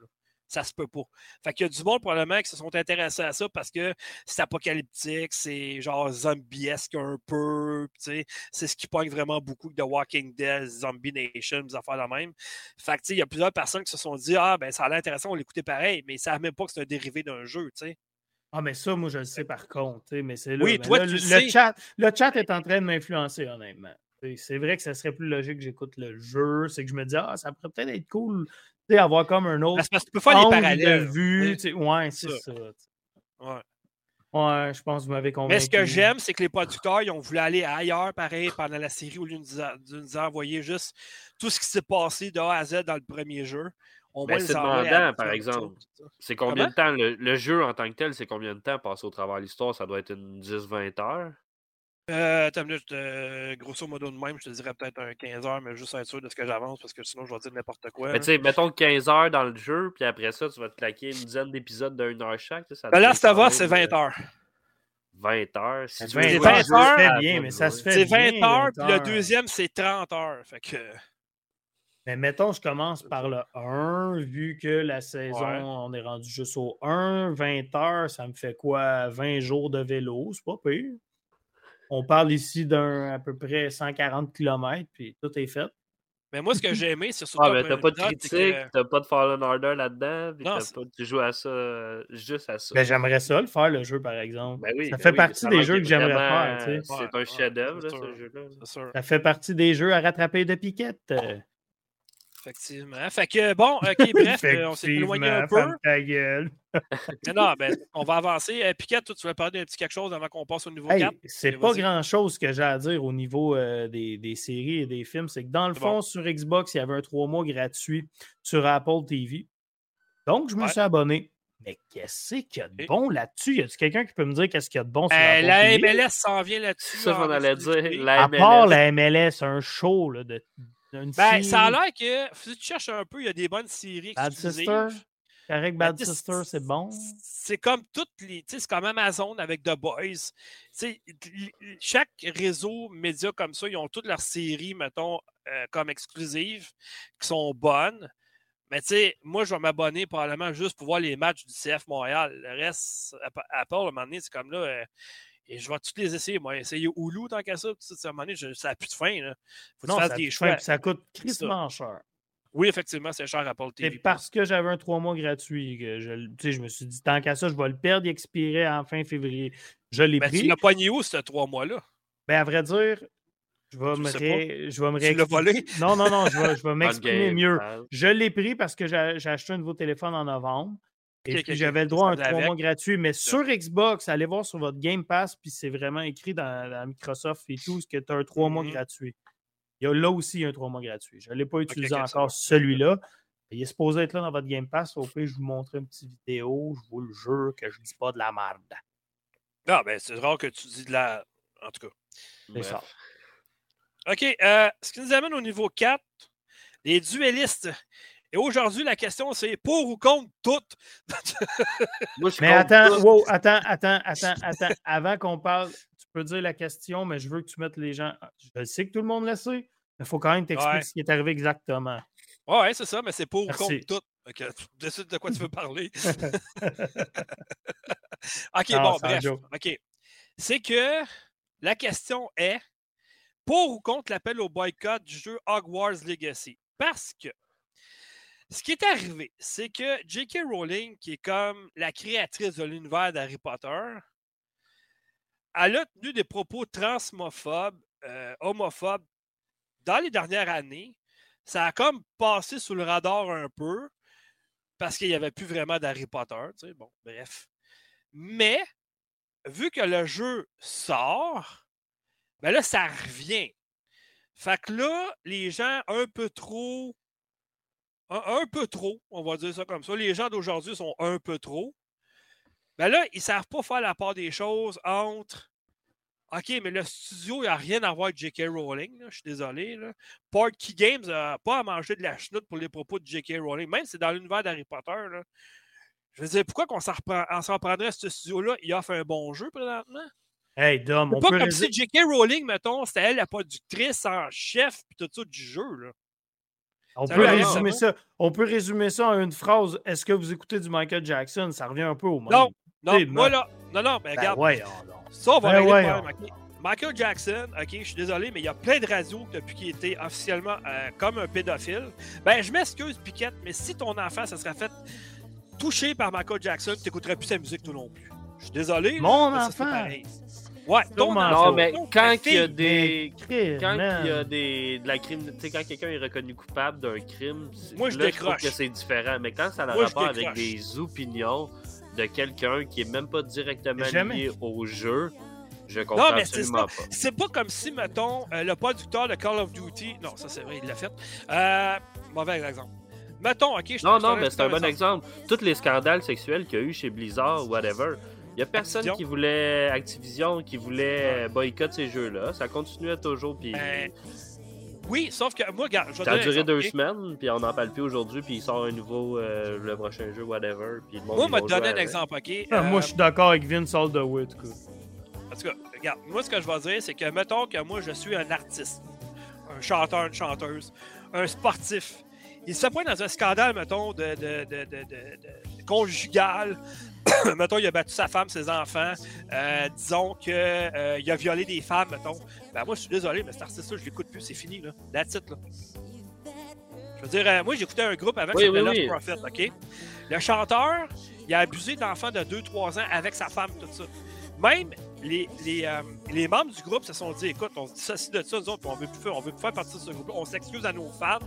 Ça se peut pas. Fait qu'il y a du monde probablement qui se sont intéressés à ça parce que c'est apocalyptique, c'est genre zombiesque un peu. C'est ce qui pogne vraiment beaucoup de Walking Dead, Zombie Nation, des affaires la même. Fait que il y a plusieurs personnes qui se sont dit Ah ben ça a l'air intéressant, on l'écoutait pareil, mais ils savent même pas que c'est un dérivé d'un jeu. sais. Ah, mais ça, moi, je le sais par contre. Mais c'est oui, toi, tu le, sais. Chat, le chat est en train de m'influencer, honnêtement. C'est vrai que ça serait plus logique que j'écoute le jeu. C'est que je me dis, ah, ça pourrait peut-être être cool avoir comme un autre. Parce que tu peux faire des parallèles. De vue. Ouais, c'est ça. Ouais. Ouais, je pense que vous m'avez convaincu. Mais ce que j'aime, c'est que les producteurs, ils ont voulu aller ailleurs, pareil, pendant la série, au lieu de nous envoyer juste tout ce qui s'est passé de A à Z dans le premier jeu. Ben, c'est demandant, par exemple. C'est combien de temps, le, jeu en tant que tel, c'est combien de temps passer au travers de l'histoire? Ça doit être une 10-20 heures? Euh, euh, grosso modo de même, je te dirais peut-être un 15 heures, mais juste être sûr de ce que j'avance parce que sinon je vais dire n'importe quoi. Mais tu sais, mettons 15 heures dans le jeu, puis après ça, tu vas te claquer une dizaine d'épisodes d'une heure chaque. Ça ben là, ça va, c'est 20 heures. 20 heures. Si tu 20, 20 heures, ça se fait bien, mais ça se fait C'est 20 heures, puis le deuxième, c'est 30 heures. Fait que. Mais mettons, je commence par le 1, vu que la saison, on est rendu juste au 1, 20 heures, ça me fait quoi? 20 jours de vélo, c'est pas pire. On parle ici d'un à peu près 140 km, puis tout est fait. Mais moi, ce que j'ai aimé, c'est surtout. Ah, mais t'as pas de critique, t'as pas de Fallen Order là-dedans, puis pas, tu joues à ça, juste à ça. Mais j'aimerais ça le faire, le jeu, par exemple. Ben oui, ça ben fait partie des jeux que j'aimerais faire. C'est un chef-d'œuvre, ce jeu-là. Ça fait partie des jeux à rattraper de piquette. Effectivement. Fait que bon, ok, bref, euh, on s'est éloigné un peu. Ta gueule. non, ben, on va avancer. Euh, Piquette, toi, tu veux parler d'un petit quelque chose avant qu'on passe au niveau 4? C'est pas grand-chose que j'ai à dire au niveau euh, des, des, séries et des films. C'est que dans le fond, sur Xbox, il y avait un 3 mois gratuit sur Apple TV. Donc, je me suis abonné. Mais qu'est-ce qu'il y a de bon là-dessus? Y a-t-il quelqu'un qui peut me dire qu'est-ce qu'il y a de bon sur euh, La MLS s'en vient là-dessus. Ça, j'en allais dire. à part la MLS, un show là, de ben, ça a l'air que, si tu cherches un peu, il y a des bonnes séries Bad Sister? Avec ben, Bad Sister, c'est bon. C'est comme toutes les. C'est comme Amazon avec The Boys. chaque réseau média comme ça, ils ont toutes leurs séries, mettons, euh, comme exclusives, qui sont bonnes. Mais tu sais, moi, je vais m'abonner probablement juste pour voir les matchs du CF Montréal. Le reste, à, part, à un moment donné, c'est comme là. Euh, et je vais tous les essayer. Moi, essayer Hulu tant qu'à ça. à un moment donné, ça n'a plus de fin. Là. Faut non, ça des choix. ça coûte tristement cher. Oui, effectivement, c'est cher à Paul TV. C'est parce que j'avais un trois mois gratuit que je, je me suis dit, tant qu'à ça, je vais le perdre, il expirait en fin février. Je l'ai pris. Tu l'as poigné où, ce trois mois-là? Ben, à vrai dire, je vais, me, je vais me Tu l'as volé? Non, non, non, je vais, je vais m'exprimer mieux. Je l'ai pris parce que j'ai acheté un nouveau téléphone en novembre. Et puis j'avais le droit à un trois mois gratuit. Mais sur Xbox, allez voir sur votre Game Pass, puis c'est vraiment écrit dans, Microsoft et tout, que tu as un trois mois mmh gratuit. Il y a là aussi un trois mois gratuit. Je ne l'ai pas utilisé encore, celui-là. Il est supposé être là dans votre Game Pass. Au pire, je vous montre une petite vidéo. Je vous le jure que je ne dis pas de la merde. Non, ben c'est rare que tu dis de la. En tout cas. C'est ça. OK. Euh, ce qui nous amène au niveau 4, les duellistes. Et aujourd'hui, la question, c'est pour ou contre toutes? mais attends, attends, attends, attends, attends. Avant qu'on parle, tu peux dire la question, mais je veux que tu mettes les gens. Je sais que tout le monde le sait, mais il faut quand même t'expliquer ce qui est arrivé exactement. Oui, c'est ça, mais c'est pour ou contre toutes. Okay. Décide de quoi tu veux parler. OK, bon, bref. OK. C'est que la question est pour ou contre l'appel au boycott du jeu Hogwarts Legacy? Parce que ce qui est arrivé, c'est que J.K. Rowling, qui est comme la créatrice de l'univers d'Harry Potter, elle a tenu des propos transmophobes, euh, homophobes dans les dernières années. Ça a comme passé sous le radar un peu parce qu'il n'y avait plus vraiment d'Harry Potter. Tu sais, bon, bref. Mais, vu que le jeu sort, ben là, ça revient. Fait que là, les gens un peu trop un, peu trop, on va dire ça comme ça. Les gens d'aujourd'hui sont un peu trop. Ben là, ils ne savent pas faire la part des choses entre OK, mais le studio, il n'a rien à voir avec J.K. Rowling. je suis désolé. Là. Key Games n'a pas à manger de la chenoute pour les propos de J.K. Rowling. Même si c'est dans l'univers d'Harry Potter. Je veux dire, pourquoi qu'on s'en reprendrait à ce studio-là? Il offre un bon jeu présentement? Hey, Dom, on pas comme si J.K. Rowling, mettons, c'était elle la productrice en chef puis tout ça du jeu. Là. On peut, résumer ça, on peut résumer ça en une phrase. Est-ce que vous écoutez du Michael Jackson? Ça revient un peu au même. Non, non, moi là, non, non, mais ben, regarde. Ouais, Ça, on va ben régler ouais, Michael Jackson, OK, je suis désolé, mais il y a plein de radios depuis qu'il était officiellement euh, comme un pédophile. Ben, je m'excuse, Piquette, mais si ton enfant, ça serait fait toucher par Michael Jackson, tu n'écouterais plus sa musique tout non plus. Je suis désolé. Mon enfant. Ouais, Non, mais quand il y a des. Quand il y a des. De la crime. Tu sais, quand quelqu'un est reconnu coupable d'un crime, moi je décroche. que c'est différent. Mais quand ça a rapport avec des opinions de quelqu'un qui est même pas directement lié au jeu, je comprends non, mais absolument pas. C'est pas comme si, mettons, euh, le producteur de Call of Duty. Non, ça c'est vrai, il l'a fait. Euh, mauvais exemple. Mettons, ok, je Non, non, mais c'est un bon exemple. Tous les scandales sexuels qu'il y a eu chez Blizzard, whatever, il n'y a personne qui voulait Activision, qui voulait boycotter ces jeux-là. Ça continuait toujours. Puis... Ben, oui, sauf que moi, regarde, Ça a duré deux semaines, puis on n'en parle plus aujourd'hui, puis il sort un nouveau, euh, le prochain jeu, whatever. Puis le monde, moi, je vais te donner un exemple, ok? Ah, moi, je suis d'accord avec Vince Aldowit. En tout cas, regarde, moi, ce que je vais dire, c'est que, mettons que moi, je suis un artiste, un chanteur, une chanteuse, un sportif. Il se pointe dans un scandale, mettons, de, de, de, de conjugal, mettons, il a battu sa femme, ses enfants. Euh, disons qu'il euh, a violé des femmes, mettons. Ben, moi, je suis désolé, mais cet artiste-là, je l'écoute plus. C'est fini, là. That's it, là. Je veux dire, euh, moi, j'écoutais un groupe avec oui, oui, Prophet, OK? Le chanteur, il a abusé d'enfants de 2-3 ans avec sa femme, tout ça. Même les, les, euh, les, membres du groupe se sont dit écoute, on se dissocie de ça, nous autres, on veut plus faire, on veut plus faire partie de ce groupe On s'excuse à nos fans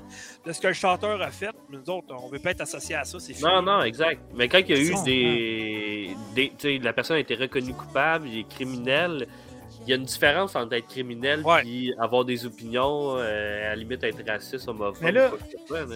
de ce que le chanteur a fait, mais nous autres, on veut pas être associés à ça, c'est fini. Non, non, exact. Mais quand il y a eu des. des sais, la personne a été reconnue coupable, il est criminel il y a une différence entre être criminel et avoir des opinions, euh, à la limite être raciste, homophobe. Mais là,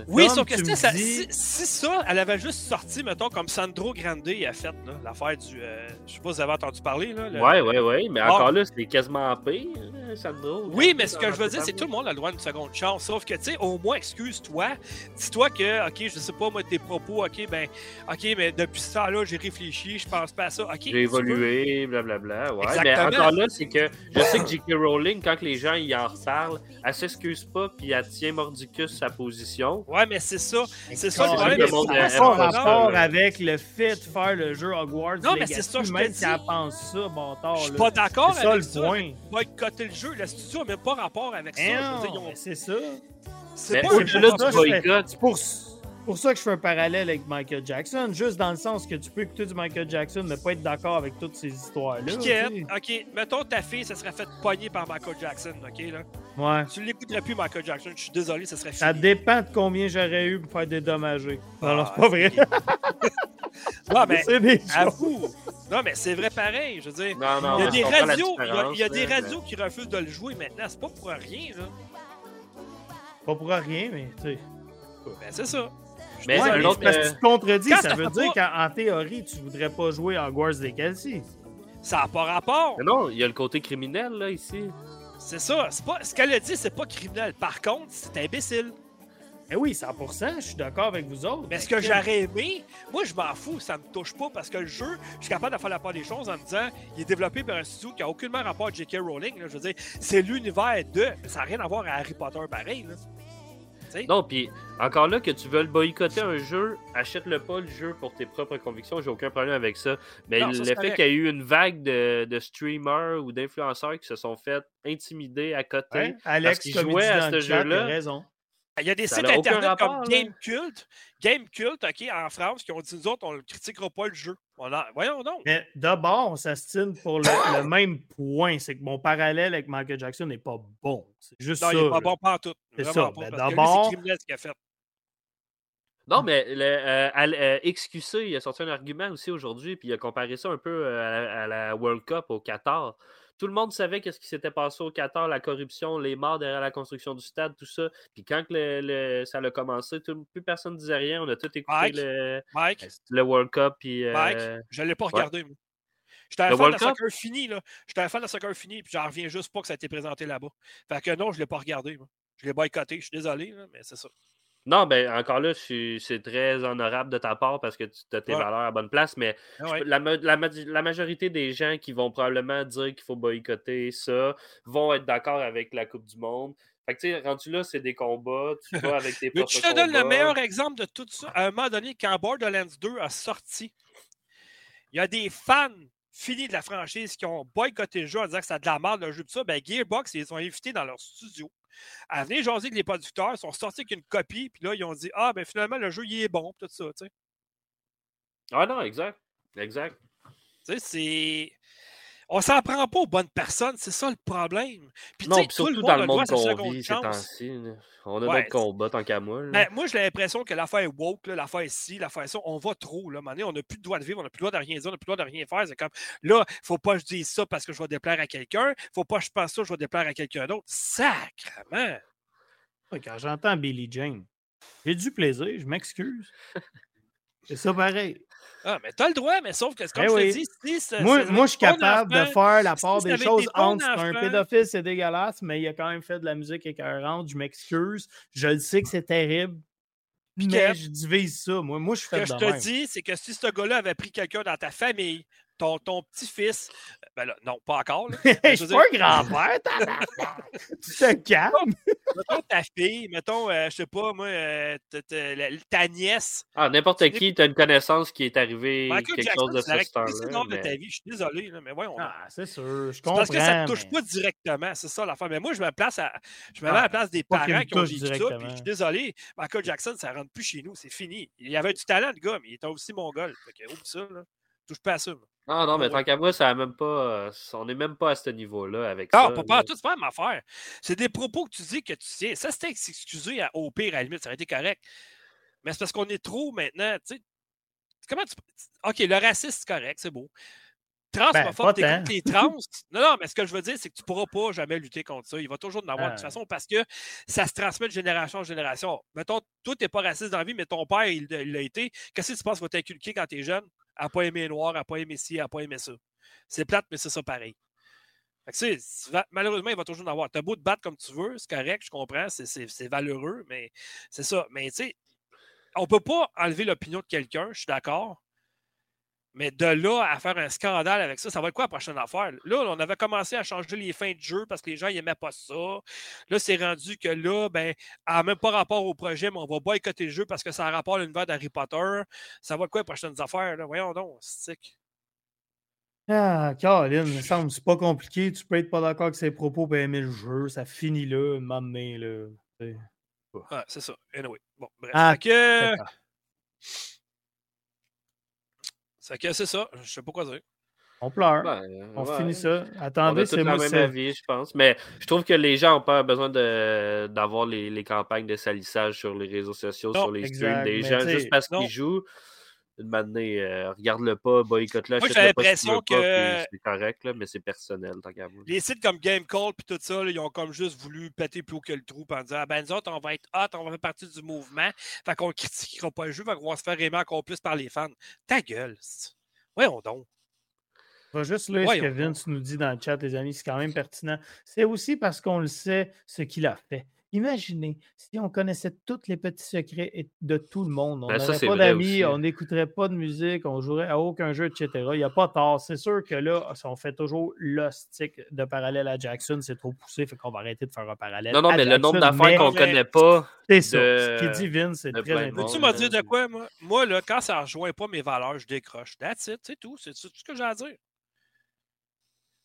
oui, sauf que ça, si, ça, elle avait juste sorti, mettons, comme Sandro Grande a fait, l'affaire du. Euh, je sais pas si vous avez entendu parler. Là, Ouais, ouais, ouais, mais encore là, c'est quasiment pire. Sandro. Oui, mais ce que je veux dire, c'est que tout le monde a le droit d'une seconde chance. Sauf que, tu sais, au moins, excuse-toi. Dis-toi que, OK, je sais pas, moi, tes propos, OK, ben, OK, mais depuis ce temps-là, j'ai réfléchi, je pense pas à ça. OK. J'ai évolué, blablabla. Ouais, mais encore là, c'est que je sais que J.K. Rowling, quand les gens y en reparlent, elle s'excuse pas, puis elle tient mordicus sa position. Ouais, mais c'est ça. C'est ça le problème. Ça n'a pas rapport avec le fait de faire le jeu Hogwarts. Non, mais c'est ça, je dis. pense ça, bon tard. Je suis pas d'accord avec ça. Point. Boycotter le jeu, le studio n'a même pas rapport avec ça. C'est ça. C'est pas un Pour pour ça que je fais un parallèle avec Michael Jackson, juste dans le sens que tu peux écouter du Michael Jackson, mais pas être d'accord avec toutes ces histoires-là. ok, mettons ta fille, ça serait fait pogner par Michael Jackson, ok, là. Ouais. Tu l'écouterais plus, Michael Jackson, je suis désolé, ça serait fini. Ça dépend de combien j'aurais eu pour faire dédommager. non, non, c'est pas vrai. non, mais avoue. Non, mais c'est vrai pareil, je veux dire. Non, non, il y a des radios, il y a, des radios qui refusent de le jouer maintenant, c'est pas pour rien, là. Pas pour rien, mais tu sais. Ben, c'est ça. Mais ouais, parce que tu te contredis, ça veut dire qu'en théorie, tu voudrais pas jouer à Hogwarts Legacy. Ça n'a pas rapport. Mais non, il y a le côté criminel, là, ici. C'est ça. Pas... Ce qu'elle a dit, c'est pas criminel. Par contre, c'est imbécile. Eh oui, 100%, je suis d'accord avec vous autres. Mais ce que j'aurais aimé, moi je m'en fous, ça me touche pas parce que le jeu, je suis capable de faire la part des choses en me disant, il est développé par un studio qui a aucunement rapport à J.K. Rowling. Je veux dire, c'est l'univers de. Ça n'a rien à voir à Harry Potter pareil. Là. Non, puis encore là, que tu veux boycotter un jeu, achète-le pas le jeu pour tes propres convictions, j'ai aucun problème avec ça. Mais le fait qu'il y a eu une vague de, streamers ou d'influenceurs qui se sont fait intimider à côté parce qu'ils jouaient à ce jeu-là. raison. Il y a des sites internet comme Gamecult, Gamecult, OK, en France, qui ont dit nous autres, on ne critiquera pas le jeu. Voyons donc. Mais d'abord, on s'astine pour le, même point. C'est que mon parallèle avec Michael Jackson n'est pas bon. C'est juste non, ça. il n'est pas bon pas tout. C'est ça. C'est ce qu'il a fait. Non, mais le, euh, euh, XQC, il a sorti un argument aussi aujourd'hui, puis il a comparé ça un peu euh, à la World Cup au Qatar. Tout le monde savait qu'est-ce qui s'était passé au Qatar, la corruption, les morts derrière la construction du stade, tout ça. Puis quand le, ça a commencé, plus personne ne disait rien. On a tout écouté le, le, World Cup. Puis, euh... Mike, je ne l'ai pas regardé. J'étais un fan de soccer fini, là. J'étais un fan de soccer fini, puis j'en reviens juste pas que ça a été présenté là-bas. Fait que non, je ne l'ai pas regardé. Je l'ai boycotté. Je suis désolé, mais c'est ça. Non, ben encore là, c'est très honorable de ta part parce que tu as tes valeurs à bonne place, mais ah la, la, majorité des gens qui vont probablement dire qu'il faut boycotter ça vont être d'accord avec la Coupe du Monde. Fait que tu sais, rendu là, c'est des combats, tu vas avec tes propres Je te donne le meilleur exemple de tout ça? À un moment donné, quand Borderlands 2 a sorti, il y a des fans finis de la franchise qui ont boycotté le jeu en disant que c'est de la merde le jeu de ça. Ben, Gearbox, ils ont invité dans leur studio à venir jaser que les producteurs, sont sortis avec une copie, puis là, ils ont dit Ah, ben finalement, le jeu, il est bon, tout ça, tu sais. Ah non, exact. Exact. Tu sais, c'est. On s'en prend pas aux bonnes personnes, c'est ça le problème. Puis, non, puis surtout dans le monde qu'on vit ces temps-ci. On a notre combat tant qu'à moi. Ben, moi, j'ai l'impression que l'affaire woke, l'affaire ci, l'affaire ça, on va trop. Là. Donné, on n'a plus le droit de vivre, on n'a plus le droit de rien dire, on n'a plus le droit de rien faire. C'est comme là, il ne faut pas que je dise ça parce que je vais déplaire à quelqu'un. Il ne faut pas que je pense ça, je vais déplaire à quelqu'un d'autre. Sacrement! quand j'entends Billy Jane, j'ai du plaisir, je m'excuse. C'est ça pareil. Ah, mais t'as le droit, mais sauf que, comme eh je te dis, si moi, moi, je suis capable de faire la part des choses entre un pédophile, c'est dégueulasse, mais il a quand même fait de la musique écœurante. Je m'excuse. Je le sais que c'est terrible. Mais je divise ça. Moi, moi je fais Ce que je te dis, c'est que si ce gars-là avait pris quelqu'un dans ta famille, ton, ton petit-fils, ben là, non, pas encore. je suis pas un grand-père, tu te calmes? mettons ta fille, mettons, euh, je sais pas, moi, euh, ta nièce. Ah, n'importe qui, tu as une connaissance qui est arrivée quelque chose de ce style là mais... de ta vie, je suis désolé, là, mais voyons. Ah, c'est sûr, je comprends. Parce que ça ne touche pas directement, c'est ça l'affaire. Mais moi, je me place à, je me mets à la ah, place des parents qui ont vécu ça, puis je suis désolé, Michael Jackson, ça rentre plus chez nous, c'est fini. Il y avait du talent, le gars, mais il était aussi mongol. Fait que, oublie ça, là. Touche pas à ça, ah non, mais tant qu'à moi, ça même pas. Euh, on n'est même pas à ce niveau-là avec ça. Non, pas, pas tout, c'est pas ma affaire. C'est des propos que tu dis que tu sais. Ça, c'était excusé au pire, à la limite, ça aurait été correct. Mais c'est parce qu'on est trop maintenant, tu sais. Comment tu. OK, le racisme, c'est correct, c'est beau. Trans, ben, pas les trans. Non, non, mais ce que je veux dire, c'est que tu ne pourras pas jamais lutter contre ça. Il va toujours en avoir de toute ah. façon parce que ça se transmet de génération en génération. Mettons, toi, tu n'es pas raciste dans la vie, mais ton père, il l'a été. Qu'est-ce que tu penses qu'il va t'inculquer quand tu es à pas aimer noir, à pas aimer ci, à pas aimer ça. C'est plate, mais c'est ça pareil. malheureusement, il va toujours en avoir. Tu as beau te battre comme tu veux, c'est correct, je comprends, c'est valeureux, mais c'est ça. Mais tu sais, on peut pas enlever l'opinion de quelqu'un, je suis d'accord. Mais de là à faire un scandale avec ça, ça va être quoi la prochaine affaire? Là, on avait commencé à changer les fins de jeu parce que les gens n'aimaient pas ça. Là, c'est rendu que là, ben, à même pas rapport au projet, mais on va boycotter le jeu parce que ça a rapport à l'univers d'Harry Potter. Ça va être quoi les prochaines affaires? Là? Voyons donc, stick. Ah, Caroline, il me semble c'est pas compliqué. Tu peux être pas d'accord avec ses propos et aimer le jeu. Ça finit là, moment là. Ah, c'est ça. Anyway. Bon, bref. Ah, que... C'est que c'est ça. Je sais pas quoi dire. On pleure. Ben, on finit ça. Attendez, c'est moi. même avis, je pense. Mais je trouve que les gens n'ont pas besoin d'avoir les, les, campagnes de salissage sur les réseaux sociaux, sur les streams des gens, juste parce qu'ils jouent une euh, regarde-le pas, boycotte-le. Moi, j'ai l'impression que. C'est correct, là, mais c'est personnel, tant qu'à Les sites comme Game Call et tout ça, ils ont comme juste voulu péter plus haut que le trou en disant ah, ben, nous autres, on va être hot, on va faire partie du mouvement. Fait qu'on ne critiquera pas le jeu, fait qu'on va se faire aimer encore plus par les fans. Ta gueule. Voyons donc. On va juste lire ce que Vince nous dit dans le chat, les amis, c'est quand même pertinent. C'est aussi parce qu'on le sait ce qu'il a fait. Imaginez si on connaissait tous les petits secrets de tout le monde. On ben, n'aurait pas d'amis, on n'écouterait pas de musique, on jouerait à aucun jeu, etc. Il n'y a pas tort. C'est sûr que là, on fait toujours le stick de parallèle à Jackson, c'est trop poussé, fait qu'on va arrêter de faire un parallèle. Non, non, mais le nombre d'affaires qu'on ne connaît pas. C'est ça. Ce qui est divine, c'est très important. Tu m'as dit de quoi, moi? Moi, là, quand ça ne rejoint pas mes valeurs, je décroche. That's it, c'est tout. C'est tout ce que j'ai à dire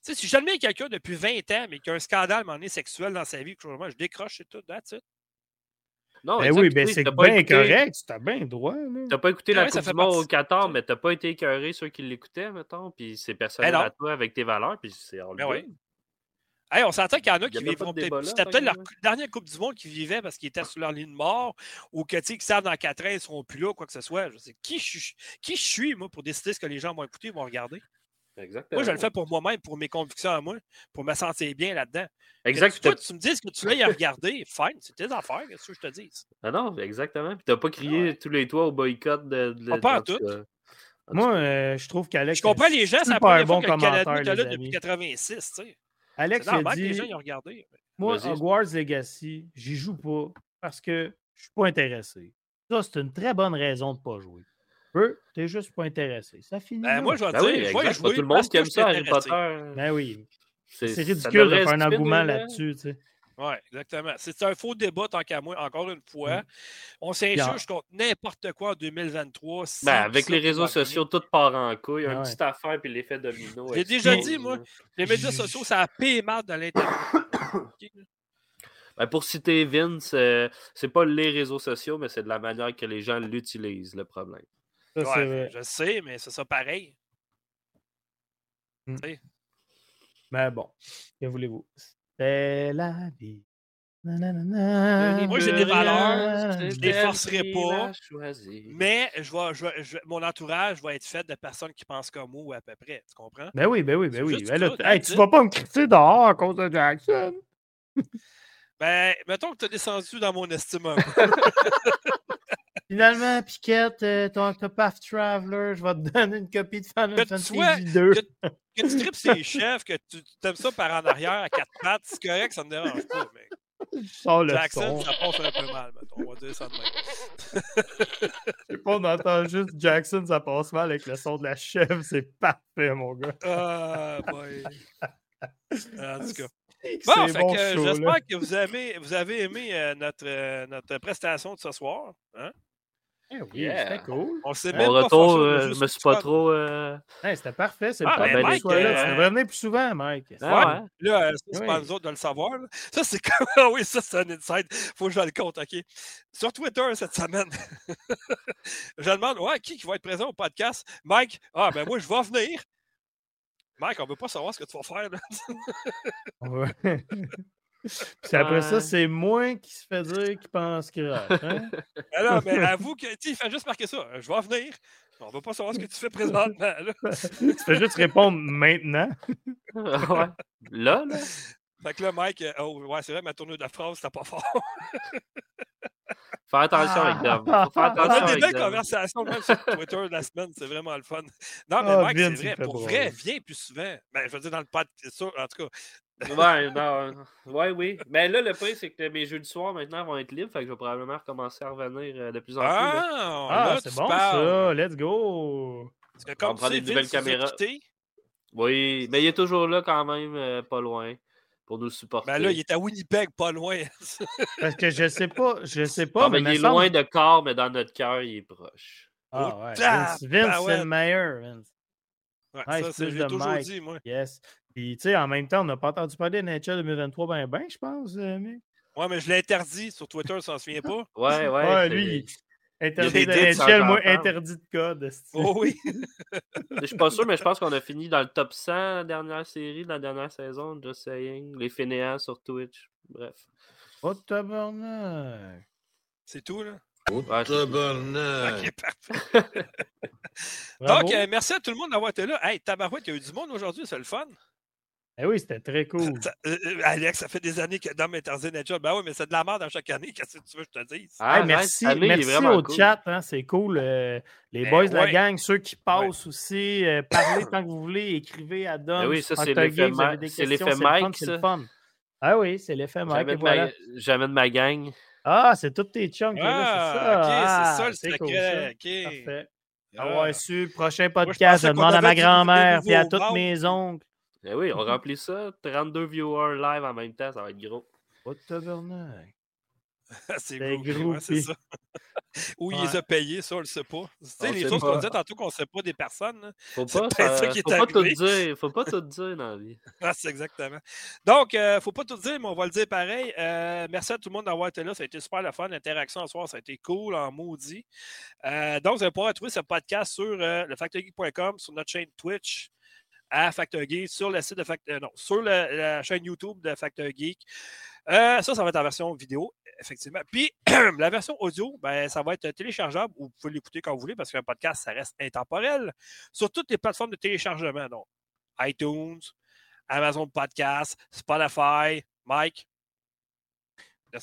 sais, si jamais quelqu'un depuis 20 ans, mais qui a un scandale donné, sexuel dans sa vie, moi, je décroche et tout, that's it. Non, ben oui, ben c'est bien correct, tu bien droit. Tu pas écouté la Coupe du Monde au 14, mais tu pas été écœuré ceux qui l'écoutaient, mettons, puis c'est personnel ben à toi avec tes valeurs, puis c'est en ben oui. hey, on s'entend qu'il y en a qui vivront peut-être. C'était peut-être leur dernière Coupe du Monde qui vivait parce qu'ils étaient sur leur ligne de mort ou que, tu sais, savent dans 4 ans, ils ne seront plus là, quoi que ce soit. Je sais, qui, je, qui je suis, moi, pour décider ce que les gens vont écouter, vont regarder? Moi, je le fais pour moi-même, pour mes convictions à moi, pour me sentir bien là-dedans. Exactement. Tu, me dis que tu l'as à regarder, fine, c'est tes affaires, qu'est-ce que je te dis? Ah non, exactement. Puis t'as pas crié tous les toits au boycott de. de pas en tout. Moi, euh, je trouve qu'Alex. Je comprends les gens, ça pas bon que le Canada là depuis 86, tu sais. Alex a dit. les gens ils ont regardé. Moi, Hogwarts Legacy, j'y joue pas parce que je suis pas intéressé. Ça, c'est une très bonne raison de pas jouer tu t'es juste pas intéressé. Ça finit. Ben, moi, je vais ben dire, oui, je tout le monde qui aime ça, Harry Potter. Ben oui. C'est ridicule de faire un engouement là-dessus, tu sais. Oui, exactement. C'est un faux débat, tant qu'à moi, encore une fois. Mm. On s'insurge contre n'importe quoi en 2023. Ben, avec les réseaux sociaux, tout part en couille. Un petit affaire puis l'effet domino. J'ai déjà dit, moi, les médias sociaux, ça a payé mal dans l'Internet. ben, pour citer Vince, euh, c'est pas les réseaux sociaux, mais c'est de la manière que les gens l'utilisent, le problème je sais, mais c'est ça pareil. Mmh. Mais bon, que voulez-vous? C'est la vie. Moi, j'ai des valeurs, je ne les forcerai pas, mais je mon entourage va être fait de personnes qui pensent comme moi à peu près. Tu comprends? Ben oui, ben oui, ben oui. Ben là, tu vas pas me critiquer dehors à cause de Jackson. ben, mettons que tu as descendu dans mon estime. Finalement, Piquette, euh, ton Octopath Traveler, je vais te donner une copie de Final Fantasy 2. Que, que, tu tripes ses chefs, que tu aimes ça par en arrière à quatre pattes, c'est correct, ça me dérange pas, mais. Jackson, ça passe un peu mal, mettons. On va dire ça de même. Je sais pas, on entend juste Jackson, ça passe mal avec le son de la chèvre. C'est parfait, mon gars. Ah, boy. En tout cas. Bon, fait que j'espère que vous avez, vous avez aimé euh, notre, euh, notre prestation de ce soir. Hein? Eh oui, c'était cool. On s'est même retour, euh, je me suis pas trop. Euh... c'était parfait. C'est ah, ben, Mike, là. Tu devrais venir plus souvent, Mike. Ah, ouais. Là, c'est pas nous autres de le savoir. Ça, c'est comme. Ah oui, ça, c'est un inside. Faut que je le compte, OK. Sur Twitter cette semaine, je demande ouais, qui, qui va être présent au podcast? Mike, ah, ben moi, je vais venir. Mike, on veut pas savoir ce que tu vas faire. Là. ouais. Puis après ça, c'est moi qui se fait dire qu'il pense qu'il rate. Hein? Alors, mais avoue que, tu il fait juste marquer ça. Je vais venir. On va pas savoir ce que tu fais présentement. Là. tu fais juste répondre maintenant. ouais. Là, là? Fait que là, Mike, euh, oh, ouais, c'est vrai, ma tournure de phrase, c'était pas fort. Faire attention avec Dom. Faut faire attention On a des belles conversations même sur Twitter de la semaine, c'est vraiment le fun. Non, mais oh, Mike, c'est vrai. Pour vrai, viens plus souvent. Ben, je veux dire, dans le podcast, en tout cas. Ouais, non, ouais, oui. Mais là, le point, c'est que mes jeux du soir maintenant vont être libres, fait que je vais probablement recommencer à revenir euh, de plus en plus. Ah, ah c'est bon ça, let's go. Parce que comme On prend des nouvelles caméras. Oui, mais il est toujours là quand même, euh, pas loin pour nous supporter. Ben là, il est à Winnipeg, pas loin. Parce que je sais pas, je sais pas. Ah, mais, il est loin de corps, mais dans notre cœur, il est proche. Ah ouais. Vince, Vince c'est le meilleur, Vince. Ouais, ça, c'est j'ai toujours dit, moi. Yes. Puis, tu sais, en même temps, on n'a pas entendu parler de NHL 2023 ben ben, je pense, euh, mec. Ouais, mais je l'ai interdit sur Twitter, ça s'en souvient pas. ouais, ouais. ouais lui, Interdit de moi interdit de code. Oh oui. je suis pas sûr, mais je pense qu'on a fini dans le top 100 la dernière série, la dernière saison, just saying. Les fainéants sur Twitch. Bref. Oh tabarnak. C'est tout, là? Oh tabarnak. Ok, parfait. Donc, euh, merci à tout le monde d'avoir été là. Hey, tabarouette, il y a eu du monde aujourd'hui, c'est le fun. Eh oui, c'était très cool. Euh, euh, Alex, ça fait des années que Dom est interdit nature. Ben oui, mais c'est de la merde à chaque année. Qu'est-ce que tu veux que je te dise? Ah, merci merci au chat. Hein, c'est cool. Euh, les ben boys de la gang, ceux qui passent aussi, parlez tant que vous voulez. Écrivez à Dom. Ben oui, ça, c'est l'effet Mike. C'est le fun. Ah oui, c'est l'effet Mike. J'amène ma gang. Ah, c'est tous tes chunks. Ah, c'est ça. c'est le secret. Parfait. Ah. su, prochain podcast, je demande à ma grand-mère et à toutes mes oncles. Eh oui, on remplit ça. 32 viewers live en même temps, ça va être gros. Pas de tabernacle. c'est gros, c'est ça. Où il les a payés, ça, on le sait pas. Tu sais, les choses qu'on disait tantôt qu'on ne sait pas des personnes. Faut pas, ça, qui est faut pas tout dire. Faut pas tout dire dans la vie. ah, c'est exactement. Donc, il euh, ne faut pas tout dire, mais on va le dire pareil. Euh, merci à tout le monde d'avoir été là. Ça a été super le fun. L'interaction ce soir, ça a été cool en maudit. Euh, donc, vous allez pouvoir trouver ce podcast sur le lefactorgeek.com, sur notre chaîne Twitch à Factor Geek sur le site de Factor, euh, non, sur la chaîne YouTube de Factor Geek. Euh, ça, ça va être en version vidéo, effectivement. Puis la version audio, ben, ça va être téléchargeable ou vous pouvez l'écouter quand vous voulez parce qu'un podcast, ça reste intemporel sur toutes les plateformes de téléchargement. Donc, iTunes, Amazon Podcast, Spotify, Mike.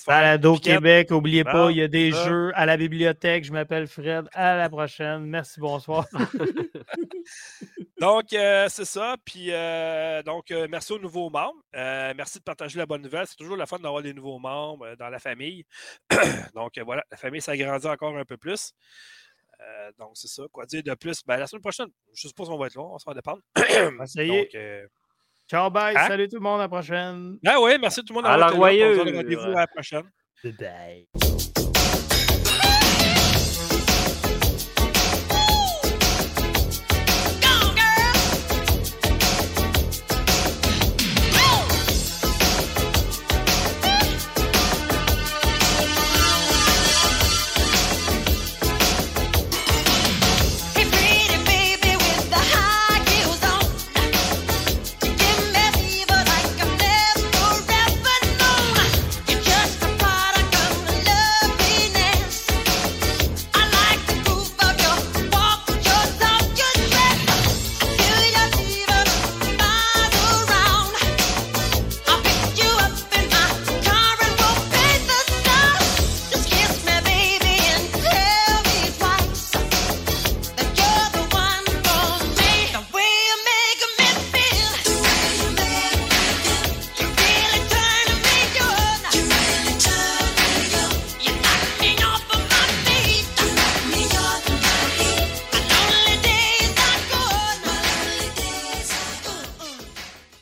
Balado Québec, n'oubliez pas, il y a des jeux à la bibliothèque. Je m'appelle Fred. À la prochaine. Merci, bonsoir. donc, euh, c'est ça. Puis, euh, donc, euh, merci aux nouveaux membres. merci de partager la bonne nouvelle. C'est toujours la fun d'avoir des nouveaux membres dans la famille. donc, voilà, la famille s'agrandit encore un peu plus. donc, c'est ça. Quoi dire de plus? Ben, la semaine prochaine, je suppose qu'on va être là. On va dépendre. ça y est. Ciao, bye. Hein? Salut tout le monde. À la prochaine. Ah oui, merci tout le monde. À la Rendez-vous à la prochaine. Bye.